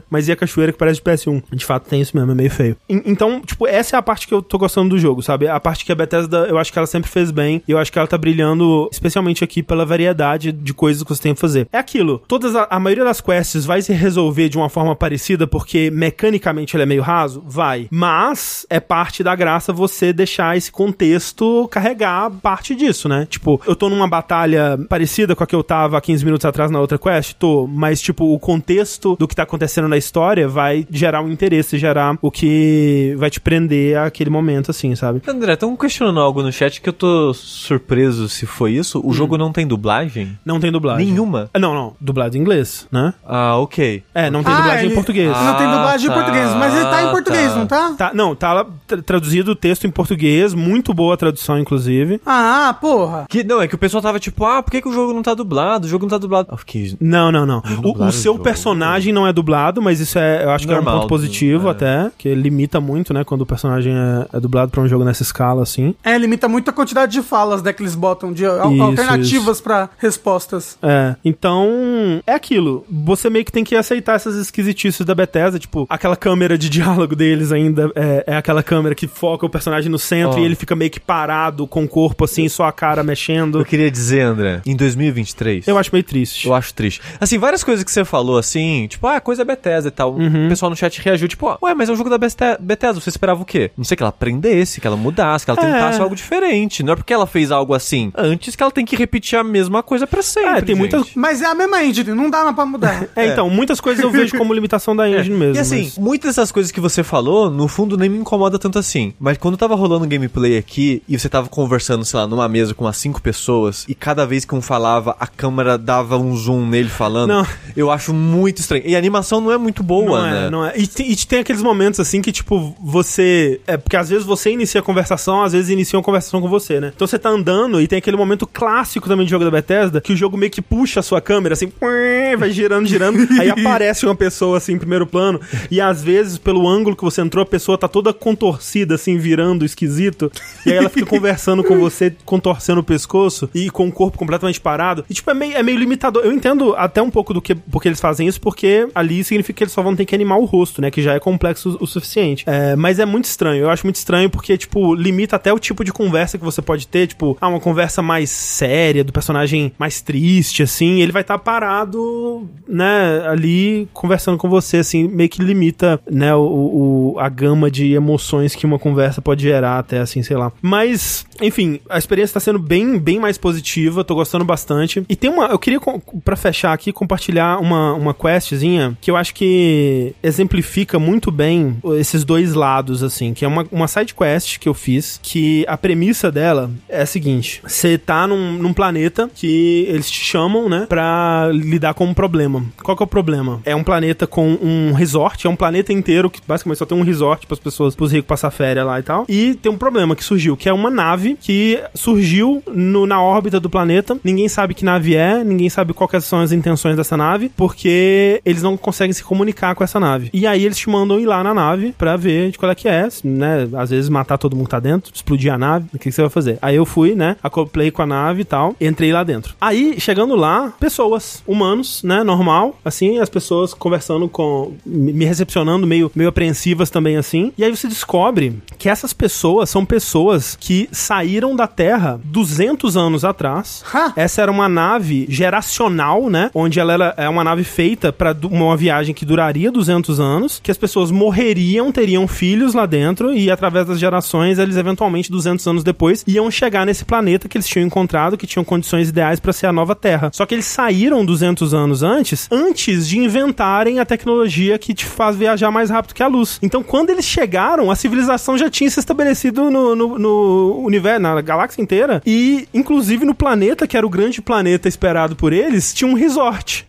Mas e a cachoeira que parece de PS1? De fato tem isso mesmo, é meio feio. En- Então, tipo, essa é a parte que eu tô gostando do jogo, sabe? A parte que a Bethesda, eu acho que ela sempre fez bem. E eu acho que ela tá brilhando, especialmente aqui, pela variedade de coisas que você tem que fazer. É aquilo. Todas a, a maioria das quests vai se resolver de uma forma parecida, porque mecanicamente ele é meio raso? Vai. Mas é parte da graça você deixar esse contexto carregar parte disso, né? Tipo, eu tô numa batalha parecida com a que eu tava há 15 minutos atrás na outra quest? Tô. Mas, tipo, o contexto do que tá acontecendo na história vai gerar um interesse, gerar o que vai te prender àquele momento, assim, sabe? André, estão questionando algo no chat que eu tô surpreso se foi isso. O jogo não tem dublagem? Não tem dublagem. Nenhuma? Ah, Não, não. Dublado em inglês, né? Ah, ok. É, não tem Ah, dublagem ele- em português. Ah, Não tem dublagem tá, em português, mas ele tá em português, tá. não tá? Tá, não, tá traduzido o texto em português, muito boa a tradução, inclusive. Ah, porra. Que, não, é que o pessoal tava tipo, ah, por que, que o jogo não tá dublado? O jogo não tá dublado. Eu fiquei. Não, não, não. O, o seu o personagem não é dublado, mas isso é, eu acho que é um Normal, ponto positivo é. até, que limita muito, né, quando o personagem é, é dublado pra um jogo nessa escala, assim. É, limita muito a quantidade de falas né, que eles botam, de Isso, alternativas pra respostas. É, então, é aquilo. Você meio que tem que aceitar essas esquisitices da Bethesda, tipo, aquela câmera de diálogo deles ainda é, é aquela câmera que foca o personagem no centro Ó. e ele fica meio que parado com o corpo assim, só a cara mexendo. Eu queria dizer, André, em 2023. Eu acho meio triste. Eu acho triste. Assim, várias coisas que você falou, assim, tipo, ah, coisa Bethesda e tal. Uhum. O pessoal no chat reagiu, tipo, ué, mas é um jogo da Bethesda, você esperava o quê? Não sei, que ela aprendesse, que ela mudasse, que ela tentasse É. algo diferente. Não é porque ela fez algo assim antes que ela tem que repetir a mesma coisa pra sempre. É, tem muitas- gente. Mas é a mesma engine, não dá pra mudar. <laughs> É, então, muitas coisas eu vejo como limitação da engine mesmo. E assim, mas- muitas dessas coisas que você falou, no fundo, nem me incomoda tanto assim. Mas quando tava rolando gameplay aqui e você tava conversando, sei lá, numa mesa com umas cinco pessoas, e cada vez que um falava, a câmera dava um zoom nele falando, Não. eu acho muito estranho. E a animação não é muito boa, não né? é, não é. E, tem- e tem aqueles momentos assim que, tipo, você. É porque às vezes você inicia a conversação, às vezes inicia uma conversação com você, né? Então você tá andando e tem aquele momento clássico também de jogo da Bethesda que o jogo meio que puxa a sua câmera, assim, <laughs> vai girando, girando, aí <laughs> aparece uma pessoa assim em primeiro plano. E às vezes, pelo ângulo que você entrou, a pessoa tá toda contorcida, assim, virando esquisito. E aí ela fica <laughs> conversando com você, contorcendo o pescoço e com o corpo completamente parado. E, tipo, é meio, é meio limitador. Eu entendo até um pouco do que porque eles fazem isso, porque ali significa que eles só vão ter que animar o rosto, né? Que já é complexo o, suficiente. É, mas é muito estranho. Eu acho muito estranho porque, tipo, limita até o tipo de conversa que você pode ter. Tipo, ah, uma conversa mais séria, do personagem mais triste, assim. Ele vai estar parado, né? Ali conversando com você, assim. Meio que limita, né? O, o- a gama de emoções que uma conversa pode gerar, até assim, sei lá. Mas, enfim, a experiência tá sendo bem, bem mais positiva. Tô gostando bastante. E tem uma. Eu queria, pra fechar aqui, compartilhar uma, uma questzinha que eu acho que exemplifica muito bem esses dois lados, assim. Que é uma, uma side quest que eu fiz. Que a premissa dela é a seguinte: você tá num, num planeta que eles te chamam, né? Pra lidar com um problema. Qual que é o problema? É um planeta com um resort, é um planeta inteiro que basicamente só tem um resort para as pessoas, pros ricos passar férias lá e tal. E tem um problema que surgiu, que é uma nave que surgiu no- na órbita do planeta. Ninguém sabe que nave é, ninguém sabe quais são as intenções dessa nave, porque eles não conseguem se comunicar com essa nave. E aí eles te mandam ir lá na nave pra ver de qual é que é, né? Às vezes matar todo mundo que tá dentro, explodir a nave, o que, que você vai fazer? Aí eu fui, né? Acoplei com a nave e tal, entrei lá dentro. Aí, chegando lá, pessoas, humanos, né? Normal, assim, as pessoas conversando com. me me recepcionando meio, meio apreensivas também, assim. E aí você descobre que essas pessoas são pessoas que saíram da Terra 200 anos atrás. Ha! Essa era uma nave geracional, né? Onde ela era, é uma nave feita para uma viagem que duraria 200 anos, que as pessoas morreriam, teriam filhos lá dentro e através das gerações eles eventualmente 200 anos depois iam chegar nesse planeta que eles tinham encontrado, que tinham condições ideais para ser a nova Terra. Só que eles saíram 200 anos antes, antes de inventarem a tecnologia que te faz viajar mais rápido que a luz. Então, quando eles chegaram, a civilização já tinha se estabelecido no, no, no universo, na galáxia inteira, e inclusive no planeta, que era o grande planeta esperado por eles, tinha um resort. Resort.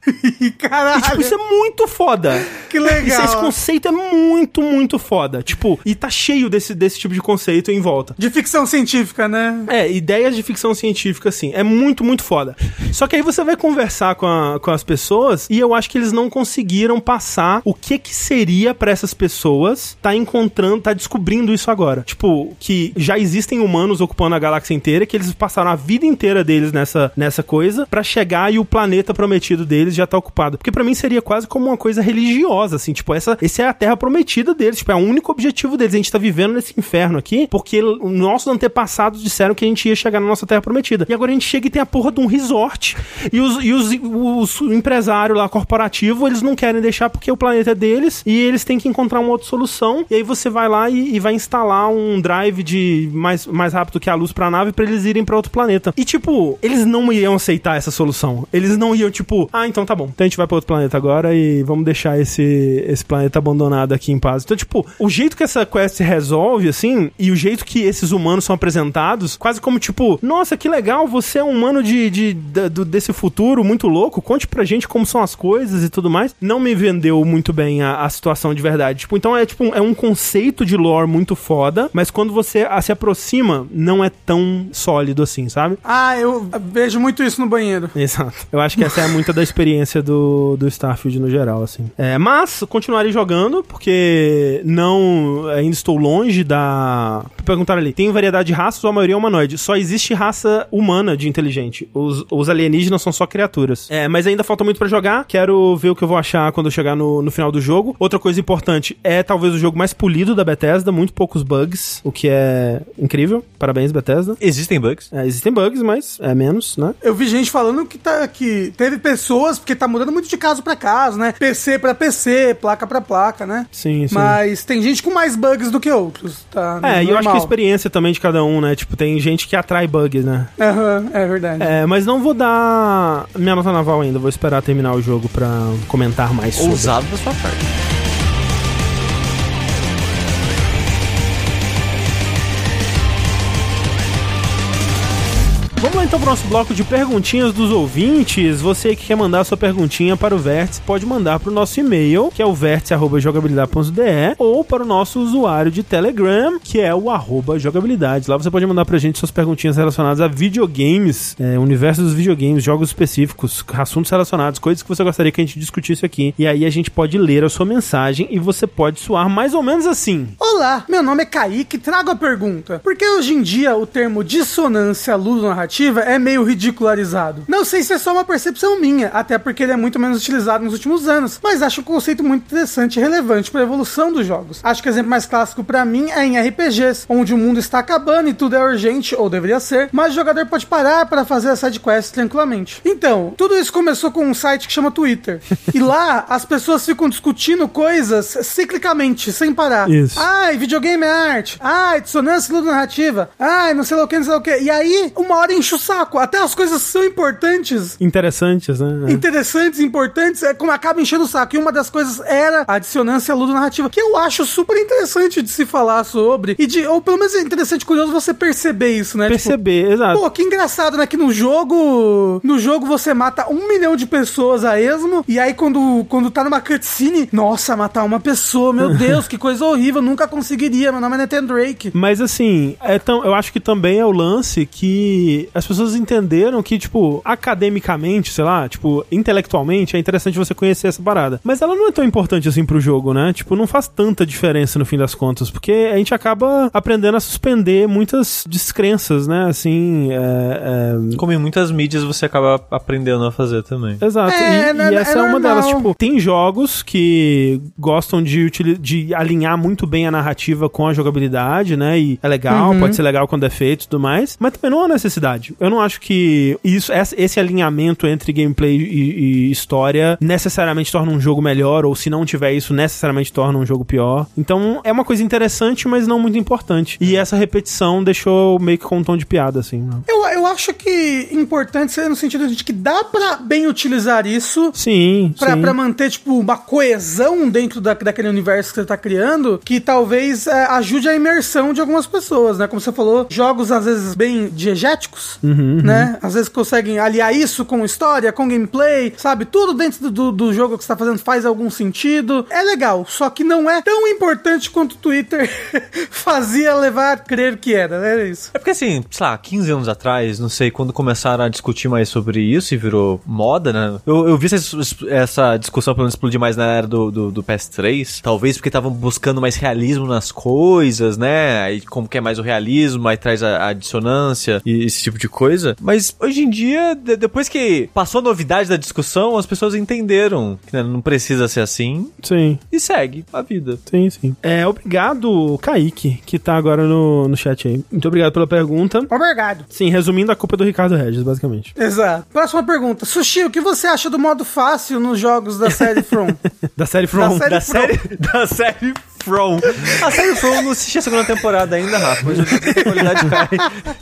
Caralho, <laughs> E, tipo, isso é muito foda. que legal. Isso, esse conceito é muito, muito foda. Tipo, e tá cheio desse, desse tipo de conceito em volta. De ficção científica, né? É, ideias de ficção científica, assim. É muito, muito foda. Só que aí você vai conversar com, a- com as pessoas e eu acho que eles não conseguiram passar o que que seria pra essas pessoas tá encontrando, tá descobrindo isso agora. Tipo, que já existem humanos ocupando a galáxia inteira, que eles passaram a vida inteira deles nessa, nessa coisa pra chegar e o planeta prometido deles já tá ocupado. Porque pra mim seria quase como uma coisa religiosa, assim, tipo, essa, esse é a terra prometida deles, tipo, é o único objetivo deles. A gente tá vivendo nesse inferno aqui porque os nossos antepassados disseram que a gente ia chegar na nossa terra prometida. E agora a gente chega e tem a porra de um resort. E os, e os, os empresários lá, corporativo, eles não querem deixar porque o planeta é deles e eles têm que encontrar uma outra solução. E aí você vai lá e, e vai instalar um drive de mais, mais rápido que a luz pra nave pra eles irem pra outro planeta. E tipo, eles não iam aceitar essa solução. Eles não iam, tipo, ah, então tá bom. Então a gente vai pra outro planeta agora e vamos deixar esse, esse planeta abandonado aqui em paz. Então, tipo, o jeito que essa quest se resolve, assim, e o jeito que esses humanos são apresentados, quase como tipo, nossa, que legal, você é um humano de, de, da- do- desse futuro muito louco, conte pra gente como são as coisas e tudo mais. Não me vendeu muito bem a, a situação de verdade. Tipo, então é tipo, é um conceito de lore muito foda, mas quando você a- se aproxima, não é tão sólido assim, sabe? Ah, eu vejo muito isso no banheiro. Exato. Eu acho que essa é muita <laughs> da experiência do, do Starfield no geral, assim. É, mas continuarei jogando, porque não. Ainda estou longe da. Perguntaram ali: tem variedade de raças ou a maioria é humanoide? Só existe raça humana de inteligente. Os, os alienígenas são só criaturas. É, mas ainda falta muito pra jogar. Quero ver o que eu vou achar quando eu chegar no, no final do jogo. Outra coisa importante é talvez o jogo mais polido da Bethesda, muito poucos bugs, o que é incrível. Parabéns, Bethesda. Existem bugs? É, existem bugs, mas é menos, né? Eu vi gente falando que, tá, que teve pessoas, porque tá mudando muito de caso pra caso, né? PC pra PC, placa pra placa, né? Sim, sim. Mas tem gente com mais bugs do que outros, tá? É, e eu acho que a experiência também de cada um, né? Tipo, tem gente que atrai bugs, né? Aham, é verdade. É, mas não vou dar minha nota naval ainda, vou esperar terminar o jogo pra comentar mais sobre. Ousado da sua parte. Então pro nosso bloco de perguntinhas dos ouvintes. Você que quer mandar sua perguntinha para o Vértice, pode mandar pro nosso e-mail, que é o vértice.jogabilidade.de, ou para o nosso usuário de Telegram, que é o arroba jogabilidade. Lá você pode mandar pra gente suas perguntinhas relacionadas a videogames, é, universo dos videogames, jogos específicos, assuntos relacionados, coisas que você gostaria que a gente discutisse aqui. E aí a gente pode ler a sua mensagem e você pode soar mais ou menos assim. Olá, meu nome é Kaique, trago a pergunta. Por que hoje em dia o termo dissonância ludonarrativa é meio ridicularizado? Não sei se é só uma percepção minha, até porque ele é muito menos utilizado nos últimos anos, mas acho um conceito muito interessante e relevante para a evolução dos jogos. Acho que o exemplo mais clássico para mim é em RPGs, onde o mundo está acabando e tudo é urgente, ou deveria ser, mas o jogador pode parar para fazer a sidequest tranquilamente. Então, tudo isso começou com um site que chama Twitter. <laughs> e lá as pessoas ficam discutindo coisas ciclicamente, sem parar. Isso. Ai, videogame é arte. Ai, dissonância ludonarrativa. Ai, não sei lá o que, não sei lá o que. E aí, uma hora enche o saco. Até as coisas são importantes. Interessantes, né? Interessantes, importantes, é como acaba enchendo o saco. E uma das coisas era a dissonância ludonarrativa, que eu acho super interessante de se falar sobre. E de, ou pelo menos é interessante, curioso você perceber isso, né? Tipo, Perceber, exato. Pô, que engraçado, né? Que no jogo. No jogo você mata um milhão de pessoas a esmo. E aí, quando, quando tá numa cutscene, nossa, matar uma pessoa, meu <laughs> Deus, que coisa horrível, nunca conseguiria. Meu nome é Nathan Drake. Mas assim, é tão, eu acho que também é o lance que as pessoas entenderam que, tipo, academicamente, sei lá, tipo, intelectualmente, é interessante você conhecer essa parada. Mas ela não é tão importante assim pro jogo, né? Tipo, não faz tanta diferença no fim das contas, porque a gente acaba aprendendo a suspender muitas descrenças, né? Assim, é, é, Como em muitas mídias você acaba aprendendo a fazer também. Exato. É, e, né, e é essa é, uma normal. delas. Tipo, tem jogos que gostam de, de alinhar muito bem a narrativa com a jogabilidade, né? E é legal, Uhum. pode ser legal quando é feito e tudo mais. Mas também não há necessidade. Eu não acho que isso, esse alinhamento entre gameplay e, e história necessariamente torna um jogo melhor, ou se não tiver isso, necessariamente torna um jogo pior. Então é uma coisa interessante, mas não muito importante. E essa repetição deixou meio que com um tom de piada, assim. né? Eu, eu acho que importante ser no sentido de que dá pra bem utilizar isso Sim, Pra, sim. pra manter, tipo, uma coesão dentro da, daquele universo que você tá criando, que talvez é, ajude a imersão de algumas pessoas, né? Como você falou, jogos às vezes bem diegéticos, jogos, né? Às vezes conseguem aliar isso com história, com gameplay, sabe? Tudo dentro do, do, jogo que você tá fazendo faz algum sentido. É legal, só que não é tão importante quanto o Twitter <laughs> fazia levar a crer que era, né? É isso. É porque assim, sei lá, 15 anos atrás, não sei, quando começaram a discutir mais sobre isso e virou moda, né? Eu, eu vi essa, essa discussão pelo menos explodir mais na era do, do, do PS3. Talvez porque estavam buscando mais realismo nas coisas, né? Aí como que é mais o realismo, aí traz a, a dissonância e esse tipo de coisa. Mas hoje em dia, de- depois que passou a novidade da discussão, as pessoas entenderam que né, não precisa ser assim Sim. e segue a vida. Sim, sim. É, obrigado, Kaique, que tá agora no, no chat aí. Muito obrigado pela pergunta. Obrigado. Sim, resumindo, a culpa é do Ricardo Regis, basicamente. Exato. Próxima pergunta. Sushi, o que você acha do modo fácil nos jogos da série From? <laughs> Da série From. série Da From. série, <laughs> da série From. A série From não assisti a segunda temporada ainda, Rafa, mas a qualidade <laughs> cai.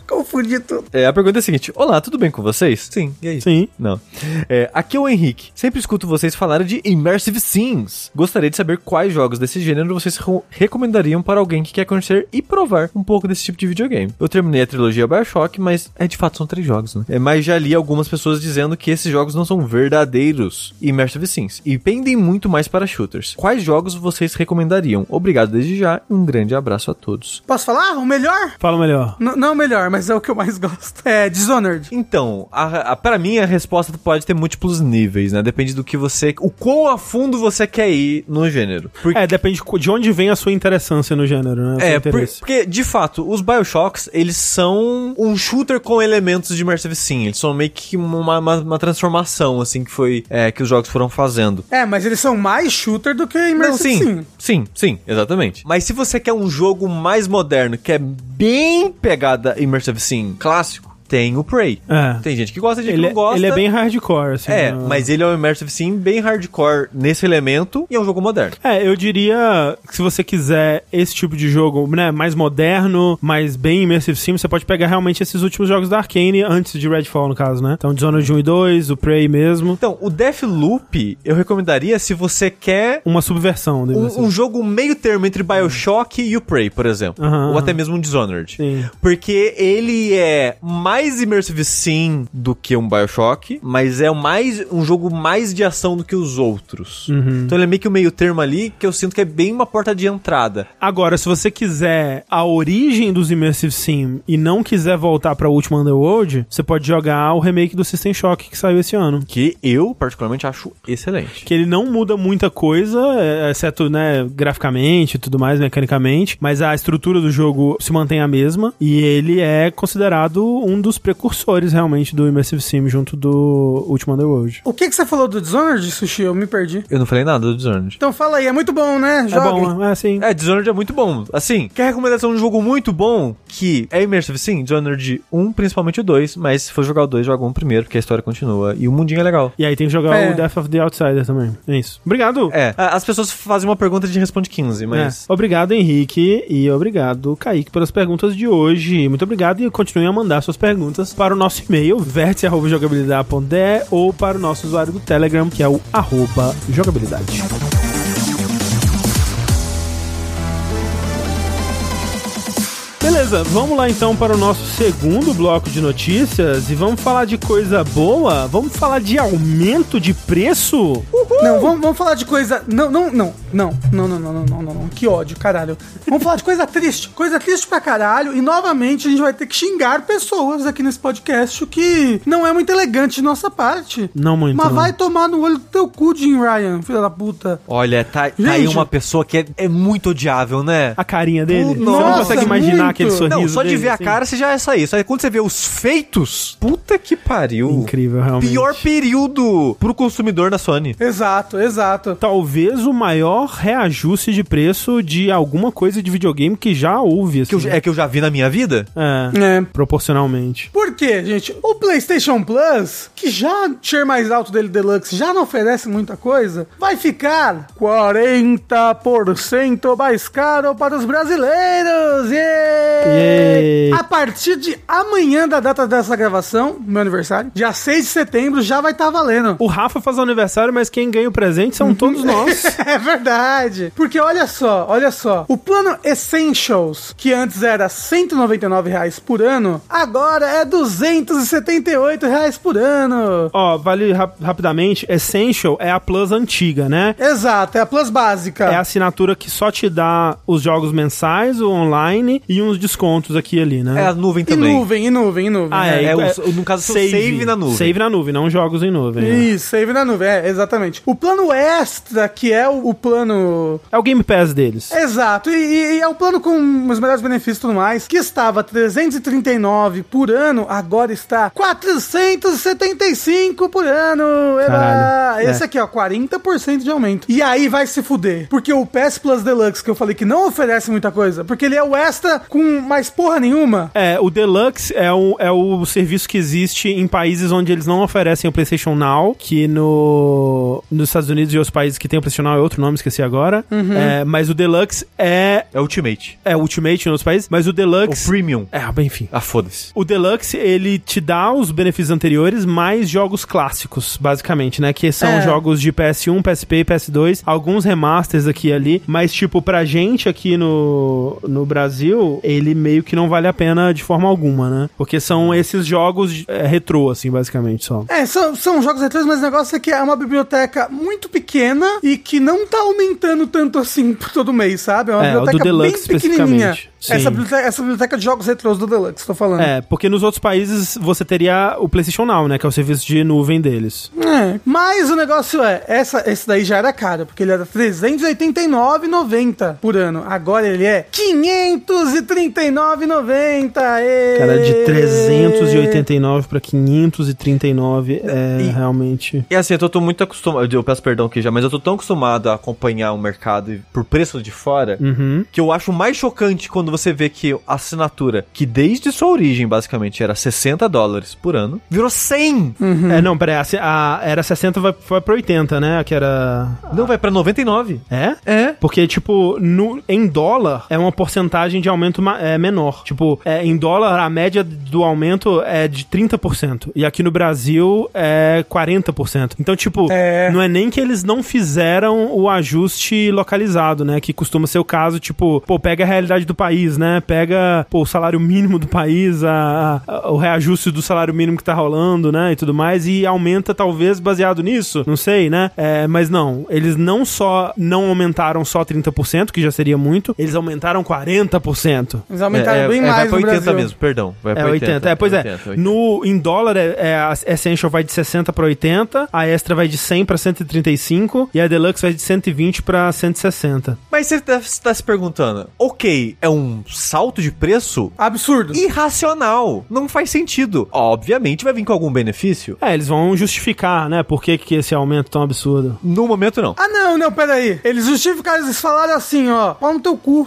Confundi tudo. É, a pergunta é a seguinte: Olá, tudo bem com vocês? Sim, e aí? Sim. Não. É, aqui é o Henrique. Sempre escuto vocês falarem de Immersive Sims. Gostaria de saber quais jogos desse gênero vocês recomendariam para alguém que quer conhecer e provar um pouco desse tipo de videogame. Eu terminei a trilogia Bioshock, mas é de fato são três jogos, né? É, mas já li algumas pessoas dizendo que esses jogos não são verdadeiros Immersive Sims e pendem muito mais para shooters. Quais jogos vocês recomendariam? Obrigado desde já e um grande abraço a todos. Posso falar? O melhor? Fala melhor. N- não o melhor, mas é o que eu mais gosto. É <laughs> Dishonored. Então, a, a, para mim a resposta pode ter múltiplos níveis, né? Depende do que você. O quão a fundo você quer ir no gênero. Porque, É, depende de onde vem a sua interessância no gênero, né? É, por- porque, de fato, os Bioshocks, eles são um shooter com elementos de Immersive Sim. Eles são meio que uma, uma, uma transformação, assim, que foi. é, que os jogos foram fazendo. É, mas eles são mais shooter do que Não, Immersive sim, Sim. sim, sim, exatamente. Mas se você quer um jogo mais moderno, que é bem pegada Immersive Sim clássico, tem o Prey. É. Tem gente que gosta, gente Ele, que é- não gosta. ele é bem hardcore, assim. É, né? mas ele é um Immersive Sim bem hardcore nesse elemento e é um jogo moderno. É, eu diria que se você quiser esse tipo de jogo, né, mais moderno, mais bem immersive sim, você pode pegar realmente esses últimos jogos da Arkane antes de Redfall, no caso, né? Então, Dishonored 1 e 2, o Prey mesmo. Então, o Deathloop eu recomendaria se você quer Uma subversão immersive. um, um jogo meio termo entre Bioshock e o Prey, por exemplo. Aham, Ou aham. até mesmo um Dishonored. Sim. Porque ele é mais Immersive Sim do que um Bioshock, mas é mais um jogo mais de ação do que os outros. Uhum. Então ele é meio que o meio termo ali, que eu sinto que é bem uma porta de entrada. Agora, se você quiser a origem dos Immersive Sim e não quiser voltar pra última Underworld, você pode jogar o remake do System Shock que saiu esse ano. Que eu, particularmente, acho excelente. Que ele não muda muita coisa, é, exceto, né, graficamente e tudo mais, mecanicamente, mas a estrutura do jogo se mantém a mesma e ele é considerado um dos precursores realmente do Immersive Sim junto do Ultima Underworld. O que, que você falou do Dishonored, Sushi? Eu me perdi. Eu não falei nada do Dishonored. Então fala aí, é muito bom, né? É bom, é assim. É, Dishonored é muito bom. Assim, quer recomendação de um jogo muito bom que é Immersive? Sim, Dishonored 1, principalmente o 2, mas se for jogar o 2, joga um primeiro, porque a história continua. E o mundinho é legal. E aí tem que jogar É. o Death of the Outsider também. É isso. Obrigado. É, as pessoas fazem uma pergunta e a gente responde 15, mas... É. Obrigado, Henrique, e obrigado, Kaique, pelas perguntas de hoje. Muito obrigado e continuem a mandar suas perguntas para o nosso e-mail, vértice.jogabilidade.de ou para o nosso usuário do Telegram, que é o arroba jogabilidade. Beleza, vamos lá então para o nosso segundo bloco de notícias e vamos falar de coisa boa? Vamos falar de aumento de preço? Não, vamos, vamos falar de coisa. Não, não, não, não, não, não, não, não, não, não, não. Que ódio, caralho. Vamos falar de coisa triste. Coisa triste pra caralho. E novamente a gente vai ter que xingar pessoas aqui nesse podcast, o que não é muito elegante de nossa parte. Não muito. Mas não. vai tomar no olho do teu cu, Jim Ryan, filha da puta. Olha, tá, tá aí Gente. uma pessoa que é, é muito odiável, né? a carinha dele. Puta, você não nossa, consegue imaginar muito. aquele sorriso. Não, só de dele, ver a assim? cara você já é essa isso. Aí quando você vê os feitos, puta que pariu. Incrível, realmente. Pior período pro consumidor da Sony. Exato, exato. Talvez o maior reajuste de preço de alguma coisa de videogame que já houve. Que eu- assim. é que eu já vi na minha vida. É, É. proporcionalmente. Por quê, gente? O PlayStation Plus, que já tier mais alto dele Deluxe já não oferece muita coisa, vai ficar 40% mais caro para os brasileiros. Yeah! Yay! A partir de amanhã da data dessa gravação, meu aniversário, dia 6 de setembro, já vai estar valendo. O Rafa faz aniversário, mas quem ganha o presente são todos nós. <laughs> É verdade. Porque olha só, olha só. O plano Essentials, que antes era 199 reais por ano, agora é 278 reais por ano. Ó, vale rap- rapidamente, Essential é a Plus antiga, né? Exato, é a Plus básica. É a assinatura que só te dá os jogos mensais, o online e uns descontos aqui e ali, né? É a nuvem E também. nuvem, e nuvem, e nuvem. Ah, é. é, o- no caso, save, save na nuvem. Save na nuvem, não jogos em nuvem. né? Isso, save na nuvem, é, exatamente. O plano extra, que é o, o plano. É o Game Pass deles. Exato, e, e- e é o plano com os melhores benefícios e tudo mais, que estava 339 por ano, agora está 475 por ano. Caralho, Esse é. aqui, ó, 40% de aumento. E aí vai se fuder, porque o PS Plus Deluxe, que eu falei que não oferece muita coisa, porque ele é o extra com mais porra nenhuma. É, o Deluxe é o, é o serviço que existe em países onde eles não oferecem o PlayStation Now, que no, nos Estados Unidos e outros países que tem o PlayStation Now é outro nome, esqueci agora. Uhum. É, mas o Deluxe é, É Ultimate. é Ultimate em outros países, mas o O Deluxe... Premium. É, bem, enfim. Ah, foda-se. O Deluxe, ele te dá os benefícios anteriores, mais jogos clássicos, basicamente, né? Que são É. jogos de PS1, PSP e PS2, alguns remasters aqui e ali, mas, tipo, pra gente aqui no, no Brasil, ele meio que não vale a pena de forma alguma, né? Porque são esses jogos é, retrô, assim, basicamente, só. É, são, são jogos retrôs, mas o negócio é que é uma biblioteca muito pequena e que não tá aumentando tanto assim por todo mês, sabe? É uma É, o do biblioteca Deluxe bem pequenininha. Sim. Essa biblioteca, essa biblioteca de jogos retrôs do Deluxe, tô falando. É, porque nos outros países você teria o PlayStation Now, né? Que é o serviço de nuvem deles. É, Mas o negócio é, essa, esse daí já era caro, porque ele era 389,90 por ano. Agora ele é 539,90. Cara, de 389 pra 539 é E- realmente. E assim, eu tô, tô muito acostumado. Eu peço perdão aqui já, mas eu tô tão acostumado a acompanhar o mercado por preço de fora Uhum. que eu acho mais chocante quando você vê que a assinatura, que desde sua origem basicamente era 60 dólares por ano, virou 100! É, não, peraí, a, a- era 60, vai, foi pra 80, né? Que era. Não, vai pra 99. É? É. Porque, tipo, no, em dólar é uma porcentagem de aumento ma- é, menor. Tipo, é, em dólar a média do aumento é de 30%. E aqui no Brasil é 40%. Então, tipo, É. não é nem que eles não fizeram o ajuste localizado, né? Que costuma ser o caso, tipo, pô, pega a realidade do país, né? Pega, pô, o salário mínimo do país, a, a- o reajuste do salário mínimo que tá rolando, né? E tudo mais, e aumenta talvez baseado nisso, não sei, né? É, mas não, eles não só não aumentaram só 30%, que já seria muito, eles aumentaram 40%. Eles aumentaram é, bem é, mais Vai pra no 80 Brasil. mesmo, perdão. Vai pra É 80. É, pois é. 80, 80. No, em dólar, é, é, a Essential vai de 60 pra 80, a Extra vai de 100 pra 135 e a Deluxe vai de 120 pra 160. Mas você tá, você tá se perguntando, ok, é um salto de preço Absurdo. irracional. Não faz sentido. Obviamente vai vir com algum benefício. É, eles vão justificar, né? Por que, que esse aumento tão absurdo. No momento, não. Ah, não, não, peraí. Eles justificaram, eles falaram assim, ó, pau no teu cu.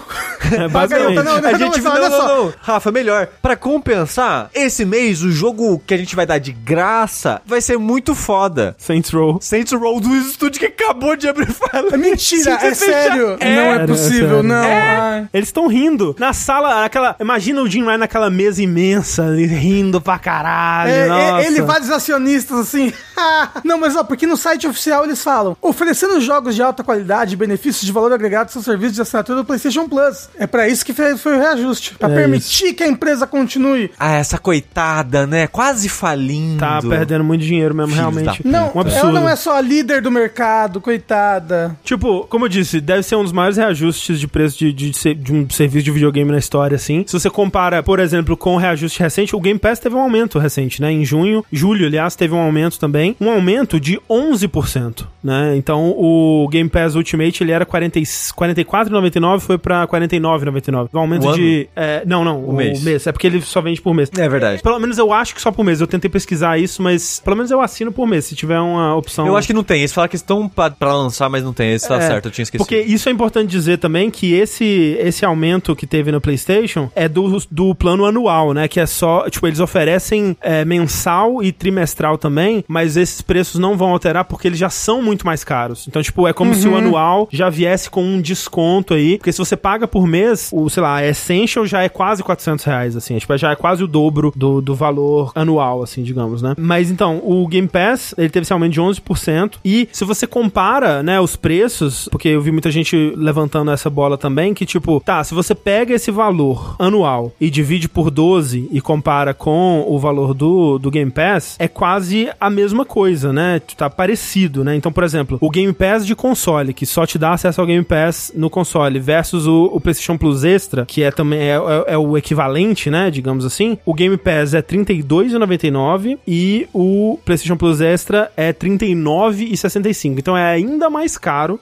É, <laughs> Paga aí, basicamente. não, não, a não, gente não, não, só. não, Rafa, melhor. Pra compensar, esse mês o jogo que a gente vai dar de graça vai ser muito foda. Saints Row. Saints Row do estúdio que acabou de abrir fala. É mentira, é sério. É, não é é possível, sério. não. É. Eles estão rindo. Na sala, aquela. Imagina o Jim Ryan naquela mesa imensa, ali, rindo pra caralho. É, nossa. é, ele vários acionistas assim. <laughs> não, mas ó, porque no site oficial eles falam: oferecendo jogos de alta qualidade e benefícios de valor agregado ao seu serviço de assinatura do PlayStation Plus. É pra isso que foi, o reajuste. Pra É permitir que a empresa continue. Ah, essa coitada, né? Quase falindo. Tá perdendo muito dinheiro mesmo, Filhos realmente. Não, Um ela não é só a líder do mercado, coitada. Tipo, como eu disse, deve ser um dos maiores reajustes de preço de, de, ser- de um serviço de videogame na história, assim. Se você compara, por exemplo, com o reajuste recente, o Game Pass teve um aumento recente, né? Em junho, julho, aliás, teve um aumento também. Um aumento de 11%, né? Então, o Game Pass Ultimate, ele era 40 e- 44,99, foi pra 49,99. Um aumento O de... é, não, não, o, mês. mês. É porque ele só vende por mês. É verdade. Pelo menos eu acho que só por mês. Eu tentei pesquisar isso, mas pelo menos eu assino por mês, se tiver uma opção... Eu acho que não tem. Eles falam que estão pra, pra lançar, mas não tem. Esse tá É, certo, eu tinha esquecido. Porque isso é importante dizer também que esse, esse aumento que teve no PlayStation é do, do plano anual, né? Que é só, tipo, eles oferecem é, mensal e trimestral também, mas esses preços não vão alterar porque eles já são muito mais caros. Então, tipo, é como se o anual já viesse com um desconto aí, porque se você paga por mês, o, sei lá, Essential já é quase 400 reais, assim, é, tipo, já é quase o dobro do, do valor anual, assim, digamos, né? Mas então, o Game Pass, ele teve esse aumento de 11%, e se você compara, né, os preços, porque eu vi muita gente levantando essa bola também, que tipo, tá, se você pega esse valor anual e divide por 12 e compara com o valor do, do Game Pass, é quase a mesma coisa, né? Tá parecido, né? Então, por exemplo, o Game Pass de console, que só te dá acesso ao Game Pass no console, versus o, o PlayStation Plus Extra, que é também é, é, é o equivalente, né? Digamos assim. O Game Pass é R$32,99 e o PlayStation Plus Extra é R$39,65. Então é ainda mais caro.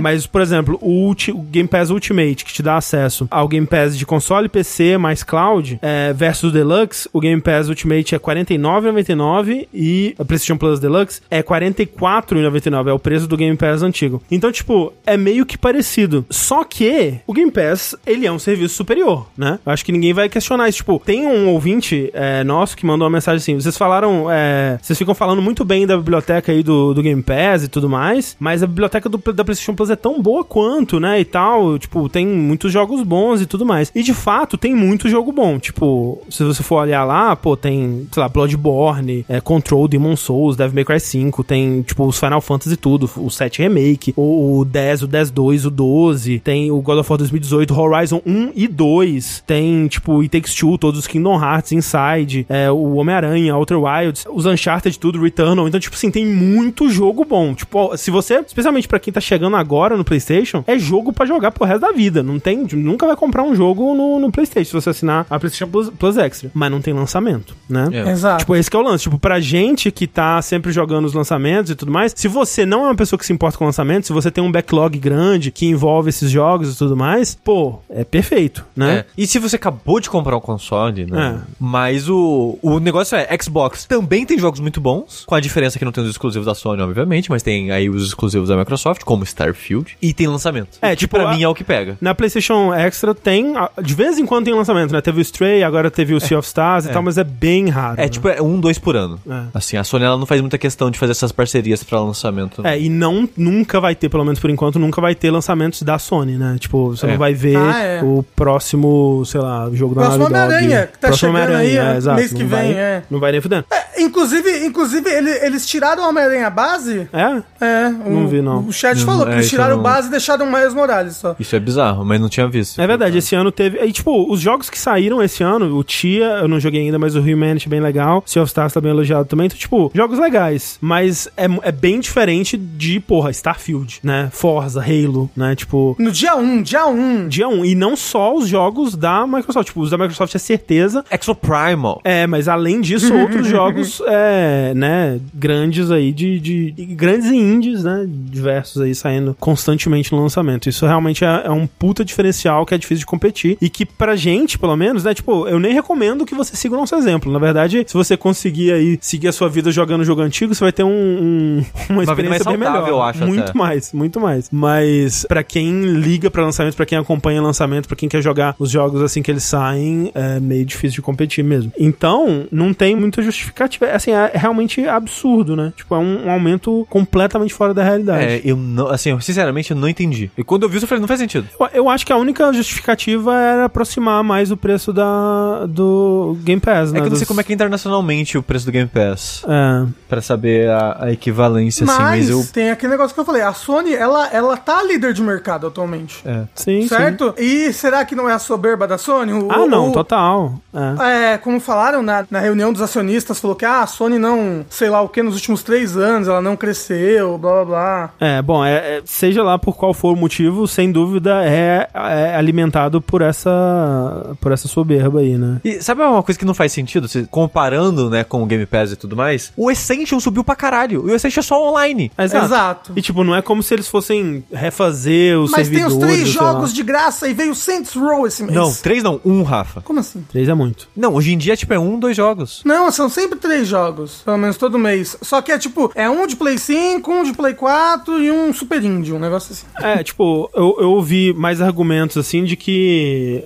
Mas, por exemplo, o, o Game Pass Ultimate, que te dá acesso ao Game Pass de console, PC mais cloud, é, versus Deluxe, o Game Pass Ultimate é R$49,99 e a PlayStation Plus Deluxe é R$44,99. É o preço do Game Pass antigo. Então, tipo, é meio que parecido. Só que o Game Pass, ele é um serviço superior, né? Eu acho que ninguém vai questionar isso. Tipo, tem um ouvinte é, nosso que mandou uma mensagem assim: vocês falaram, é, vocês ficam falando muito bem da biblioteca aí do, do Game Pass e tudo mais, mas a biblioteca do, da PlayStation Plus é tão boa quanto, né? E tal. Tipo, tem muitos jogos bons e tudo mais. E de fato, tem muito jogo bom. Tipo, se você for olhar lá, pô, tem, sei lá, Bloodborne, é, Control, Demon Souls, Devil May Cry 5, tem, tipo, os Final Fantasy tudo, o 7 Remake, o, o 10, o 10 2, o 12, tem o God of War 2018, Horizon 1 e 2, tem, tipo, It Takes Two, todos os Kingdom Hearts, Inside, é, o Homem-Aranha, Outer Wilds, os Uncharted tudo, Returnal, então, tipo assim, tem muito jogo bom. Tipo, se você, especialmente pra quem tá chegando agora no PlayStation, é jogo pra jogar pro resto da vida, não tem, nunca vai comprar um jogo no, no PlayStation, se você assinar a PlayStation Plus, Plus Extra, mas não tem lançamento, né? É. Exato. Tipo, esse que é o lance. Tipo, pra gente que tá sempre jogando os lançamentos e tudo mais, se você não é uma pessoa que se importa com lançamentos, se você tem um backlog grande que envolve esses jogos e tudo mais, pô, é perfeito, né? É. E se você acabou de comprar um console, né? É. Mas o, o negócio é, Xbox também tem jogos muito bons, com a diferença que não tem os exclusivos da Sony, obviamente, mas tem aí os exclusivos da Microsoft, como Starfield, e tem lançamento. É, que tipo, pra a- mim é o que pega. Na PlayStation Extra tem, de vez em quando tem lançamento, né? Teve o Stray, agora teve o Sea of Stars e tal, mas é bem raro. É né? tipo, é um, dois por ano. É. Assim, a Sony ela não faz muita questão de fazer essas parcerias pra lançamento. É, e não, nunca vai ter, pelo menos por enquanto, nunca vai ter lançamentos da Sony, né? Tipo, você É. não vai ver Ah, é. o próximo, sei lá, jogo da Próximo Naughty Dog. Homem-Aranha, que tá Próximo chegando Homem-Aranha, aí, é, exato. mês que Não vem, vai- é. Não vai nem fudendo. É, inclusive, inclusive ele- eles tiraram o Homem-Aranha base. É? É, Não o, vi, não. O chat Não, falou que é, eles tiraram não- base e deixaram o Miles Morales só. Isso é bizarro, mas não tinha visto. É verdade, esse ano teve. E, tipo, os jogos que saíram esse ano, o Tia, eu não joguei ainda, mas o Humanity é bem legal. Sea of Stars tá bem elogiado também. Então, tipo, jogos legais. Mas é, é bem diferente de, porra, Starfield, né? Forza, Halo, né? Tipo. No dia 1, dia 1. Dia 1. E não só os jogos da Microsoft. Tipo, os da Microsoft é certeza. Exoprimal. É, mas além disso, <laughs> outros jogos, é, né, grandes aí de, de, de- Grandes e indies, né? Diversos aí saindo constantemente no lançamento. Isso realmente é, é um puta diferencial que é difícil de competir. E que pra gente, pelo menos, né? Tipo, eu nem recomendo que você siga o nosso exemplo. Na verdade, se você conseguir aí seguir a sua vida jogando jogo antigo, você vai ter um, um- <laughs> uma experiência bem saudável, melhor. eu acho, muito até. mais, muito mais. Mas pra quem liga pra lançamento, pra quem acompanha lançamento, pra quem quer jogar os jogos assim que eles saem, é meio difícil de competir mesmo. Então, não tem muita justificativa. Assim, é realmente absurdo, né? Tipo, é um, um aumento completamente fora da realidade. É, eu não, assim, eu, sinceramente, eu não entendi. E quando eu vi isso, eu falei, não faz sentido. Eu, eu acho que a única justificativa era aproximar mais o preço da, do Game Pass, É né? que eu não sei Dos- como é que é internacionalmente o preço do Game Pass. É. Pra saber a, a equivalência, assim, Mas mas eu. tem aquele negócio que eu falei, a Sony, ela, ela tá líder de mercado atualmente. É. Sim, sim. certo? E será que não é a soberba da Sony? O- Ah, não, o- total. É. É, como falaram na, na reunião dos acionistas, falou que ah, a Sony não, sei lá o que, nos últimos três anos, ela não cresceu, blá blá blá. É, bom, é, é- seja lá por qual for o motivo, sem dúvida é, é alimentado por essa por essa soberba aí, né? E sabe uma coisa que não faz sentido? Você, comparando, né, com o Game Pass e tudo mais, o Essential subiu pra caralho. E o Essential é só online. Exato. Exato. E tipo, não é como se eles fossem refazer os Mas tem servidores. os três sei lá. jogos de graça e veio Saints Row esse mês. Não, três não, um, Rafa. Como assim? Três é muito. Não, hoje em dia, tipo, é um, dois jogos. Não, são sempre três jogos, pelo menos todo mês. Só que é tipo, é um de Play 5, um de Play 4 e um Super Indie, um negócio assim. É, tipo, eu, eu ouvi mais argumentos assim de que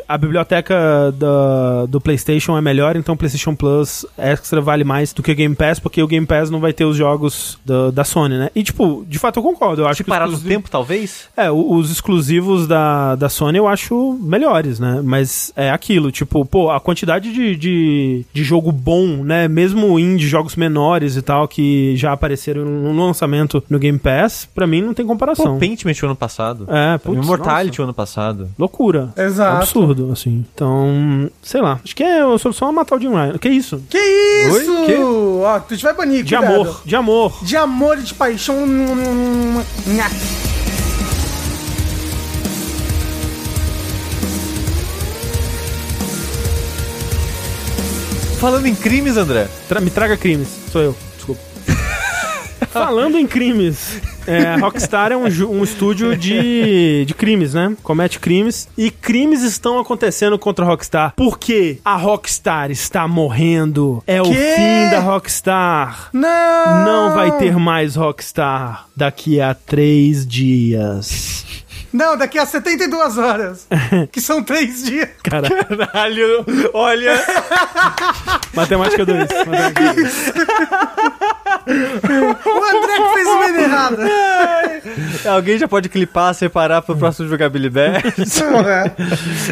a biblioteca da, do PlayStation é melhor, então o PlayStation Plus Extra vale mais do que o Game Pass, porque o Game Pass não vai ter os jogos da, da Sony, né? E, tipo, de fato eu concordo. Eu acho que. Parar os no tempo, talvez? É, o- os exclusivos da, da Sony eu acho melhores, né? Mas é aquilo, tipo, pô, a quantidade de, de, de jogo bom, né? Mesmo indie, jogos menores e tal, que já apareceram no lançamento no Game Pass, pra mim não tem Pô, comparação. Paintment o ano passado. É, putz, Immortality nossa. o ano passado. Loucura. Exato. Absurdo, assim. Então, sei lá. Acho que é a solução é matar o Jim Ryan. Que isso? Que isso? Oi? Quê? Ó, tu vai banir, De cuidado. amor. De amor. De amor e de paixão. Nha. Falando em crimes, André. Tra- me traga crimes. Sou eu. Falando em crimes, é, a Rockstar é um, um estúdio de, de crimes, né? Comete crimes. E crimes estão acontecendo contra a Rockstar. Porque a Rockstar está morrendo. É o fim da Rockstar. Não! Não vai ter mais Rockstar daqui a três dias. Não, daqui a 72 horas. que são três dias. Caralho, olha. <laughs> Matemática 2. Matemática 2. <laughs> O André que fez o menino errado. Alguém já pode clipar, separar pro próximo jogabilidade. Porra.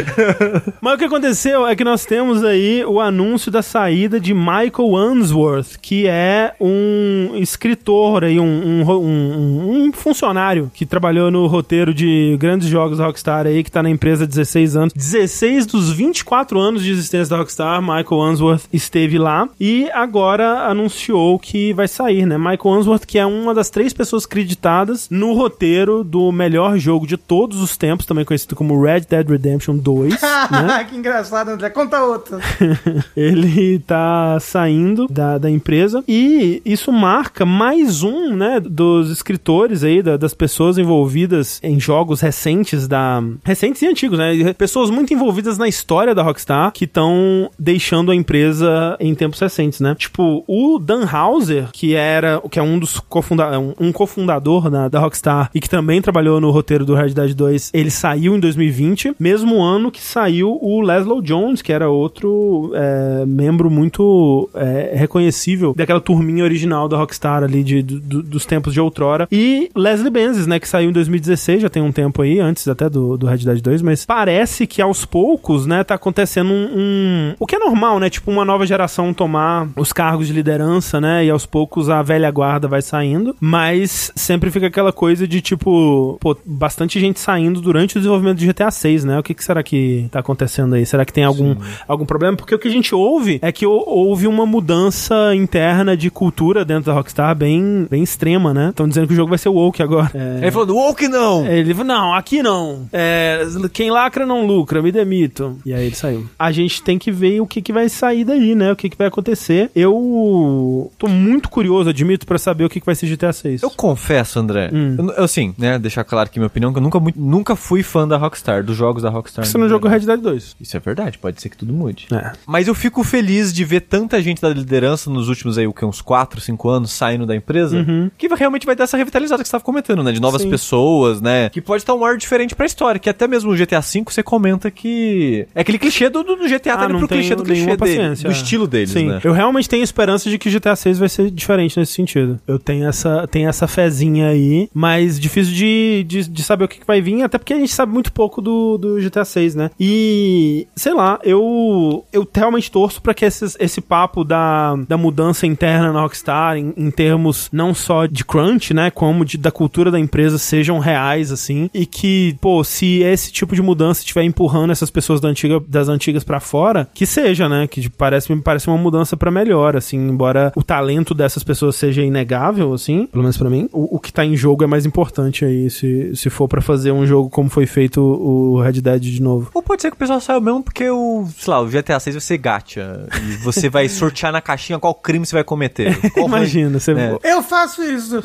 <laughs> Mas o que aconteceu é que nós temos aí o anúncio da saída de Michael Unsworth, que é um escritor aí, um, um, um- um funcionário que trabalhou no roteiro de grandes jogos da Rockstar aí, que tá na empresa há 16 anos. 16 dos 24 anos de existência da Rockstar, Michael Unsworth esteve lá e agora anunciou que vai sair, né? Michael Unsworth, que é uma das três pessoas creditadas no roteiro do melhor jogo de todos os tempos, também conhecido como Red Dead Redemption 2, <laughs> né? que engraçado, André. Conta outra. <laughs> Ele tá saindo da, da empresa e isso marca mais um, né, dos escritores aí, da- das pessoas envolvidas em jogos recentes da... recentes e antigos, né? Pessoas muito envolvidas na história da Rockstar que estão deixando a empresa em tempos recentes, né? Tipo, o Dan Houser, que era, que é um dos cofunda um, um cofundador da, da Rockstar e que também trabalhou no roteiro do Red Dead 2, ele saiu em 2020, mesmo ano que saiu o Leslie Jones, que era outro é, membro muito é, reconhecível daquela turminha original da Rockstar ali de, do- dos tempos de outrora. E Leslie Benzies, né, que saiu em 2016, já tem um tempo aí, antes até do, do Red Dead 2, mas parece que aos poucos, né, tá acontecendo um, um- O que é normal, né? Tipo, uma nova geração tomar os cargos de liderança, né? E aos poucos a velha guarda vai saindo, mas sempre fica aquela coisa de tipo, pô, bastante gente saindo durante o desenvolvimento de GTA 6, né? O que, que será que tá acontecendo aí? Será que tem algum, algum problema? Porque o que a gente ouve é que hou- houve uma mudança interna de cultura dentro da Rockstar bem, bem extrema, né? Estão dizendo que o jogo vai ser woke agora. É... Ele falou, woke não! Ele falou, não, aqui não. É, quem lacra não lucra, me demito. E aí ele saiu. A gente tem que ver o que, que vai sair daí, né? O que, que vai acontecer. Eu tô muito curioso, admito, pra saber o que, que vai ser GTA 6. Eu confesso, André. Hum. Eu, assim, né, deixar claro aqui minha opinião, que eu nunca, nunca fui fã da Rockstar, dos jogos da Rockstar. Você não jogou Red Dead 2. Isso é verdade, pode ser que tudo mude. É. Mas eu fico feliz de ver tanta gente da liderança nos últimos aí, o que, uns 4, 5 anos saindo da empresa, que realmente vai dar essa revitalizada que você estava comentando, né? De novas Sim. pessoas, né? Que pode estar um ar diferente pra história, que até mesmo o GTA V você comenta que... É aquele clichê do, do GTA, tá Ah, indo não pro clichê do clichê dele, do é. estilo deles, Sim, né? eu realmente tenho esperança de que o GTA 6 vai ser diferente nesse sentido. Eu tenho essa, tenho essa fezinha aí, mas difícil de, de, de saber o que, que vai vir, até porque a gente sabe muito pouco do, do GTA 6, né? E, sei lá, eu, eu realmente torço pra que esses, esse papo da, da mudança interna na Rockstar, em, em termos não só de crunch, né, como de, da cultura da empresa sejam reais, assim, e que, pô, se esse tipo de mudança estiver empurrando essas pessoas da antiga, das antigas pra fora, que seja, né, que parece, me parece uma mudança pra melhor, assim, embora o talento dessas pessoas seja inegável, assim, pelo menos pra mim, o, o que tá em jogo é mais importante aí, se, se for pra fazer um jogo como foi feito o Red Dead de novo. Ou pode ser que o pessoal saiu mesmo porque o, sei lá, o GTA 6 vai ser gacha. E você vai <laughs> sortear na caixinha qual crime você vai cometer. <laughs> Imagina, você É. Eu faço isso.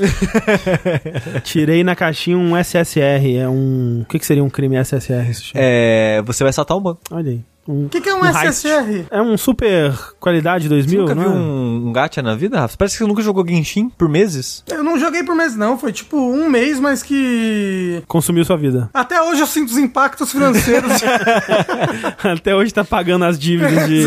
<laughs> tirei na caixinha um SSR, é um... O que, que seria um crime SSR? É, você vai saltar um banco. Olha aí. O que, que é um. SSR? É um super qualidade Você 2000, nunca não viu é? um, um gacha na vida, Rafa? Parece que você nunca jogou Genshin por meses. Eu não joguei por mês, não. Foi tipo um mês, mas que. Consumiu sua vida. Até hoje eu sinto os impactos financeiros <laughs> Até hoje tá pagando as dívidas de.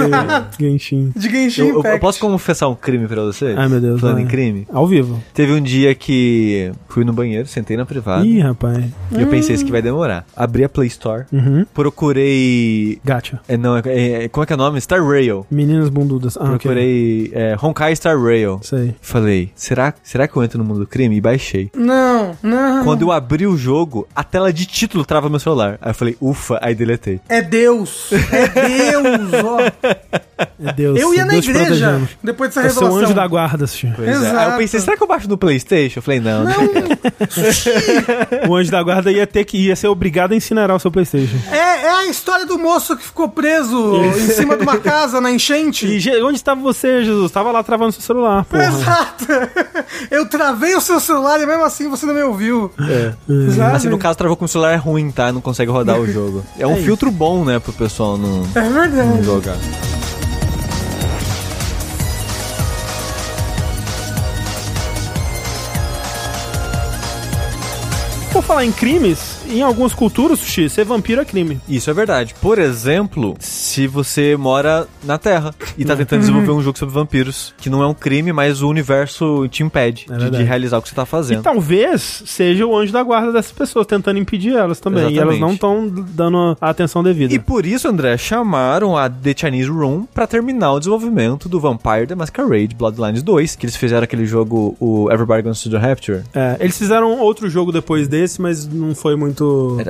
Genshin. de Genshin Eu, eu- posso confessar um crime pra você? Ai, meu Deus. Falando em crime. Ao vivo. Teve um dia que fui no banheiro, sentei na privada. Ih, rapaz. E eu pensei, isso que vai demorar. Abri a Play Store. Uhum. Procurei. Gacha. É, não, é, é- como é que é o nome? Star Rail. Meninas bundudas. Ah, ok. Procurei é, Honkai Star Rail. Sei. Falei, será, será que eu entro no mundo do crime? E baixei. Não, não. Quando eu abri o jogo, a tela de título trava meu celular. Aí eu falei, ufa, aí deletei. É Deus. É Deus, ó. <laughs> É Deus. Eu ia na Deus te igreja protegendo. depois dessa É seu revelação. anjo da guarda, Sushi. Pois é. Aí eu Exato. pensei, será que eu baixo no Playstation? Eu falei, não. Não, <laughs> O anjo da guarda ia ter que ia ser obrigado a incinerar o seu Playstation. é, é a história do moço que ficou preso em cima de uma casa na enchente. E onde estava você, Jesus? Tava lá travando seu celular, porra. Exato. Eu travei o seu celular e mesmo assim você não me ouviu. É. Sabe? Assim, no caso, travou com o celular ruim, tá? Não consegue rodar o <laughs> jogo. É um É filtro bom, né, pro pessoal não, É não verdade. jogar. Por falar em crimes, em algumas culturas, Sushi, ser vampiro é crime. Isso é verdade. Por exemplo, se você mora na Terra e tá tentando desenvolver um jogo sobre vampiros, que não é um crime, mas o universo te impede É de, de realizar o que você tá E fazendo. talvez seja o anjo da guarda dessas pessoas, tentando impedir elas também. E elas Exatamente. não estão dando a atenção devida. E por isso, André, chamaram a The Chinese Room pra terminar o desenvolvimento do Vampire the Masquerade Bloodlines 2, que eles fizeram aquele jogo, o Everybody Goes to the Rapture. É, eles fizeram outro jogo depois desse, mas não foi muito.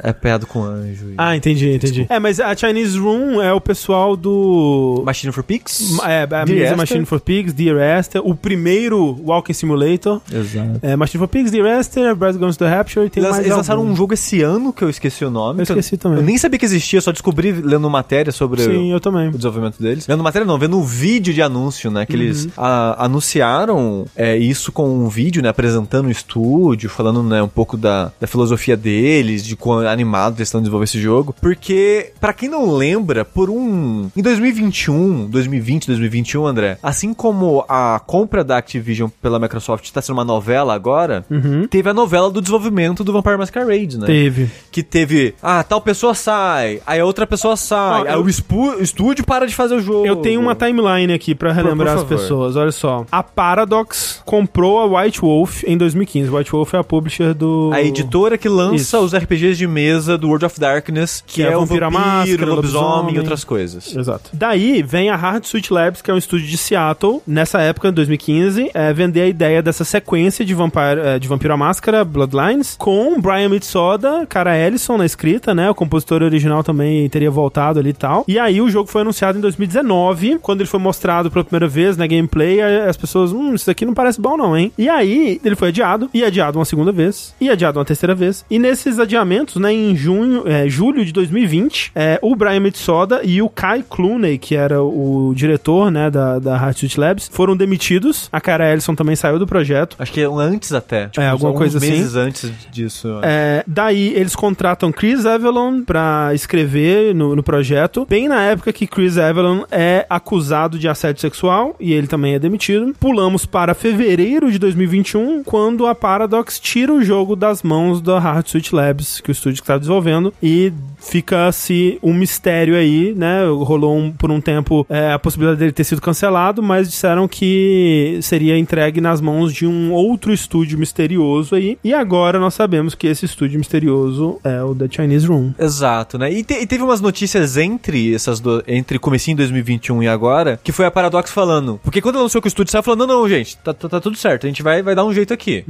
É, é peado com anjo. e- Ah, entendi, entendi. É, mas a Chinese Room é o pessoal do. Machine for Pigs? É, a mesma? Machine for Pigs, Dear Esther, o primeiro Walking Simulator. Exato. É, Machine for Pigs, Dear Esther, Brad Guns to the Rapture e tem Eles, mais eles lançaram um jogo esse ano que eu esqueci o nome. Eu esqueci também. Eu nem sabia que existia, só descobri lendo matéria sobre Sim, eu também. o desenvolvimento deles. Lendo matéria não, vendo um vídeo de anúncio, né? Que eles Uhum. a- anunciaram é, isso com um vídeo, né? Apresentando o estúdio, falando né, um pouco da, da filosofia deles, de quão animados eles estão desenvolvendo esse jogo. Porque, pra quem não lembra, por um... Em 2021, 2020, 2021, André, assim como a compra da Activision pela Microsoft tá sendo uma novela agora, Uhum. teve a novela do desenvolvimento do Vampire Masquerade, né? Teve. que teve, ah, tal pessoa sai, aí a outra pessoa sai, Ó, aí eu- o estúdio para de fazer o jogo. Eu tenho uma timeline aqui pra relembrar por as favor. pessoas. Olha só. A Paradox comprou a White Wolf em 2015. White Wolf é a publisher do. A editora que lança Isso. os RPGs de mesa do World of Darkness, que, Que é é, o Vampiro Máscara, lobisomem lobisomem. e outras coisas. Exato. Daí vem a Hard Suit Labs, que é um estúdio de Seattle, nessa época, em 2015, é, vender a ideia dessa sequência de, Vampire, é, de Vampiro à Máscara, Bloodlines, com Brian Mitsoda, cara Ellison na escrita, né? O compositor original também teria voltado ali e tal. E aí o jogo foi anunciado em 2019, quando ele foi mostrado pela primeira vez na gameplay, as pessoas, hum, isso daqui não parece bom não, hein? E aí ele foi adiado, e adiado uma segunda vez, e adiado uma terceira vez. E nesses né, em junho, é, julho de 2020, é, o Brian Mitsoda e o Kai Clooney, que era o diretor, né, da, da Hard Suit Labs, foram demitidos. A Cara Ellison também saiu do projeto. Acho que é antes até. Tipo, É, alguma coisa assim. meses antes disso. É, daí eles contratam Chris Avalon pra escrever no, no projeto, bem na época que Chris Avalon é acusado de assédio sexual e ele também é demitido. Pulamos para fevereiro de 2021, quando a Paradox tira o jogo das mãos da Hard Suit Labs, que o estúdio que está desenvolvendo, e fica-se um mistério aí, né? Rolou um- por um tempo é, a possibilidade dele ter sido cancelado, mas disseram que seria entregue nas mãos de um outro estúdio misterioso aí. E agora nós sabemos que esse estúdio misterioso é o The Chinese Room. Exato, né? E, te- e teve umas notícias entre essas do, entre comecinho de 2021 e agora, que foi a Paradox falando. Porque quando lançou que o estúdio saiu falando, não, não, gente, tá, tá- tá tudo certo, a gente vai, vai dar um jeito aqui.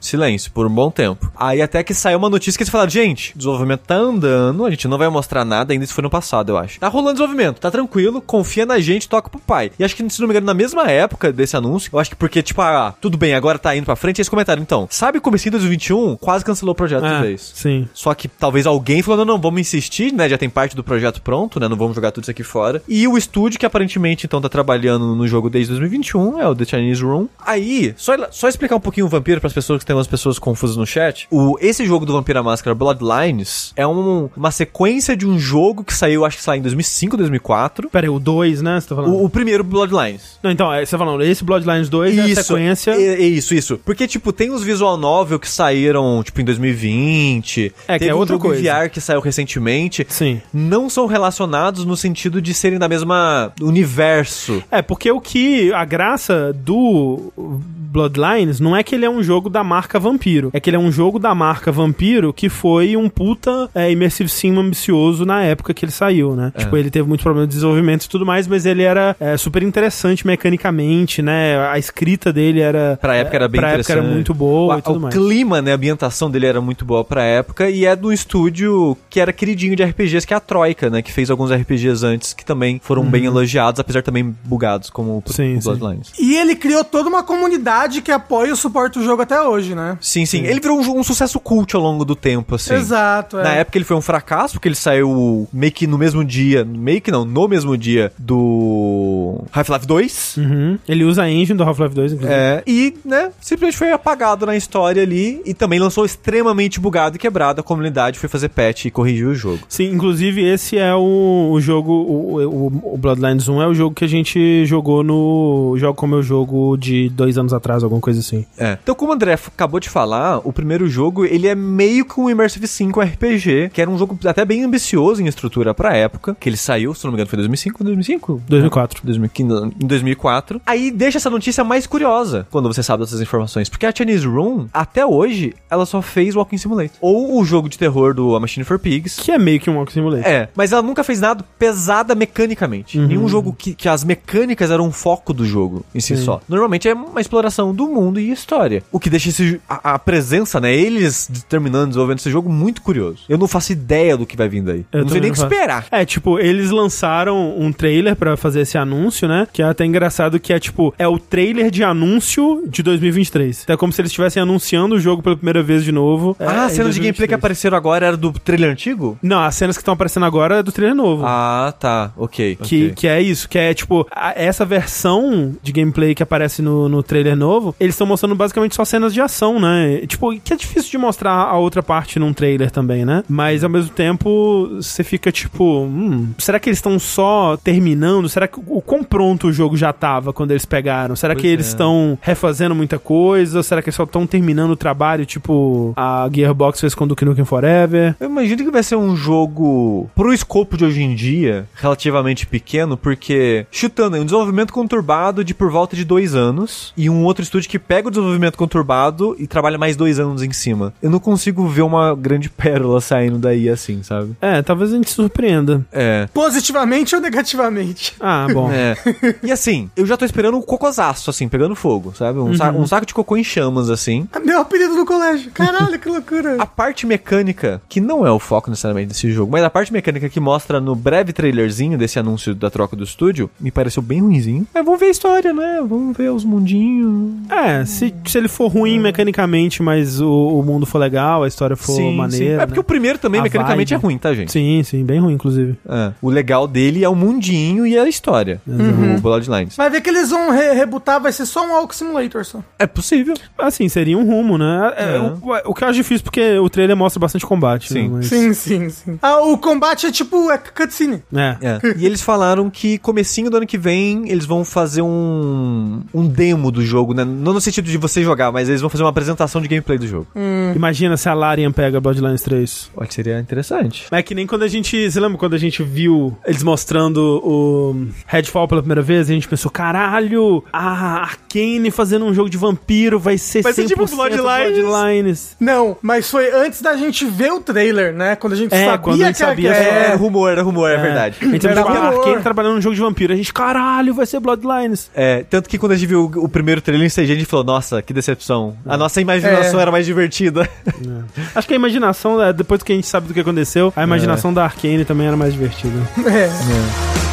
Silêncio, por um bom tempo. Aí até que saiu uma notícia que eles falaram, gente, o desenvolvimento tá andando, a gente não vai mostrar nada, ainda isso foi no passado, eu acho. Tá rolando desenvolvimento, tá tranquilo, confia na gente, toca pro pai. E acho que, se não me engano, na mesma época desse anúncio, eu acho que porque, tipo, ah, tudo bem, agora tá indo pra frente, eles comentaram, então, sabe comecinho de 2021, quase cancelou o projeto de Ah, vez. sim. Só que talvez alguém falou, não, não, vamos insistir, né? Já tem parte do projeto pronto, né? Não vamos jogar tudo isso aqui fora. E o estúdio que aparentemente então tá trabalhando no jogo desde 2021 é o The Chinese Room. Aí, só, só explicar um pouquinho o Vampiro para as pessoas que tem umas pessoas confusas no chat. O, esse jogo do Vampiro à Máscara máscara Bloodlines é um- uma sequência de um jogo que saiu, acho que saiu em 2005, 2004. Pera aí, o 2, né? Você tá falando? O, o primeiro Bloodlines. Não, então, é, você tá falando, esse Bloodlines 2 é a sequência. é- é isso, isso. Porque, tipo, tem os visual novel que saíram, tipo, em 2020. É, que é um outra jogo coisa. VR que saiu recentemente. Sim. Não são relacionados no sentido de serem da mesma universo. É, porque o que. A graça do Bloodlines não é que ele é um jogo da marca Vampiro. É que ele é um jogo da marca Vampiro que foi um puta é, Immersive Sim ambicioso na época que ele saiu, né? Tipo, ele teve muito problema de desenvolvimento e tudo mais, mas ele era é, super interessante mecanicamente, né? A escrita dele era. Pra época era bem pra época interessante. era muito boa o, e tudo o mais. clima, né, a ambientação dele era muito boa pra época e é do estúdio que era queridinho de RPGs, que é a Troika, né, que fez alguns RPGs antes que também foram bem elogiados, apesar de também bugados como o, Uhum. Sim, o sim. Bloodlines. E ele criou toda uma comunidade que apoia e suporta o jogo até hoje, né? Sim, sim, Ele virou um, um sucesso cult ao longo do tempo, assim. Exato, é. Na época ele foi um fracasso, porque ele saiu meio que no mesmo dia, meio que não, no mesmo dia do Half-Life 2. Uhum. Ele usa a engine do Half-Life 2, inclusive. É, e, né, simplesmente foi apagado na história ali e também lançou extremamente bugado e quebrado. A comunidade foi fazer patch e corrigiu o jogo. Sim, inclusive esse é o, o jogo, o, o, o Bloodlines 1 é o jogo que a gente jogou no Jogo Como Eu Jogo de dois anos atrás, alguma coisa assim. É. Então, como o André acabou de falar, o primeiro jogo, ele é meio que um Immersive 5 RPG, que era um jogo até bem ambicioso em estrutura pra época, que ele saiu, se não me engano, foi 2005, 2005? 2004. 2015, em 2004. Aí deixa essa notícia mais curiosa quando você sabe dessas informações. Porque a Chinese Room, até hoje, ela só fez Walking Simulator. Ou o jogo de terror do A Machine for Pigs. Que é meio que um Walk Simulator. É, mas ela nunca fez nada pesada mecanicamente. Nenhum jogo que, que as mecânicas eram um foco do jogo em si Sim. só. Normalmente é uma exploração do mundo e história. O que deixa esse, a, a presença, né? Eles determinando, desenvolvendo esse jogo muito curioso. Eu não faço ideia do que vai vir daí. Eu não sei nem o que esperar. É, tipo, eles lançaram um trailer pra fazer esse anúncio, né? Que é até engraçado que é, tipo, é o trailer de anúncio de 2023. Então é como se eles estivessem anunciando o jogo pela primeira vez de novo. ah, é, a em cena de gameplay que 2023. apareceram agora era do trailer antigo? Não, as cenas que estão aparecendo agora é do trailer novo. Ah, tá. Ok. Que, ok. que é isso, que é tipo, a- essa versão de gameplay que aparece no, no trailer novo, eles estão mostrando basicamente só cenas de ação, né? Tipo, que é difícil de mostrar a outra parte num trailer também, né? Mas ao mesmo tempo, você fica tipo, hum, será que eles estão só terminando? Será que o quão pronto o jogo já tava quando eles pegaram? Será que Pois eles é. estão refazendo muita coisa? Será que eles só estão terminando o trabalho, tipo a Gearbox fez com Duke Nukem Forever? Eu imagino que vai ser um jogo pro escopo de hoje em dia, relativamente pequeno, porque, chutando, é um desenvolvimento conturbado de por volta de dois anos, e um outro estúdio que pega o desenvolvimento conturbado e trabalha mais dois anos em cima. Eu não consigo ver uma grande pérola saindo daí assim, sabe? É, talvez a gente se surpreenda. É. Positivamente ou negativamente? Ah, bom. É. E assim, eu já tô esperando um cocosaço, assim, pegando fogo, sabe? Um, sa- um saco de cocô em chamas, assim. Meu apelido no colégio. Caralho, que loucura. A parte mecânica, que não é o foco necessariamente desse jogo, mas a parte mecânica que mostra no breve trailerzinho desse anúncio da troca do estúdio, me pareceu bem ruinzinho. Mas vamos ver a história, né? Vamos ver os mundinhos. É, se, se ele for ruim mecanicamente, mas o, o mundo for legal, a história for maneira. É porque né? o primeiro também A mecanicamente vibe. é ruim, tá, gente? Sim, sim, bem ruim, inclusive. É. O legal dele é o mundinho e a história. O Bloodlines. Vai ver que eles vão re rebutar, vai ser só um Walk Simulator só. É possível. Assim, seria um rumo, né? É, É. O, o que eu acho difícil porque o trailer mostra bastante combate. Sim. Né? Mas- Sim, sim, sim. Ah, o combate é tipo é cutscene. É. É. e eles falaram que comecinho do ano que vem eles vão fazer um, um demo do jogo, né? Não no sentido de você jogar, mas eles vão fazer uma apresentação de gameplay do jogo. Imagina se a Larian pega Bloodlines 3. Olha, seria interessante. É que nem quando a gente. Você lembra quando a gente viu eles mostrando o Redfall pela primeira vez? E a gente pensou, caralho, a Arkane fazendo um jogo de vampiro vai ser Vai ser 100% tipo Bloodlines. Bloodlines. Não, mas foi antes da gente ver o trailer, né? Quando a gente É, sabia quando a gente que sabia era- É, é, rumor, era rumor, é, verdade. A gente Era viu a. Arkane trabalhando num jogo de vampiro. A gente, caralho, vai ser Bloodlines. É, tanto que quando a gente viu o, o primeiro trailer em CG, a gente falou, nossa, que decepção. A nossa imaginação É. era mais divertida. <laughs> Acho que a imaginação, é, depois que a gente sabe do que aconteceu, a imaginação da Arkane também era mais divertida. <laughs> é. É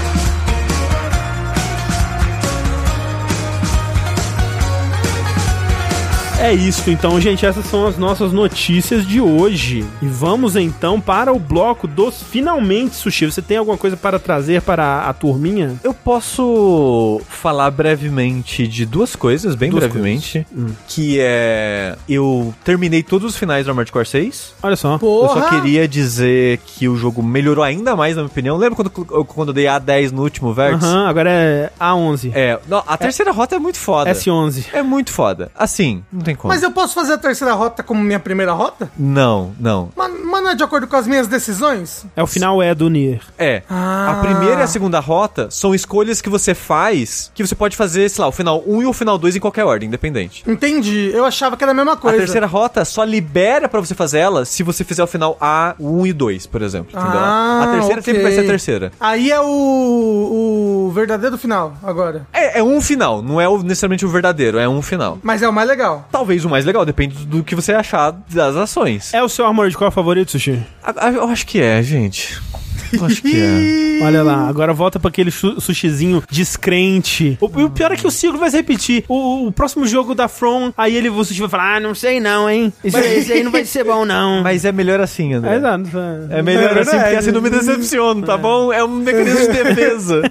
isso, então, gente. Essas são as nossas notícias de hoje. E vamos então para o bloco dos finalmente, Sushi. Você tem alguma coisa para trazer para a turminha? Eu posso falar brevemente de duas coisas, bem Duas brevemente. Hum. Que é. Eu terminei todos os finais do Armored Core 6. Olha só. Eu Porra! só queria dizer que o jogo melhorou ainda mais, na minha opinião. Lembra quando, eu- quando eu dei A10 no último Vertex? Aham, agora é A11. É, não, a terceira rota é muito foda. S11. É muito foda. Assim, não tem como. Mas eu posso fazer a terceira rota como minha primeira rota? Não, não. Mas, mas não é de acordo com as minhas decisões? É o final é do Nier. É. Ah. A primeira e a segunda rota são escolhas que você faz que você pode fazer, sei lá, o final 1 e o final 2 em qualquer ordem, independente. Entendi. Eu achava que era a mesma A coisa. terceira rota só libera pra você fazer ela se você fizer o final A, 1 e 2, por exemplo. Entendeu? Ah, a terceira sempre vai ser a terceira. Aí é o, o verdadeiro final, agora. É, é um final, não é o- necessariamente o verdadeiro, é um final. Mas é o mais legal. Talvez o mais legal, depende do que você achar das ações. É o seu Armored Core favorito, Sushi? A- a- Eu acho que é, gente. Acho que é. Olha lá, agora volta pra aquele su- sushizinho descrente. O, o pior é que o ciclo vai se repetir. O, o próximo jogo da From, aí ele o sushi vai falar: Ah, não sei não, hein? Isso, esse aí não vai ser bom, não. <laughs> Mas é melhor assim, André. É, exato. É melhor É assim, porque assim não me decepciono, tá bom? É um mecanismo de defesa.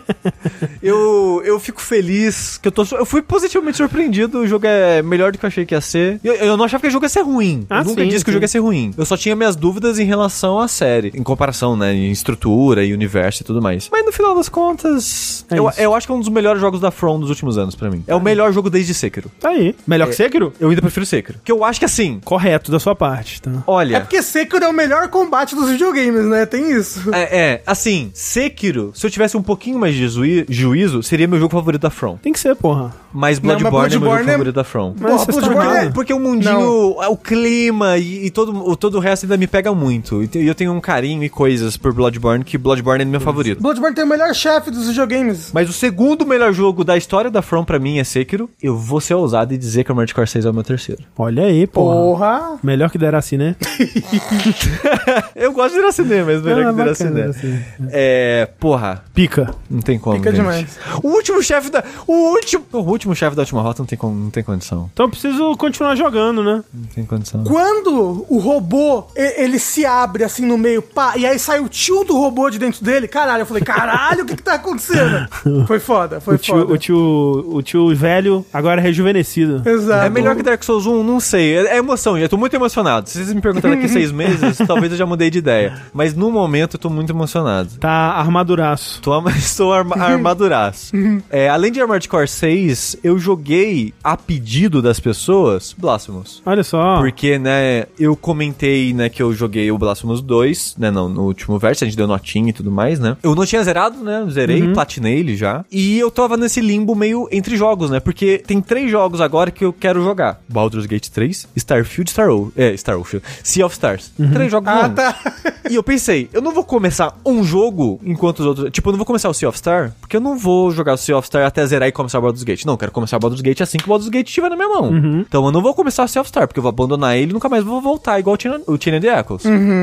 <laughs> eu, eu fico feliz que eu tô. Eu fui positivamente surpreendido. O jogo é melhor do que eu achei que ia ser. Eu, eu não achava que o jogo ia ser ruim. Ah, eu nunca sim, disse que o sim. jogo ia ser ruim. Eu só tinha minhas dúvidas em relação à série. Em comparação, né? Em estrutura e universo e tudo mais. Mas no final das contas. É eu, isso. eu acho que é um dos melhores jogos da From dos últimos anos pra mim. É o melhor jogo desde Sekiro. Tá aí. Melhor que Sekiro? Eu ainda prefiro Sekiro. Que eu acho que assim. Correto da sua parte, tá? Olha. É porque Sekiro é o melhor combate dos videogames, né? Tem isso. É, é, assim, Sekiro, se eu tivesse um pouquinho mais de juízo, seria meu jogo favorito da From. Tem que ser, porra. Mas Não, mas Bloodborne, é meu jogo é- favorito da From. Mas Porra, Bloodborne é- Porque o mundinho, o clima e, e todo, o, todo o resto ainda me pega muito. E eu tenho um carinho e coisas por Bloodborne, que Bloodborne é meu favorito. Bloodborne tem o melhor chefe dos videogames. Mas o segundo melhor jogo da história da From pra mim é Sekiro. Eu vou ser ousado e dizer que o Armored Core 6 é o meu terceiro. Olha aí, porra. Porra! Melhor que Deraci, né? <laughs> eu gosto de Deraciné, mas melhor Ah, que Deraciné. Deraciné. É, porra, Pica. não tem como, Fica gente. demais. O último chefe da... O último... O último chefe da última rota não tem, como, não tem condição. Então eu preciso continuar jogando, né? Não tem condição. Quando o robô, ele se abre assim no meio, pá, e aí sai o tio do robô de dentro dele, caralho, eu falei, caralho, o que que tá acontecendo? <laughs> Foi foda, foi O tio, foda. o, tio, o tio velho, agora rejuvenescido. Exato. É melhor que Dark Souls 1? Não sei. É, é emoção. Eu tô muito emocionado. Se vocês me perguntarem daqui seis <laughs> meses, talvez eu já mudei de ideia. Mas no momento eu tô muito emocionado. Tá armaduraço. Tô, <laughs> estou arma, armaduraço. É, além de Armored Core 6, eu joguei a pedido das pessoas Blasphemous. Olha só. Porque, né, eu comentei, né, que eu joguei o Blasphemous 2, né, não, no último verso, a gente deu notinha e tudo mais, né. Eu não tinha zerado, né, zerei, platinei ele já. E eu tava nesse limbo meio entre jogos, né, porque tem três jogos agora que eu quero jogar. Baldur's Gate 3, Starfield, Star Ocean, é, Star Ocean, Sea of Stars. Três jogos Ah, tá. E eu pensei, eu não vou começar um jogo enquanto os outros. Tipo, eu não vou começar o Sea of Star, porque eu não vou jogar o Sea of Star até zerar e começar o Baldur's Gate. Não, eu quero começar o Baldur's Gate assim que o Baldur's Gate estiver na minha mão. Então eu não vou começar o Sea of Star, porque eu vou abandonar ele e nunca mais vou voltar, igual o Tina- o Tina the Echoes,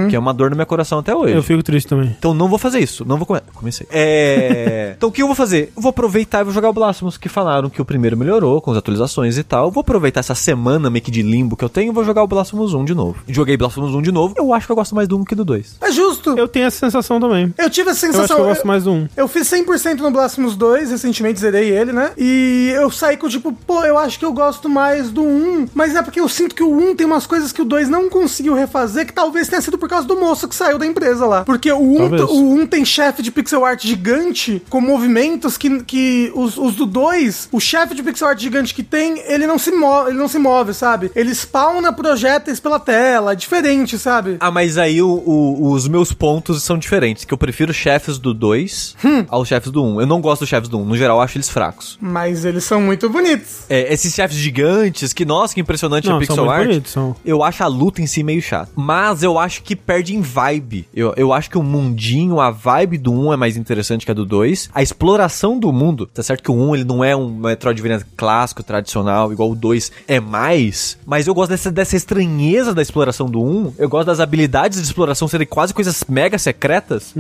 que é uma dor no meu coração até hoje. Eu fico triste também. Então não vou fazer isso. Não vou começar. Comecei. É. <laughs> então o que eu vou fazer? Eu vou aproveitar e vou jogar o Blasphemous, que falaram que o primeiro melhorou com as atualizações e tal. Eu vou aproveitar essa semana meio que de limbo que eu tenho e vou jogar o Blasphemous 1 de novo. Joguei Blasphemous 1 de novo. Eu acho que eu gosto mais do 1 que do 2. É justo. Eu, Eu tenho essa sensação também. tive essa Eu acho sensação. que eu gosto mais do 1. Eu fiz 100% no Blasphemous 2, recentemente zerei ele, né? E eu saí com tipo, pô, eu acho que eu gosto mais do 1, mas é porque eu sinto que o 1 tem umas coisas que o 2 não conseguiu refazer, que talvez tenha sido por causa do moço que saiu da empresa lá. Porque o 1, Talvez. O 1 tem chefe de pixel art gigante, com movimentos que, que os, os do 2, o chefe de pixel art gigante que tem, ele não se move, ele não se move, sabe? Ele spawna projéteis pela tela, é diferente, sabe? Ah, mas aí o- o- os meus pontos são diferentes. Que eu prefiro chefes do 2 aos chefes do 1. Um. Eu não gosto dos chefes do 1. Um. No geral, eu acho eles fracos. Mas eles são muito bonitos. É, esses chefes gigantes, que nossa, que impressionante Não, a são pixel muito art. bonitos, são. Eu acho a luta em si meio chata. Mas eu acho que perde em vibe. Eu, eu acho que o mundinho, a vibe do 1 é mais interessante que a do 2. A exploração do mundo, tá certo que o 1 ele não é um Metroidvania clássico, tradicional, igual o 2 é mais, mas eu gosto dessa, dessa estranheza da exploração do 1. Eu gosto das habilidades de exploração serem quase coisas mega secretas,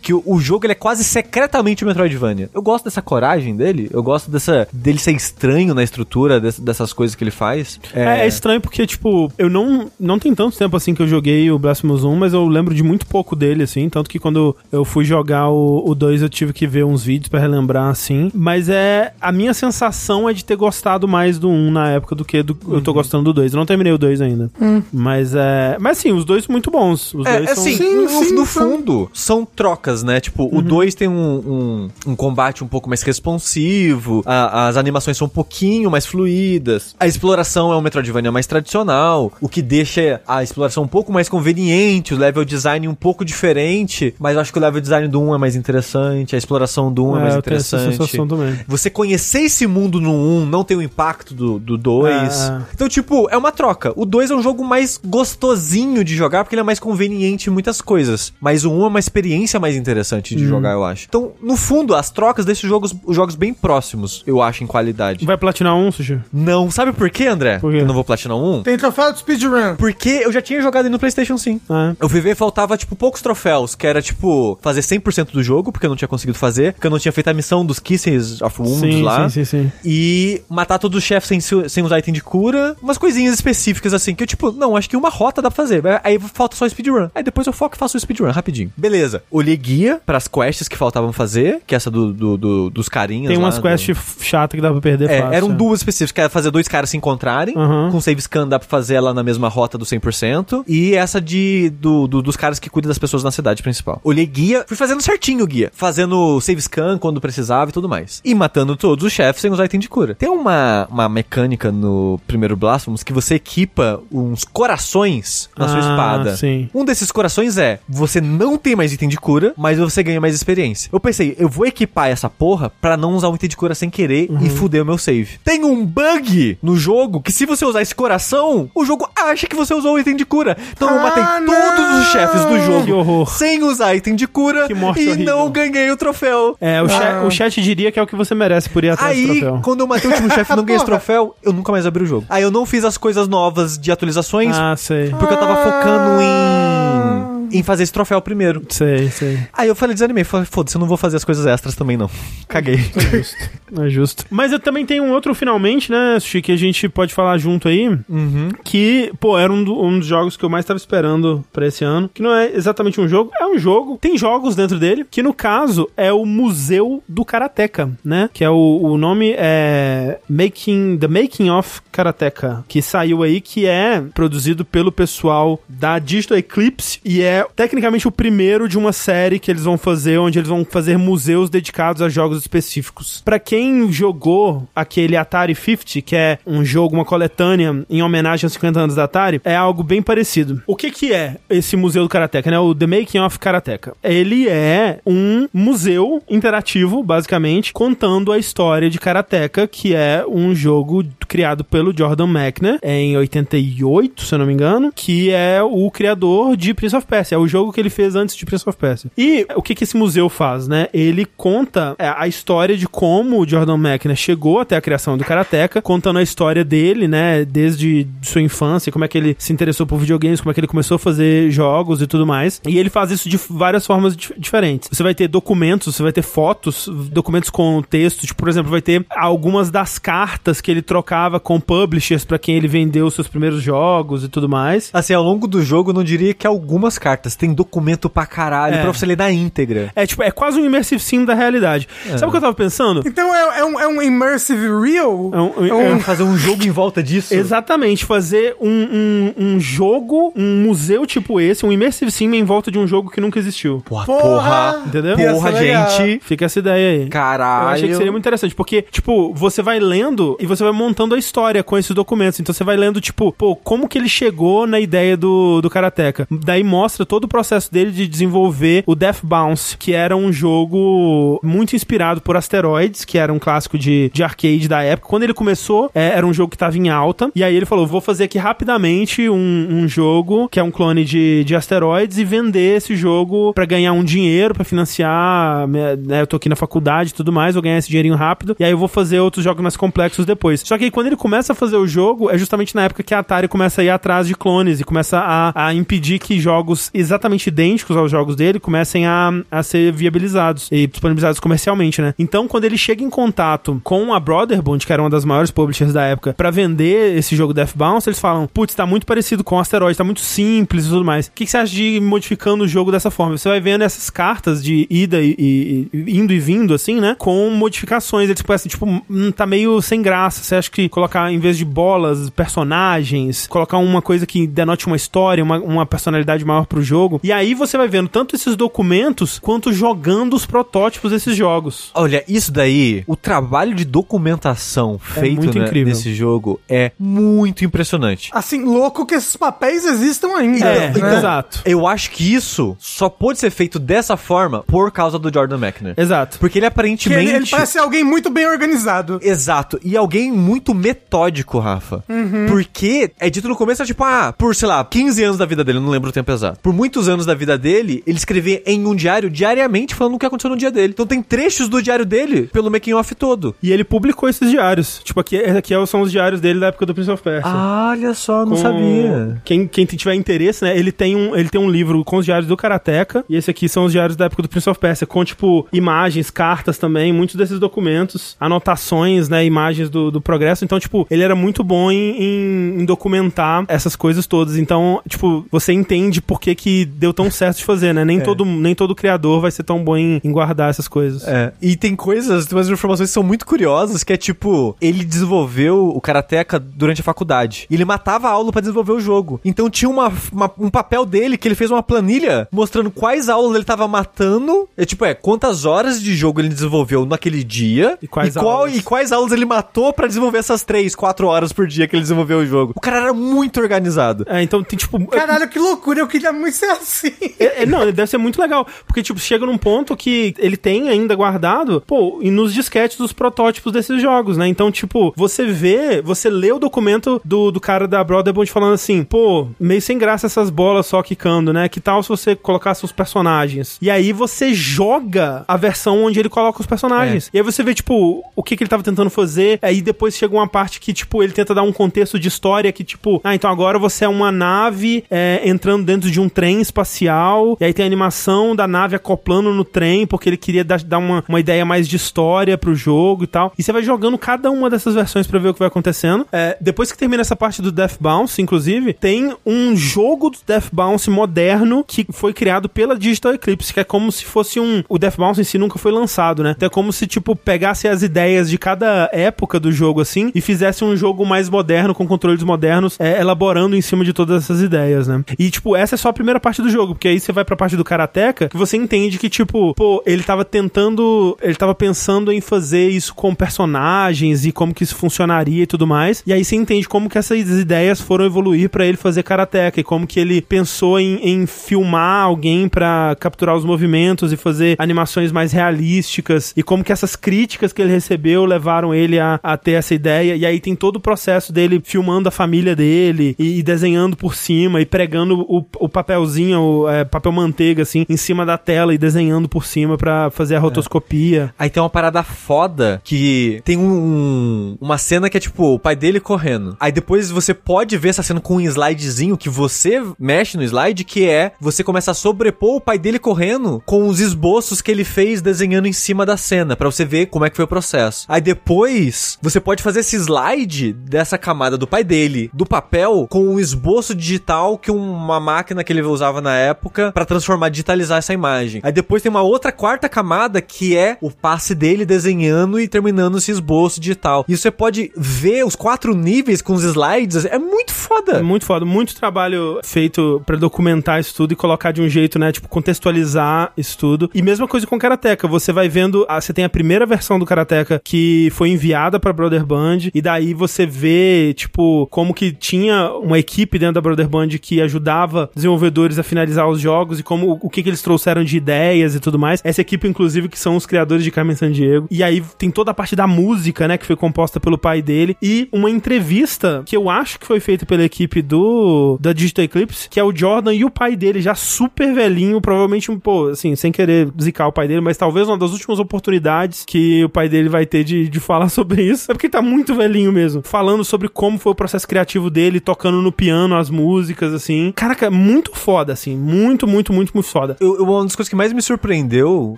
que o, o jogo ele é quase secretamente Metroidvania. Eu gosto dessa coragem dele, eu gosto dessa dele ser estranho na estrutura des- dessas coisas que ele faz. É, é estranho porque, tipo, eu não. Não tem tanto tempo assim que eu joguei o Blasphemous 1, mas eu lembro de muito pouco dele, assim. Tanto que quando eu fui jogar o, o 2, eu tive que ver uns vídeos pra relembrar, assim. Mas é. A minha sensação é de ter gostado mais do 1 na época do que do, eu tô gostando do 2. Eu não terminei o 2 ainda. Mas é. Mas sim, os dois muito bons. Os É, dois são. assim, Sim, no, sim, no são- fundo, são trocas, né? Tipo, o 2 tem um, um, um combate um pouco mais responsivo, a- as animações são um pouquinho mais fluídas, a exploração é um Metroidvania mais tradicional, o que deixa a exploração um pouco mais conveniente, o level design um pouco diferente, mas eu acho que o level design do 1 é mais interessante, a exploração do 1 é, mais eu tenho essa interessante. sensação também. Você conhecer esse mundo no 1 não tem o impacto do, do 2. É. Então, tipo, é uma troca. O 2 é um jogo mais gostosinho de jogar, porque ele é mais conveniente em muitas coisas. Mas o 1 é uma experiência mais interessante Hum. de jogar, eu acho. Então, no fundo, as trocas deixam os jogos, os jogos bem próximos, eu acho, em qualidade. Vai platinar um, Sushi? Não, sabe por quê, André? Por quê? Eu não vou platinar um? Tem troféu de speedrun. Porque eu já tinha jogado ele no PlayStation 5. É. Eu fui ver faltava, tipo, poucos troféus, que era, tipo, fazer 100% do jogo, porque eu não tinha conseguido fazer, porque eu não tinha feito a missão dos Kisses of Wounds Sim, lá. sim, sim, sim. E matar todos os chefes sem, sem usar item de cura. Umas coisinhas específicas assim, que eu, tipo, não, acho que uma rota dá pra fazer. Aí falta só speedrun. Aí depois eu foco e faço o speedrun rapidinho. Beleza. Olhei guia pras quests que faltavam fazer, que é essa do, do- do- dos carinhas. Tem umas do- quests chatas que dá pra perder É, fácil. eram duas específicas, que era fazer dois caras se encontrarem, Uhum. com save scan dá pra fazer ela na mesma rota do 100%, e essa de do, do- dos caras que cuidam das pessoas na cidade principal. Olhei guia, fui fazendo certinho o guia, fazendo save scan quando precisava e tudo mais. E matando todos os chefes sem usar item de cura. Tem uma, uma mecânica no primeiro Blasphemous que você equipa uns corações na sua Ah, espada. sim. Um desses corações é, você não tem mais item de cura, mas você ganha mais experiência. Eu pensei, eu vou equipar essa porra pra não usar um item de cura sem querer Uhum. e fuder o meu save. Tem um bug no jogo que se você usar esse coração, o jogo acha que você usou o item de cura. Então eu Ah, matei não! todos os chefes do jogo Que horror. sem usar item de cura Que morte e horrível. não ganhei o troféu. É, o, chat, Ah. o chat diria que é o que você merece por ir atrás do Aí, troféu. quando eu matei o último <laughs> chefe e não ganhei esse troféu, eu nunca mais abri o jogo. Aí eu não fiz as coisas novas de atualizações, Ah, sei. porque eu tava focando em, em fazer esse troféu primeiro. Sei, sei. Aí eu falei, desanimei. Falei, foda-se, eu não vou fazer as coisas extras também, não. Caguei. É justo. É justo. Mas eu também tenho um outro finalmente, né, Sushi, que a gente pode falar junto aí. Uhum. Que, pô, era um, do- um dos jogos que eu mais tava esperando pra esse ano. Que não é exatamente um jogo, é um jogo. Tem jogos dentro dele, que no caso é o Museu do Karateka, né? Que é o, o nome é Making, The Making of Karateka, que saiu aí, que é produzido pelo pessoal da Digital Eclipse e é tecnicamente o primeiro de uma série que eles vão fazer, onde eles vão fazer museus dedicados a jogos específicos. Pra quem jogou aquele Atari 50, que é um jogo, uma coletânea em homenagem aos 50 anos da Atari, é algo bem parecido. O que que é esse museu do Karateka, né? O The Making of Karateka. Ele é um museu interativo, basicamente, contando a história de Karateka, que é um jogo criado pelo Jordan Mechner em 88, se eu não me engano, que é o criador de Prince of Persia, é o jogo que ele fez antes de Prince of Persia. E o que que esse museu faz, né? Ele conta é, a história de como o Jordan Mechner chegou até a criação do Karateka, contando a história dele, né, desde sua infância, como é que ele se interessou por videogames, como é que ele começou a fazer jogos e tudo mais. E ele faz isso de várias formas dif- diferentes. Você vai ter documentos, você vai ter fotos, documentos com texto, tipo, por exemplo, vai ter algumas das cartas que ele trocava com publishers pra quem ele vendeu seus primeiros jogos e tudo mais. Assim, ao longo do jogo, eu não diria que algumas cartas. Tem documento pra caralho É. pra você ler na íntegra. É tipo, é quase um immersive sim da realidade. Sabe o que eu tava pensando? Então é, é um, é um immersive real? É um- É um- é Fazer um jogo em volta disso. Exatamente, fazer um, um, um jogo, um museu tipo esse, um immersive sim em volta de um jogo que nunca existiu. Porra, Porra! Entendeu? Porra, gente. Fica essa ideia aí. Caralho. Eu achei que seria muito interessante, porque, tipo, você vai lendo e você vai montando a história com esses documentos. Então você vai lendo, tipo, pô, como que ele chegou na ideia do, do Karateka. Daí mostra mostra todo o processo dele de desenvolver o Death Bounce, que era um jogo muito inspirado por Asteroids, que era um clássico de, de arcade da época. Quando ele começou, é, era um jogo que estava em alta, e aí ele falou: vou fazer aqui rapidamente um, um jogo que é um clone de, de Asteroids e vender esse jogo para ganhar um dinheiro, para financiar. Né, eu tô aqui na faculdade e tudo mais, vou ganhar esse dinheirinho rápido, e aí eu vou fazer outros jogos mais complexos depois. Só que aí, quando ele começa a fazer o jogo, é justamente na época que a Atari começa a ir atrás de clones e começa a, a impedir que jogos exatamente idênticos aos jogos dele comecem a, a ser viabilizados e disponibilizados comercialmente, né? Então, quando ele chega em contato com a Brotherhood, que era uma das maiores publishers da época, para vender esse jogo Death Bounce, eles falam: putz, tá muito parecido com Asteroid, tá muito simples e tudo mais. O que, que, você acha de ir modificando o jogo dessa forma? Você vai vendo essas cartas de ida e, e, indo e vindo, assim, né? Com modificações. Eles assim, tipo, hum, tá meio sem graça. Você acha que colocar, em vez de bolas, personagens, colocar uma coisa que denote uma história, uma, uma personalidade maior pro jogo. E aí você vai vendo tanto esses documentos quanto jogando os protótipos desses jogos. Olha, isso daí, o trabalho de documentação feito né, nesse jogo é muito impressionante. Assim, louco que esses papéis existam ainda. É, né? então, exato. Eu acho que isso só pode ser feito dessa forma por causa do Jordan Mechner. Exato. Porque ele aparentemente. Ele, ele, parece alguém muito bem organizado. Exato. E alguém muito metódico, Rafa. Uhum. Porque é dito no começo, é tipo, ah, por, sei lá, 15 anos da vida dele, eu não lembro o tempo exato. Por muitos anos da vida dele, ele escrevia em um diário diariamente falando o que aconteceu no dia dele. Então tem trechos do diário dele pelo making off todo. E ele publicou esses diários. Tipo, aqui, aqui são os diários dele da época do Prince of Persia. Ah, olha só, não com... sabia. Quem, quem tiver interesse, né? Ele tem, um, ele tem um livro com os diários do Karateka. E esse aqui são os diários da época do Prince of Persia. Com, tipo, imagens, cartas também, muitos desses documentos, anotações, né? Imagens do, do progresso. Então, tipo, ele era muito bom em, em, em documentar essas coisas todas. Então, tipo, você entende por que, que deu tão certo de fazer, né? Nem, é. todo, nem todo criador vai ser tão bom em, em guardar essas coisas. É. E tem coisas, tem umas informações que são muito curiosas, que é tipo, ele desenvolveu o Karateka durante a faculdade. E ele matava a aula para desenvolver o jogo. Então tinha uma, uma, um papel dele que ele fez uma planilha mostrando quais aulas ele tava matando. É tipo, é, quantas horas de jogo ele desenvolveu naquele dia. E quais, e qual, aulas. E quais aulas ele matou para desenvolver essas 3, 4 horas por dia que ele desenvolveu o jogo. O cara era muito organizado. É, então tem tipo. Caralho, que loucura, eu queria muito ser assim. É, é, não, deve ser muito legal. Porque, tipo, chega num ponto que ele tem ainda guardado, pô, e nos disquetes dos protótipos desses jogos, né? Então, tipo, você vê, você lê o documento do, do cara da Brotherhood falando assim, pô, meio sem graça essas bolas só quicando, né? Que tal se você colocasse os personagens? E aí você joga a versão onde ele coloca os personagens. É. E aí você vê, tipo, o que, que ele tava tentando fazer. Aí depois chega uma parte que, tipo, ele tenta dar um contexto de história que, tipo, ah, então agora você é uma nave é, entrando dentro de um trem espacial. E aí tem a animação da nave acoplando no trem, porque ele queria dar, dar uma, uma ideia mais de história pro jogo e tal. E você vai jogando cada uma dessas versões para ver o que vai acontecendo. É, depois que termina essa parte do Death Bounce, inclusive, tem um jogo do Death Bounce moderno que foi criado pela Digital Eclipse, que é como se fosse um. O Death Bounce em si nunca foi lançado, né? Então é como se, tipo, pegasse as ideias de cada época do jogo, assim, e fizesse um jogo mais moderno, com controles modernos, é, elaborando em cima de todas essas ideias, né? E, tipo, essa é só a primeira parte do jogo, porque aí você vai pra parte do Karateka, que você entende que, tipo, pô, ele tava tentando. Ele tava pensando em fazer isso com personagens e como que isso funcionaria e tudo mais. E aí você entende como que essas ideias foram evoluir para ele fazer Karateka e como que ele pensou em, em filmar alguém para capturar os movimentos e fazer animações mais realísticas e como que essas críticas que ele recebeu levaram ele a, a ter essa ideia. E aí tem todo o processo dele filmando a família dele e, e desenhando por cima e pregando o, o papelzinho, é, papel manteiga, assim, em cima da tela e desenhando por cima para fazer a rotoscopia. É. Aí tem uma parada foda que tem um, uma cena que é tipo o pai dele correndo. Aí depois você pode ver essa cena com um slidezinho que você mexe no slide, que é você começa a sobrepor o pai dele correndo com os esboços que ele fez desenhando em cima da cena, para você ver como é que foi o processo. Aí depois você pode fazer esse slide dessa camada do pai dele, do papel, com um esboço digital que uma máquina que ele usava na época para transformar, digitalizar essa imagem. Aí depois tem uma outra quarta camada que é o passe dele desenhando e terminando esse esboço digital. E você pode ver os quatro níveis com os slides, é muito foda. É muito foda, muito trabalho feito para documentar isso tudo e colocar de um jeito, né, tipo contextualizar isso tudo. E mesma coisa com Karateka, você vai vendo, ah, você tem a primeira versão do Karateka que foi enviada para Brother Band e daí você vê, tipo, como que tinha uma equipe dentro da Brother Band que ajudava desenvolvedores desenvolvedores a finalizar os jogos e como o que, que eles trouxeram de ideias e tudo mais. Essa equipe, inclusive, que são os criadores de Carmen San Diego. E aí tem toda a parte da música, né, que foi composta pelo pai dele. E uma entrevista que eu acho que foi feita pela equipe do da Digital Eclipse, que é o Jordan e o pai dele, já super velhinho, provavelmente, pô, assim, sem querer zicar o pai dele, mas talvez uma das últimas oportunidades que o pai dele vai ter de, de falar <laughs> sobre isso. É porque tá muito velhinho mesmo. Falando sobre como foi o processo criativo dele, tocando no piano as músicas, assim. Caraca, muito foda, assim. Muito, muito, muito, muito foda. Eu, eu- uma das coisas que mais me surpreendeu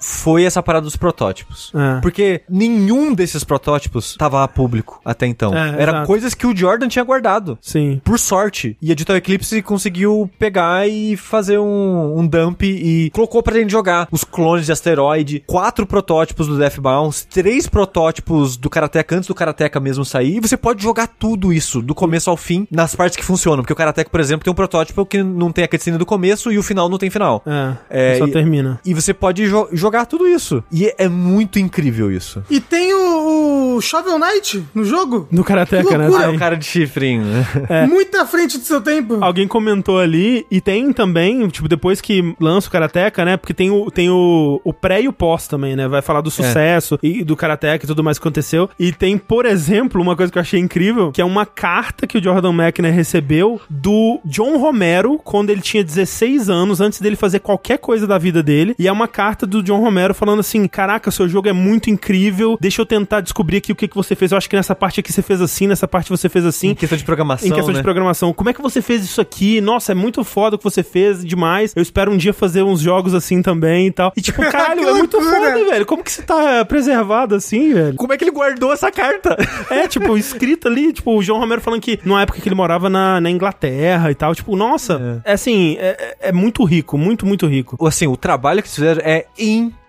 foi essa parada dos protótipos. É. Porque nenhum desses protótipos tava a público até então. É, Era exato. coisas que o Jordan tinha guardado. Sim. Por sorte. E a Digital Eclipse conseguiu pegar e fazer um, um dump e colocou pra gente jogar os clones de asteroide, quatro protótipos do Death Bounce, três protótipos do Karateka antes do Karateka mesmo sair. E você pode jogar tudo isso, do começo ao fim, nas partes que funcionam. Porque o Karateka, por exemplo, tem um protótipo que não tem a cutscene do começo e o final não tem final. É. É, só e- termina. E você pode jo- jogar tudo isso. E é- é muito incrível isso. E tem o, o Shovel Knight no jogo? No Karateka, né? Ah, Tem. o cara de chifrinho. É. <laughs> Muito à frente do seu tempo. Alguém comentou ali, e tem também, tipo, depois que lança o Karateka, né? Porque tem o, tem o, o pré e o pós também, né? Vai falar do sucesso e do Karateka e tudo mais que aconteceu. E tem, por exemplo, uma coisa que eu achei incrível, que é uma carta que o Jordan McNair recebeu do John Romero quando ele tinha 16 anos, antes dele fazer qualquer coisa da vida dele. E é uma carta do John Romero falando assim: Caraca, seu jogo é muito incrível, deixa eu tentar descobrir aqui o que, que você fez. Eu acho que nessa parte aqui você fez assim, nessa parte você fez assim. em questão de programação, Em questão né? de programação. Como é que você fez isso aqui? Nossa, é muito foda o que você fez, demais. Eu espero um dia fazer uns jogos assim também e tal. E tipo, <laughs> caralho, é muito foda, velho. Como que você tá preservado assim, velho? Como é que ele guardou essa carta? <laughs> É, tipo, escrito ali, tipo, o João Romero falando que numa época que ele morava na, na Inglaterra e tal. Tipo, nossa, é, assim, é, é muito rico, muito, muito rico. assim, o trabalho que eles fizeram é incrível.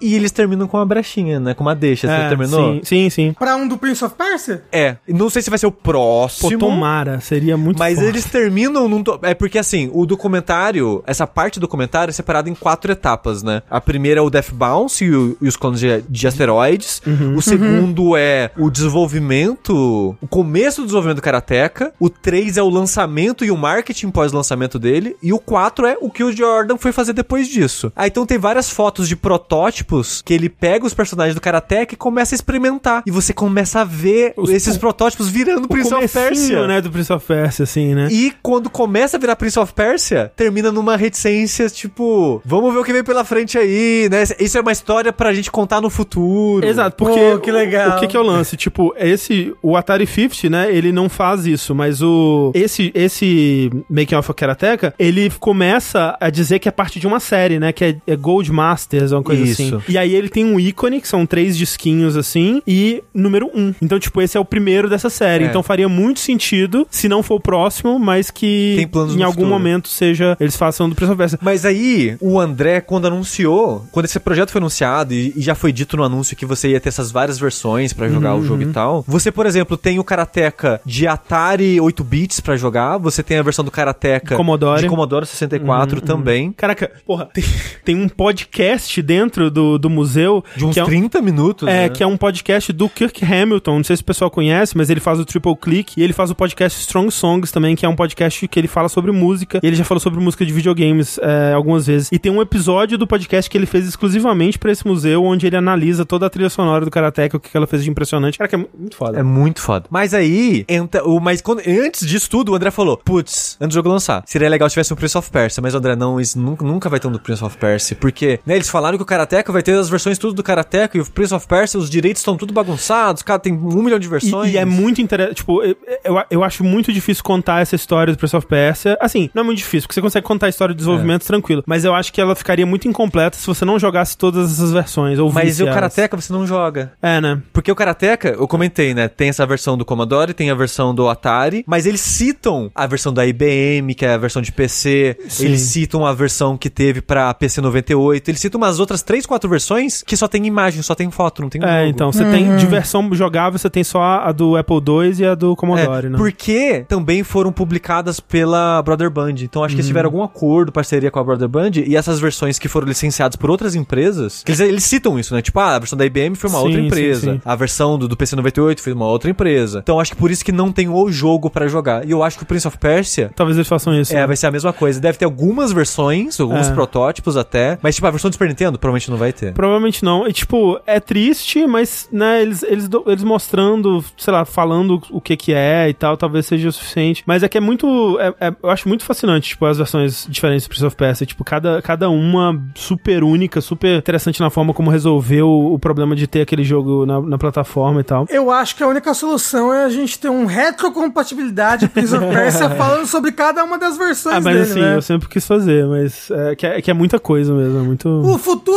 E eles terminam com uma brechinha, né? Com uma deixa. Você É, terminou? Sim, sim. sim. Pra um do Prince of Persia? É. Não sei se vai ser o Pô, próximo. tomara, seria muito Mas foda. eles terminam num. to- É porque assim, o documentário, essa parte do documentário é separada em quatro etapas, né? A primeira é o Death Bounce e, o- e os clones de, de asteroides. Uhum. O segundo é o desenvolvimento, o começo do desenvolvimento do Karateka. O três é o lançamento e o marketing pós-lançamento dele. E o quatro é o que o Jordan foi fazer depois disso. Ah, então tem várias fotos de protótipos que ele pega os personagens do Karateka e começa a experimentar. E você começa a ver Os- esses protótipos virando o Prince of Persia. né, do Prince of Persia, assim, né? E quando começa a virar Prince of Persia, termina numa reticência, tipo, vamos ver o que vem pela frente aí, né? Isso é uma história pra gente contar no futuro. Exato, porque Pô, que legal. o que, que é o lance? Tipo, esse, o Atari 50, né, ele não faz isso, mas o esse esse Making of Karateka, ele começa a dizer que é parte de uma série, né, que é, é Gold Masters, uma coisa Isso. assim. E aí ele tem um ícone, que são três disquinhos assim, e número um. Então, tipo, esse é o primeiro dessa série. É. Então faria muito sentido, se não for o próximo, mas que Tem planos em algum futuro. momento seja, eles façam do Prince of Persia. Mas aí, o André, quando anunciou, quando esse projeto foi anunciado e, e já foi dito no anúncio que você ia ter essas várias versões pra jogar o jogo e tal, você, por exemplo, tem o Karateka de Atari 8 bits pra jogar, você tem a versão do Karateka Commodore. de Commodore 64 também. Caraca, porra, <laughs> tem, tem um podcast dentro do, do museu. De uns que é, um- 30 minutos, É, né? que é um podcast do Kirk Hamilton. Não sei se o pessoal conhece, mas ele faz o Triple Click e ele faz o podcast Strong Songs também, que é um podcast que ele fala sobre música. E ele já falou sobre música de videogames é, algumas vezes. E tem um episódio do podcast que ele fez exclusivamente pra esse museu, onde ele analisa toda a trilha sonora do Karateka, o que que ela fez de impressionante. Cara, que é muito foda. É muito foda. Mas aí, entra, o, mas quando, antes disso tudo, o André falou: Putz, antes do jogo lançar, seria legal se tivesse um Prince of Persia. Mas o André, não, isso nunca, nunca vai ter um do Prince of Persia. Porque, né, eles falaram que o Karateka vai ter as versões tudo do Karateka e o Prince of Persia, os direitos estão tudo bagunçados, cara, tem um milhão de versões. E, e é muito interessante. Tipo, eu, eu, eu acho muito difícil contar essa história do Prince of Persia. Assim, não é muito difícil, porque você consegue contar a história do desenvolvimento tranquilo. Mas eu acho que ela ficaria muito incompleta se você não jogasse todas essas versões. Ou Mas o. Karateka você não joga. É, né? Porque o Karateka, eu comentei, né? Tem essa versão do Commodore, tem a versão do Atari, mas eles citam a versão da IBM, que é a versão de PC, Sim. eles citam a versão que teve pra PC 98, eles citam umas outras outras três, quatro versões que só tem imagem, só tem foto, não tem É, logo. então, você tem de versão jogável, você tem só a do Apple II e a do Commodore, É, né? Porque também foram publicadas pela Brother Band. Então acho que eles Uhum. tiveram algum acordo, parceria com a Brother Band. E essas versões que foram licenciadas por outras empresas. que eles, eles citam isso, né? Tipo, ah, a versão da IBM foi uma Sim, outra sim, empresa. sim. A versão do, do PC 98 foi uma outra empresa. Então acho que por isso que não tem o jogo pra jogar. E eu acho que o Prince of Persia. Talvez eles façam isso. É, né? vai ser a mesma coisa. Deve ter algumas versões, alguns É. protótipos até. Mas, tipo, a versão do Super Nintendo provavelmente não vai ter. Provavelmente não. E, tipo, é triste, mas, né, eles, eles, eles mostrando, sei lá, falando o que que é e tal, talvez seja o suficiente. Mas é que é muito. é- é- eu acho muito fascinante, tipo, as versões diferentes do Prince of Persia. Tipo, cada, cada uma super única, super interessante na forma como resolveu o, o problema de ter aquele jogo na, na plataforma e tal. Eu acho que a única solução é a gente ter um retrocompatibilidade Prince of Persia <laughs> falando sobre cada uma das versões Ah, mas dele, assim, né? eu sempre quis fazer, mas é que, é que é muita coisa mesmo, é muito. O futuro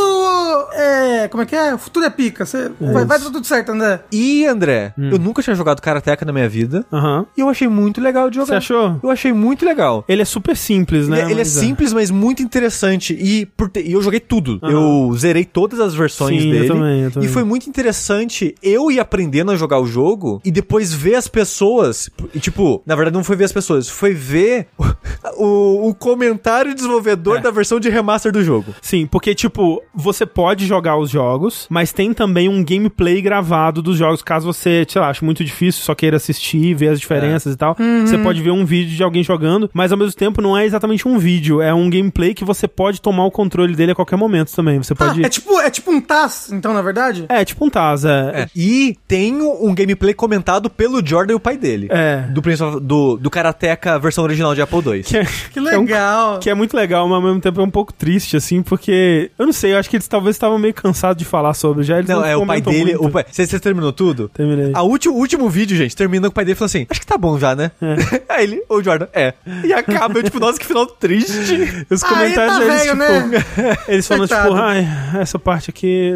é... Como é que é? O futuro é pica. Você vai, vai dar tudo certo, André. E, André, Hum. eu nunca tinha jogado Karateka na minha vida. Aham. E eu achei muito legal de jogar. Você achou? Eu achei muito legal. Ele é super simples, né? Ele, ele é simples, mas muito interessante. E, por ter- e eu joguei tudo. Eu zerei todas as versões Sim, eu dele. também, eu também. E foi muito interessante eu ir aprendendo a jogar o jogo e depois ver as pessoas. E, tipo, na verdade não foi ver as pessoas, foi ver <laughs> o, o comentário É. desenvolvedor da versão de remaster do jogo. Sim, porque, tipo, você pode jogar os jogos, mas tem também um gameplay gravado dos jogos. Caso você, sei lá, ache muito difícil, só queira assistir, ver as diferenças e tal, você pode ver um vídeo de alguém jogando, mas ao mesmo tempo não é exatamente um vídeo, é um gameplay que você pode tomar o controle dele a qualquer momento também. Você Ah, pode. é tipo, é tipo um TAS, então, na verdade? É, tipo um Taz, é. É. E tem um gameplay comentado pelo Jordan e o pai dele. É. Do, do, do Karateka versão original de Apple II. Que é, Que é um- legal. que é muito legal, mas ao mesmo tempo é um pouco triste, assim, porque. Eu não sei, eu acho que eles talvez estavam meio cansados de falar sobre. Já eles Não, não, é o pai dele. muito. O pai, você, você terminou tudo? Terminei. A último, o último vídeo, gente, termina com o pai dele falando assim: Acho que tá bom já, né? <laughs> Aí ele, ô Jordan, é. E acaba, eu, tipo, nossa, que final triste. Os Ah, comentários tá eles, velho, tipo, né? eles falando, Coitado. tipo, ai, essa parte aqui.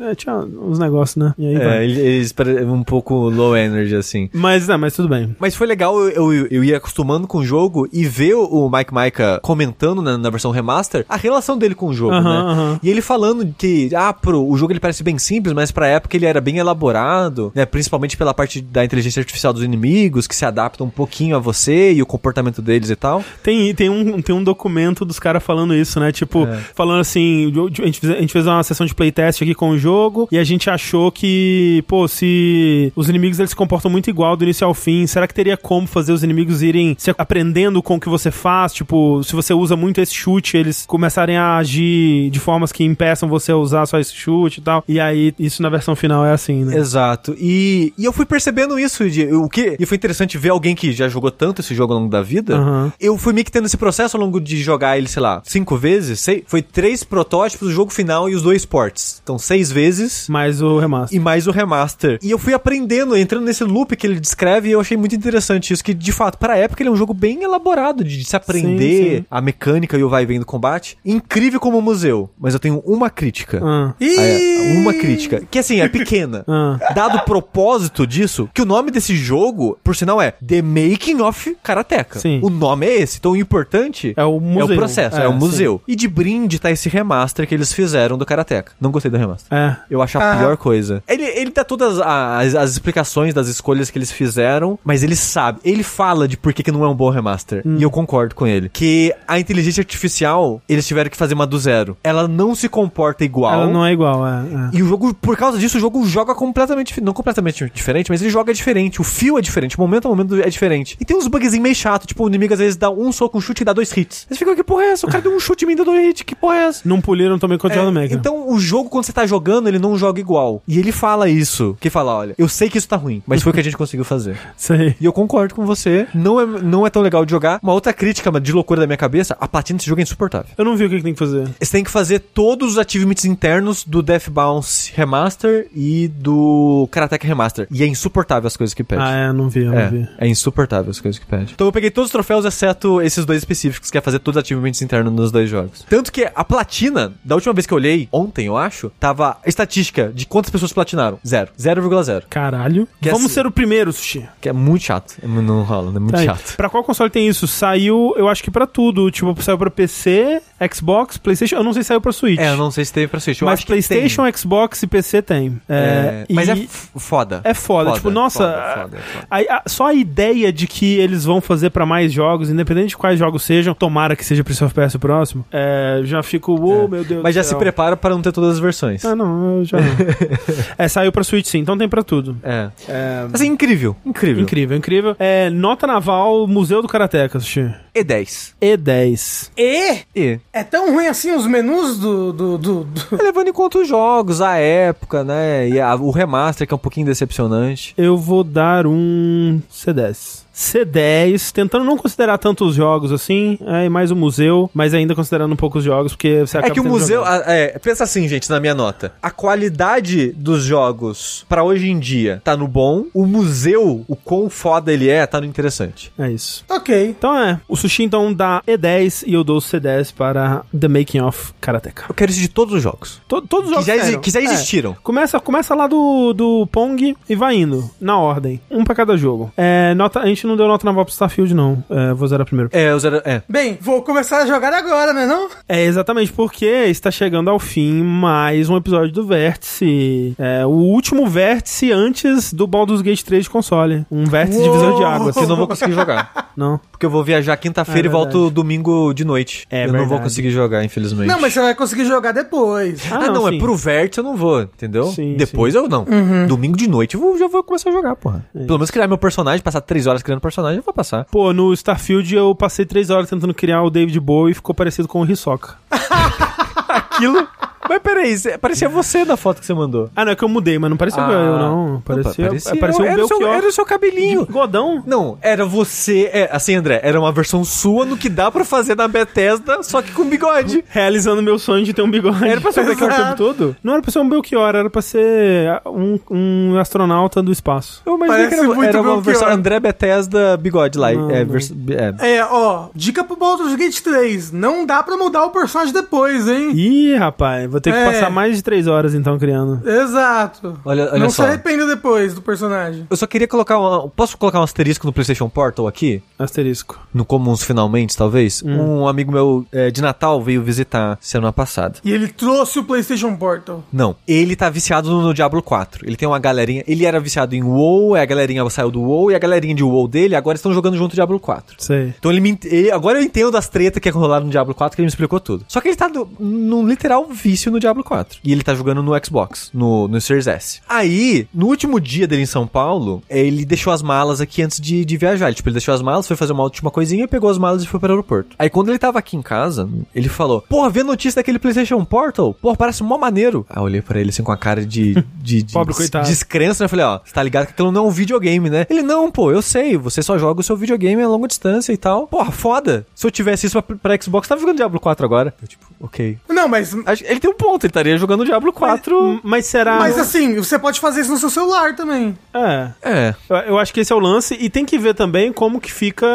É, tinha uns negócios, né? E aí vai. É, ele- eles um pouco low energy, assim. Mas, não, mas tudo bem. Mas foi legal eu, eu, eu ir acostumando com o jogo e ver o o Mike Micah comentando na, na versão remaster a relação dele com o jogo, Aham, né? Aham. E ele falando que, ah, pro, o jogo ele parece bem simples, mas pra época ele era bem elaborado, né? Principalmente pela parte da inteligência artificial dos inimigos, que se adapta um pouquinho a você e o comportamento deles e tal. Tem, tem, um, tem um documento dos caras falando isso, né? Tipo, É. falando assim, a gente, fez, a gente fez uma sessão de playtest aqui com o jogo e a gente achou que, pô, se os inimigos eles se comportam muito igual do início ao fim, será que teria como fazer os inimigos irem se aprendendo com o que você faz? Tipo, se você usa muito esse chute, eles começarem a agir de formas que impeçam você a usar só esse chute e tal. E aí, isso na versão final é assim, né? Exato. E, e eu fui percebendo isso. De, o que, e foi interessante ver alguém que já jogou tanto esse jogo ao longo da vida. Aham. Eu fui meio que tendo esse processo ao longo de jogar ele, sei lá, cinco vezes. Sei, foi três protótipos, o jogo final e os dois ports. Então, seis vezes. Mas o remaster. E mais o remaster. E eu fui aprendendo, entrando nesse loop que ele descreve, e eu achei muito interessante isso. Que, de fato, para a época, ele é um jogo bem elaborado, de, de se aprender Sim, sim. a mecânica e o vai e vem do combate. Incrível como museu. Mas eu tenho uma crítica. Ah. Ih! É, uma crítica. Que assim, é pequena. <laughs> Ah. Dado o propósito disso, que o nome desse jogo, por sinal, é The Making of Karateka. Sim. O nome é esse. Então o importante É o museu. é o processo, é, É, o museu. E de brinde tá esse remaster que eles fizeram do Karateka. Não gostei do remaster. É. Eu acho a Ah. pior coisa. Ele, ele dá todas as, as explicações das escolhas que eles fizeram, mas ele sabe, ele fala de por que, que não é um bom remaster. Hum. E eu concordo com ele. Que a inteligência artificial, eles tiveram que fazer uma do zero. Ela não se comporta igual. Ela não é igual, é. é. E o jogo, por causa disso, o jogo joga completamente, não completamente diferente, mas ele joga diferente. O fio é diferente, o momento a momento é diferente. E tem uns bugzinhos meio chato, tipo, o inimigo às vezes dá um soco, um chute e dá dois hits. Você fica, que porra é essa? O cara deu um chute e deu dois hits, que porra é essa? Não poliram também contra o É, Mega. então, o jogo, quando você tá jogando, ele não joga igual. E ele fala isso. Que fala, olha, eu sei que isso tá ruim, mas foi o que a gente conseguiu fazer. <laughs> Aí. E eu concordo com você. Não é, não é tão legal de jogar. Uma outra crítica de loucura da minha cabeça, a platina desse jogo é insuportável. Eu não vi o que, que tem que fazer. Você tem que fazer todos os achievements internos do Death Bounce Remaster e do Karateka Remaster. E é insuportável as coisas que pede. Ah, é, não vi, eu não vi. É, é insuportável as coisas que pede. Então eu peguei todos os troféus, exceto esses dois específicos, que é fazer todos os achievements internos nos dois jogos. Tanto que a platina, da última vez que eu olhei, ontem eu acho, tava a estatística de quantas pessoas platinaram. Zero. 0,0. Caralho. Que Vamos assim- ser o primeiro, Sushi. Que é muito chato. É, Não rola, é muito Tá aí. chato. Pra qual console tem isso? Saiu, eu acho que pra tudo. Tipo, saiu pra PC, Xbox, Playstation. Eu não sei se saiu pra Switch. É, eu não sei se teve pra Switch. Eu mas acho que PlayStation, tem. Xbox e PC tem. É, É, mas e- é foda. É foda, tipo, nossa, foda, foda, foda. a- a- só a ideia de que eles vão fazer pra mais jogos, independente de quais jogos sejam, tomara que seja Prince of Persia o próximo, é, já fico, uou, meu Deus Mas já se prepara para não ter todas as versões. Ah, não, eu já. <laughs> é, saiu pra Switch sim, então tem pra tudo. É. É, Assim, incrível. Incrível. incrível, incrível. É, nota naval, Museu do Karateka, assisti. E10. E10. E E. é tão ruim assim os menus do. do, do, do- Levando em conta os jogos, a época, né? E a- o remaster, que é um pouquinho decepcionante. Eu vou dar um C10. C10, tentando não considerar tantos jogos assim, é mais o museu, mas ainda considerando um pouco os jogos, porque você É acaba que o museu. a- é, pensa assim, gente, na minha nota. A qualidade dos jogos pra hoje em dia tá no bom. O museu, o quão foda ele é, tá no interessante. É isso. Ok. Então é, o Sushi então dá E10 e eu dou C10 para The Making of Karateka. Eu quero isso de todos os jogos. To- todos os Que jogos já, exi- saíram. que já É. existiram. Começa, começa lá do, do Pong e vai indo, na ordem. Um pra cada jogo. É, nota, a gente não deu nota naval pro Starfield, não. É, vou zerar primeiro. É, os era- é. Bem, vou começar a jogar agora, né não? É exatamente porque está chegando ao fim mais um episódio do Vértice. É, o último Vértice antes do Baldur's Gate 3 de console. Um Vértice Uou! divisor de. Que eu não vou conseguir jogar. <laughs> Não. Porque eu vou viajar quinta-feira É e volto verdade. domingo de noite. É eu não vou verdade. conseguir jogar, infelizmente. Não, mas você vai conseguir jogar depois. Ah, não, sim. é pro Vert eu não vou, entendeu? Sim, Depois eu não. Domingo de noite eu vou- já vou começar a jogar, porra. É Pelo menos criar meu personagem, passar três horas criando personagem, eu vou passar. Pô, no Starfield eu passei três horas tentando criar o David Bowie e ficou parecido com o Hisoka. <laughs> Aquilo. Mas peraí, parecia você na foto que você mandou. Ah, não, é que eu mudei, mas não parecia Ah. eu, não. Parecia, parecia, parecia, um era, o seu, Belchior. era o seu cabelinho. Godão. Não, era você. É, assim, André, era uma versão sua no que dá pra fazer na Bethesda, só que com bigode. Realizando meu sonho de ter um bigode. Era pra ser um Belchior o tempo todo? Não era pra ser um Belchior, era pra ser um, um astronauta do espaço. Eu imaginei que Parece era, muito era uma Belchior. versão André Bethesda bigode lá. Não, é, não. vers- é. É, ó, dica pro Baldur's Gate 3. Não dá pra mudar o personagem depois, hein? Ih, rapaz, vou ter que É. passar mais de três horas então criando. Exato. Olha, olha Não só. se arrependa depois do personagem. Eu só queria colocar uma. Posso colocar um asterisco no PlayStation Portal aqui? Asterisco. No Comuns Finalmente, talvez? Hum. Um amigo meu é, de Natal veio visitar semana passada. E ele trouxe o PlayStation Portal. Não, ele tá viciado no Diablo 4. Ele tem uma galerinha. Ele era viciado em WoW, a galerinha saiu do WoW e a galerinha de WoW dele agora estão jogando junto Diablo 4. Sei. Então ele me. ele- agora eu entendo das tretas que rolaram no Diablo 4, que ele me explicou tudo. Só que ele tá no, num literal vício no Diablo 4. E ele tá jogando no Xbox, no, no Series S. Aí, no último dia dele em São Paulo, ele deixou as malas aqui antes de, de viajar. Ele, tipo, ele deixou as malas, foi fazer uma última coisinha, pegou as malas e foi pro aeroporto. Aí quando ele tava aqui em casa, ele falou: Porra, vê a notícia daquele PlayStation Portal? Porra, parece mó maneiro. Aí eu olhei pra ele assim com a cara de. de, <laughs> de Pobre coitado. descrença, né? Eu falei, ó, você tá ligado que aquilo não é um videogame, né? Ele, não, pô, eu sei, você só joga o seu videogame a longa distância e tal. Porra, foda. Se eu tivesse isso pra, pra Xbox, tava jogando Diablo 4 agora. Eu, tipo, ok. Não, mas. Ele tem um ponto, ele estaria jogando Diablo 4. Hum, Mas será. Mas assim, você pode fazer isso no seu celular também. É. É. Eu, eu acho que esse é o lance. E tem que ver também como que fica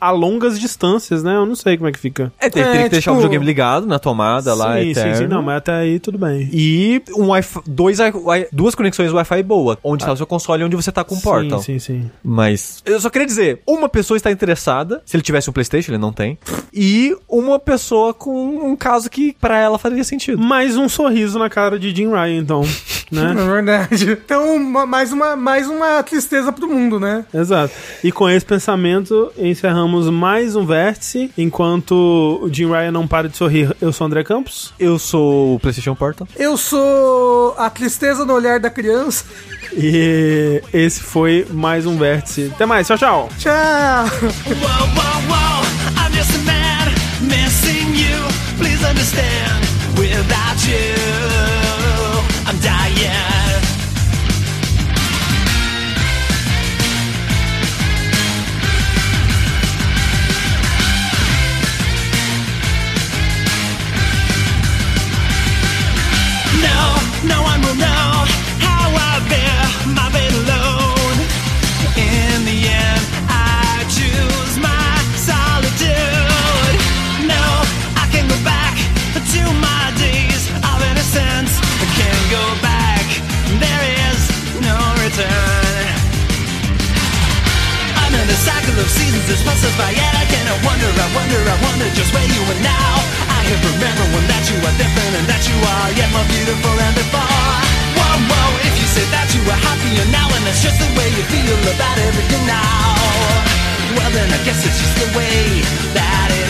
a longas distâncias, né? Eu não sei como é que fica. É, tem, É, teria que deixar o tipo- videogame ligado na tomada lá, sim, eterno. sim, sim. Não, mas até aí tudo bem. E um Wi-Fi, dois, duas conexões Wi-Fi boa, onde tá o seu console e onde você tá com o Portal. Sim, sim, sim. Mas eu só queria dizer, uma pessoa está interessada, se ele tivesse um PlayStation, ele não tem, e uma pessoa com um caso que pra ela faria sentido. Mais um sorriso na cara de Jim Ryan, então. <laughs> né? É verdade. Então, uma- mais uma, mais uma tristeza pro mundo, né? Exato. E com esse pensamento, encerramos mais um vértice. Enquanto o Jim Ryan não para de sorrir, eu sou o André Campos. Eu sou o PlayStation Portal. Eu sou a tristeza no olhar da criança. E esse foi mais um vértice. Até mais, tchau, tchau. Tchau! Whoa, whoa, whoa, understand, without you, I'm dying. Of seasons passed us by, yet I cannot wonder. I wonder, I wonder just where you are now. I hear from everyone that you are different and that you are yet more beautiful than before. Whoa, whoa, if you say that you are happier now and that's just the way you feel about everything now. Well then I guess it's just the way that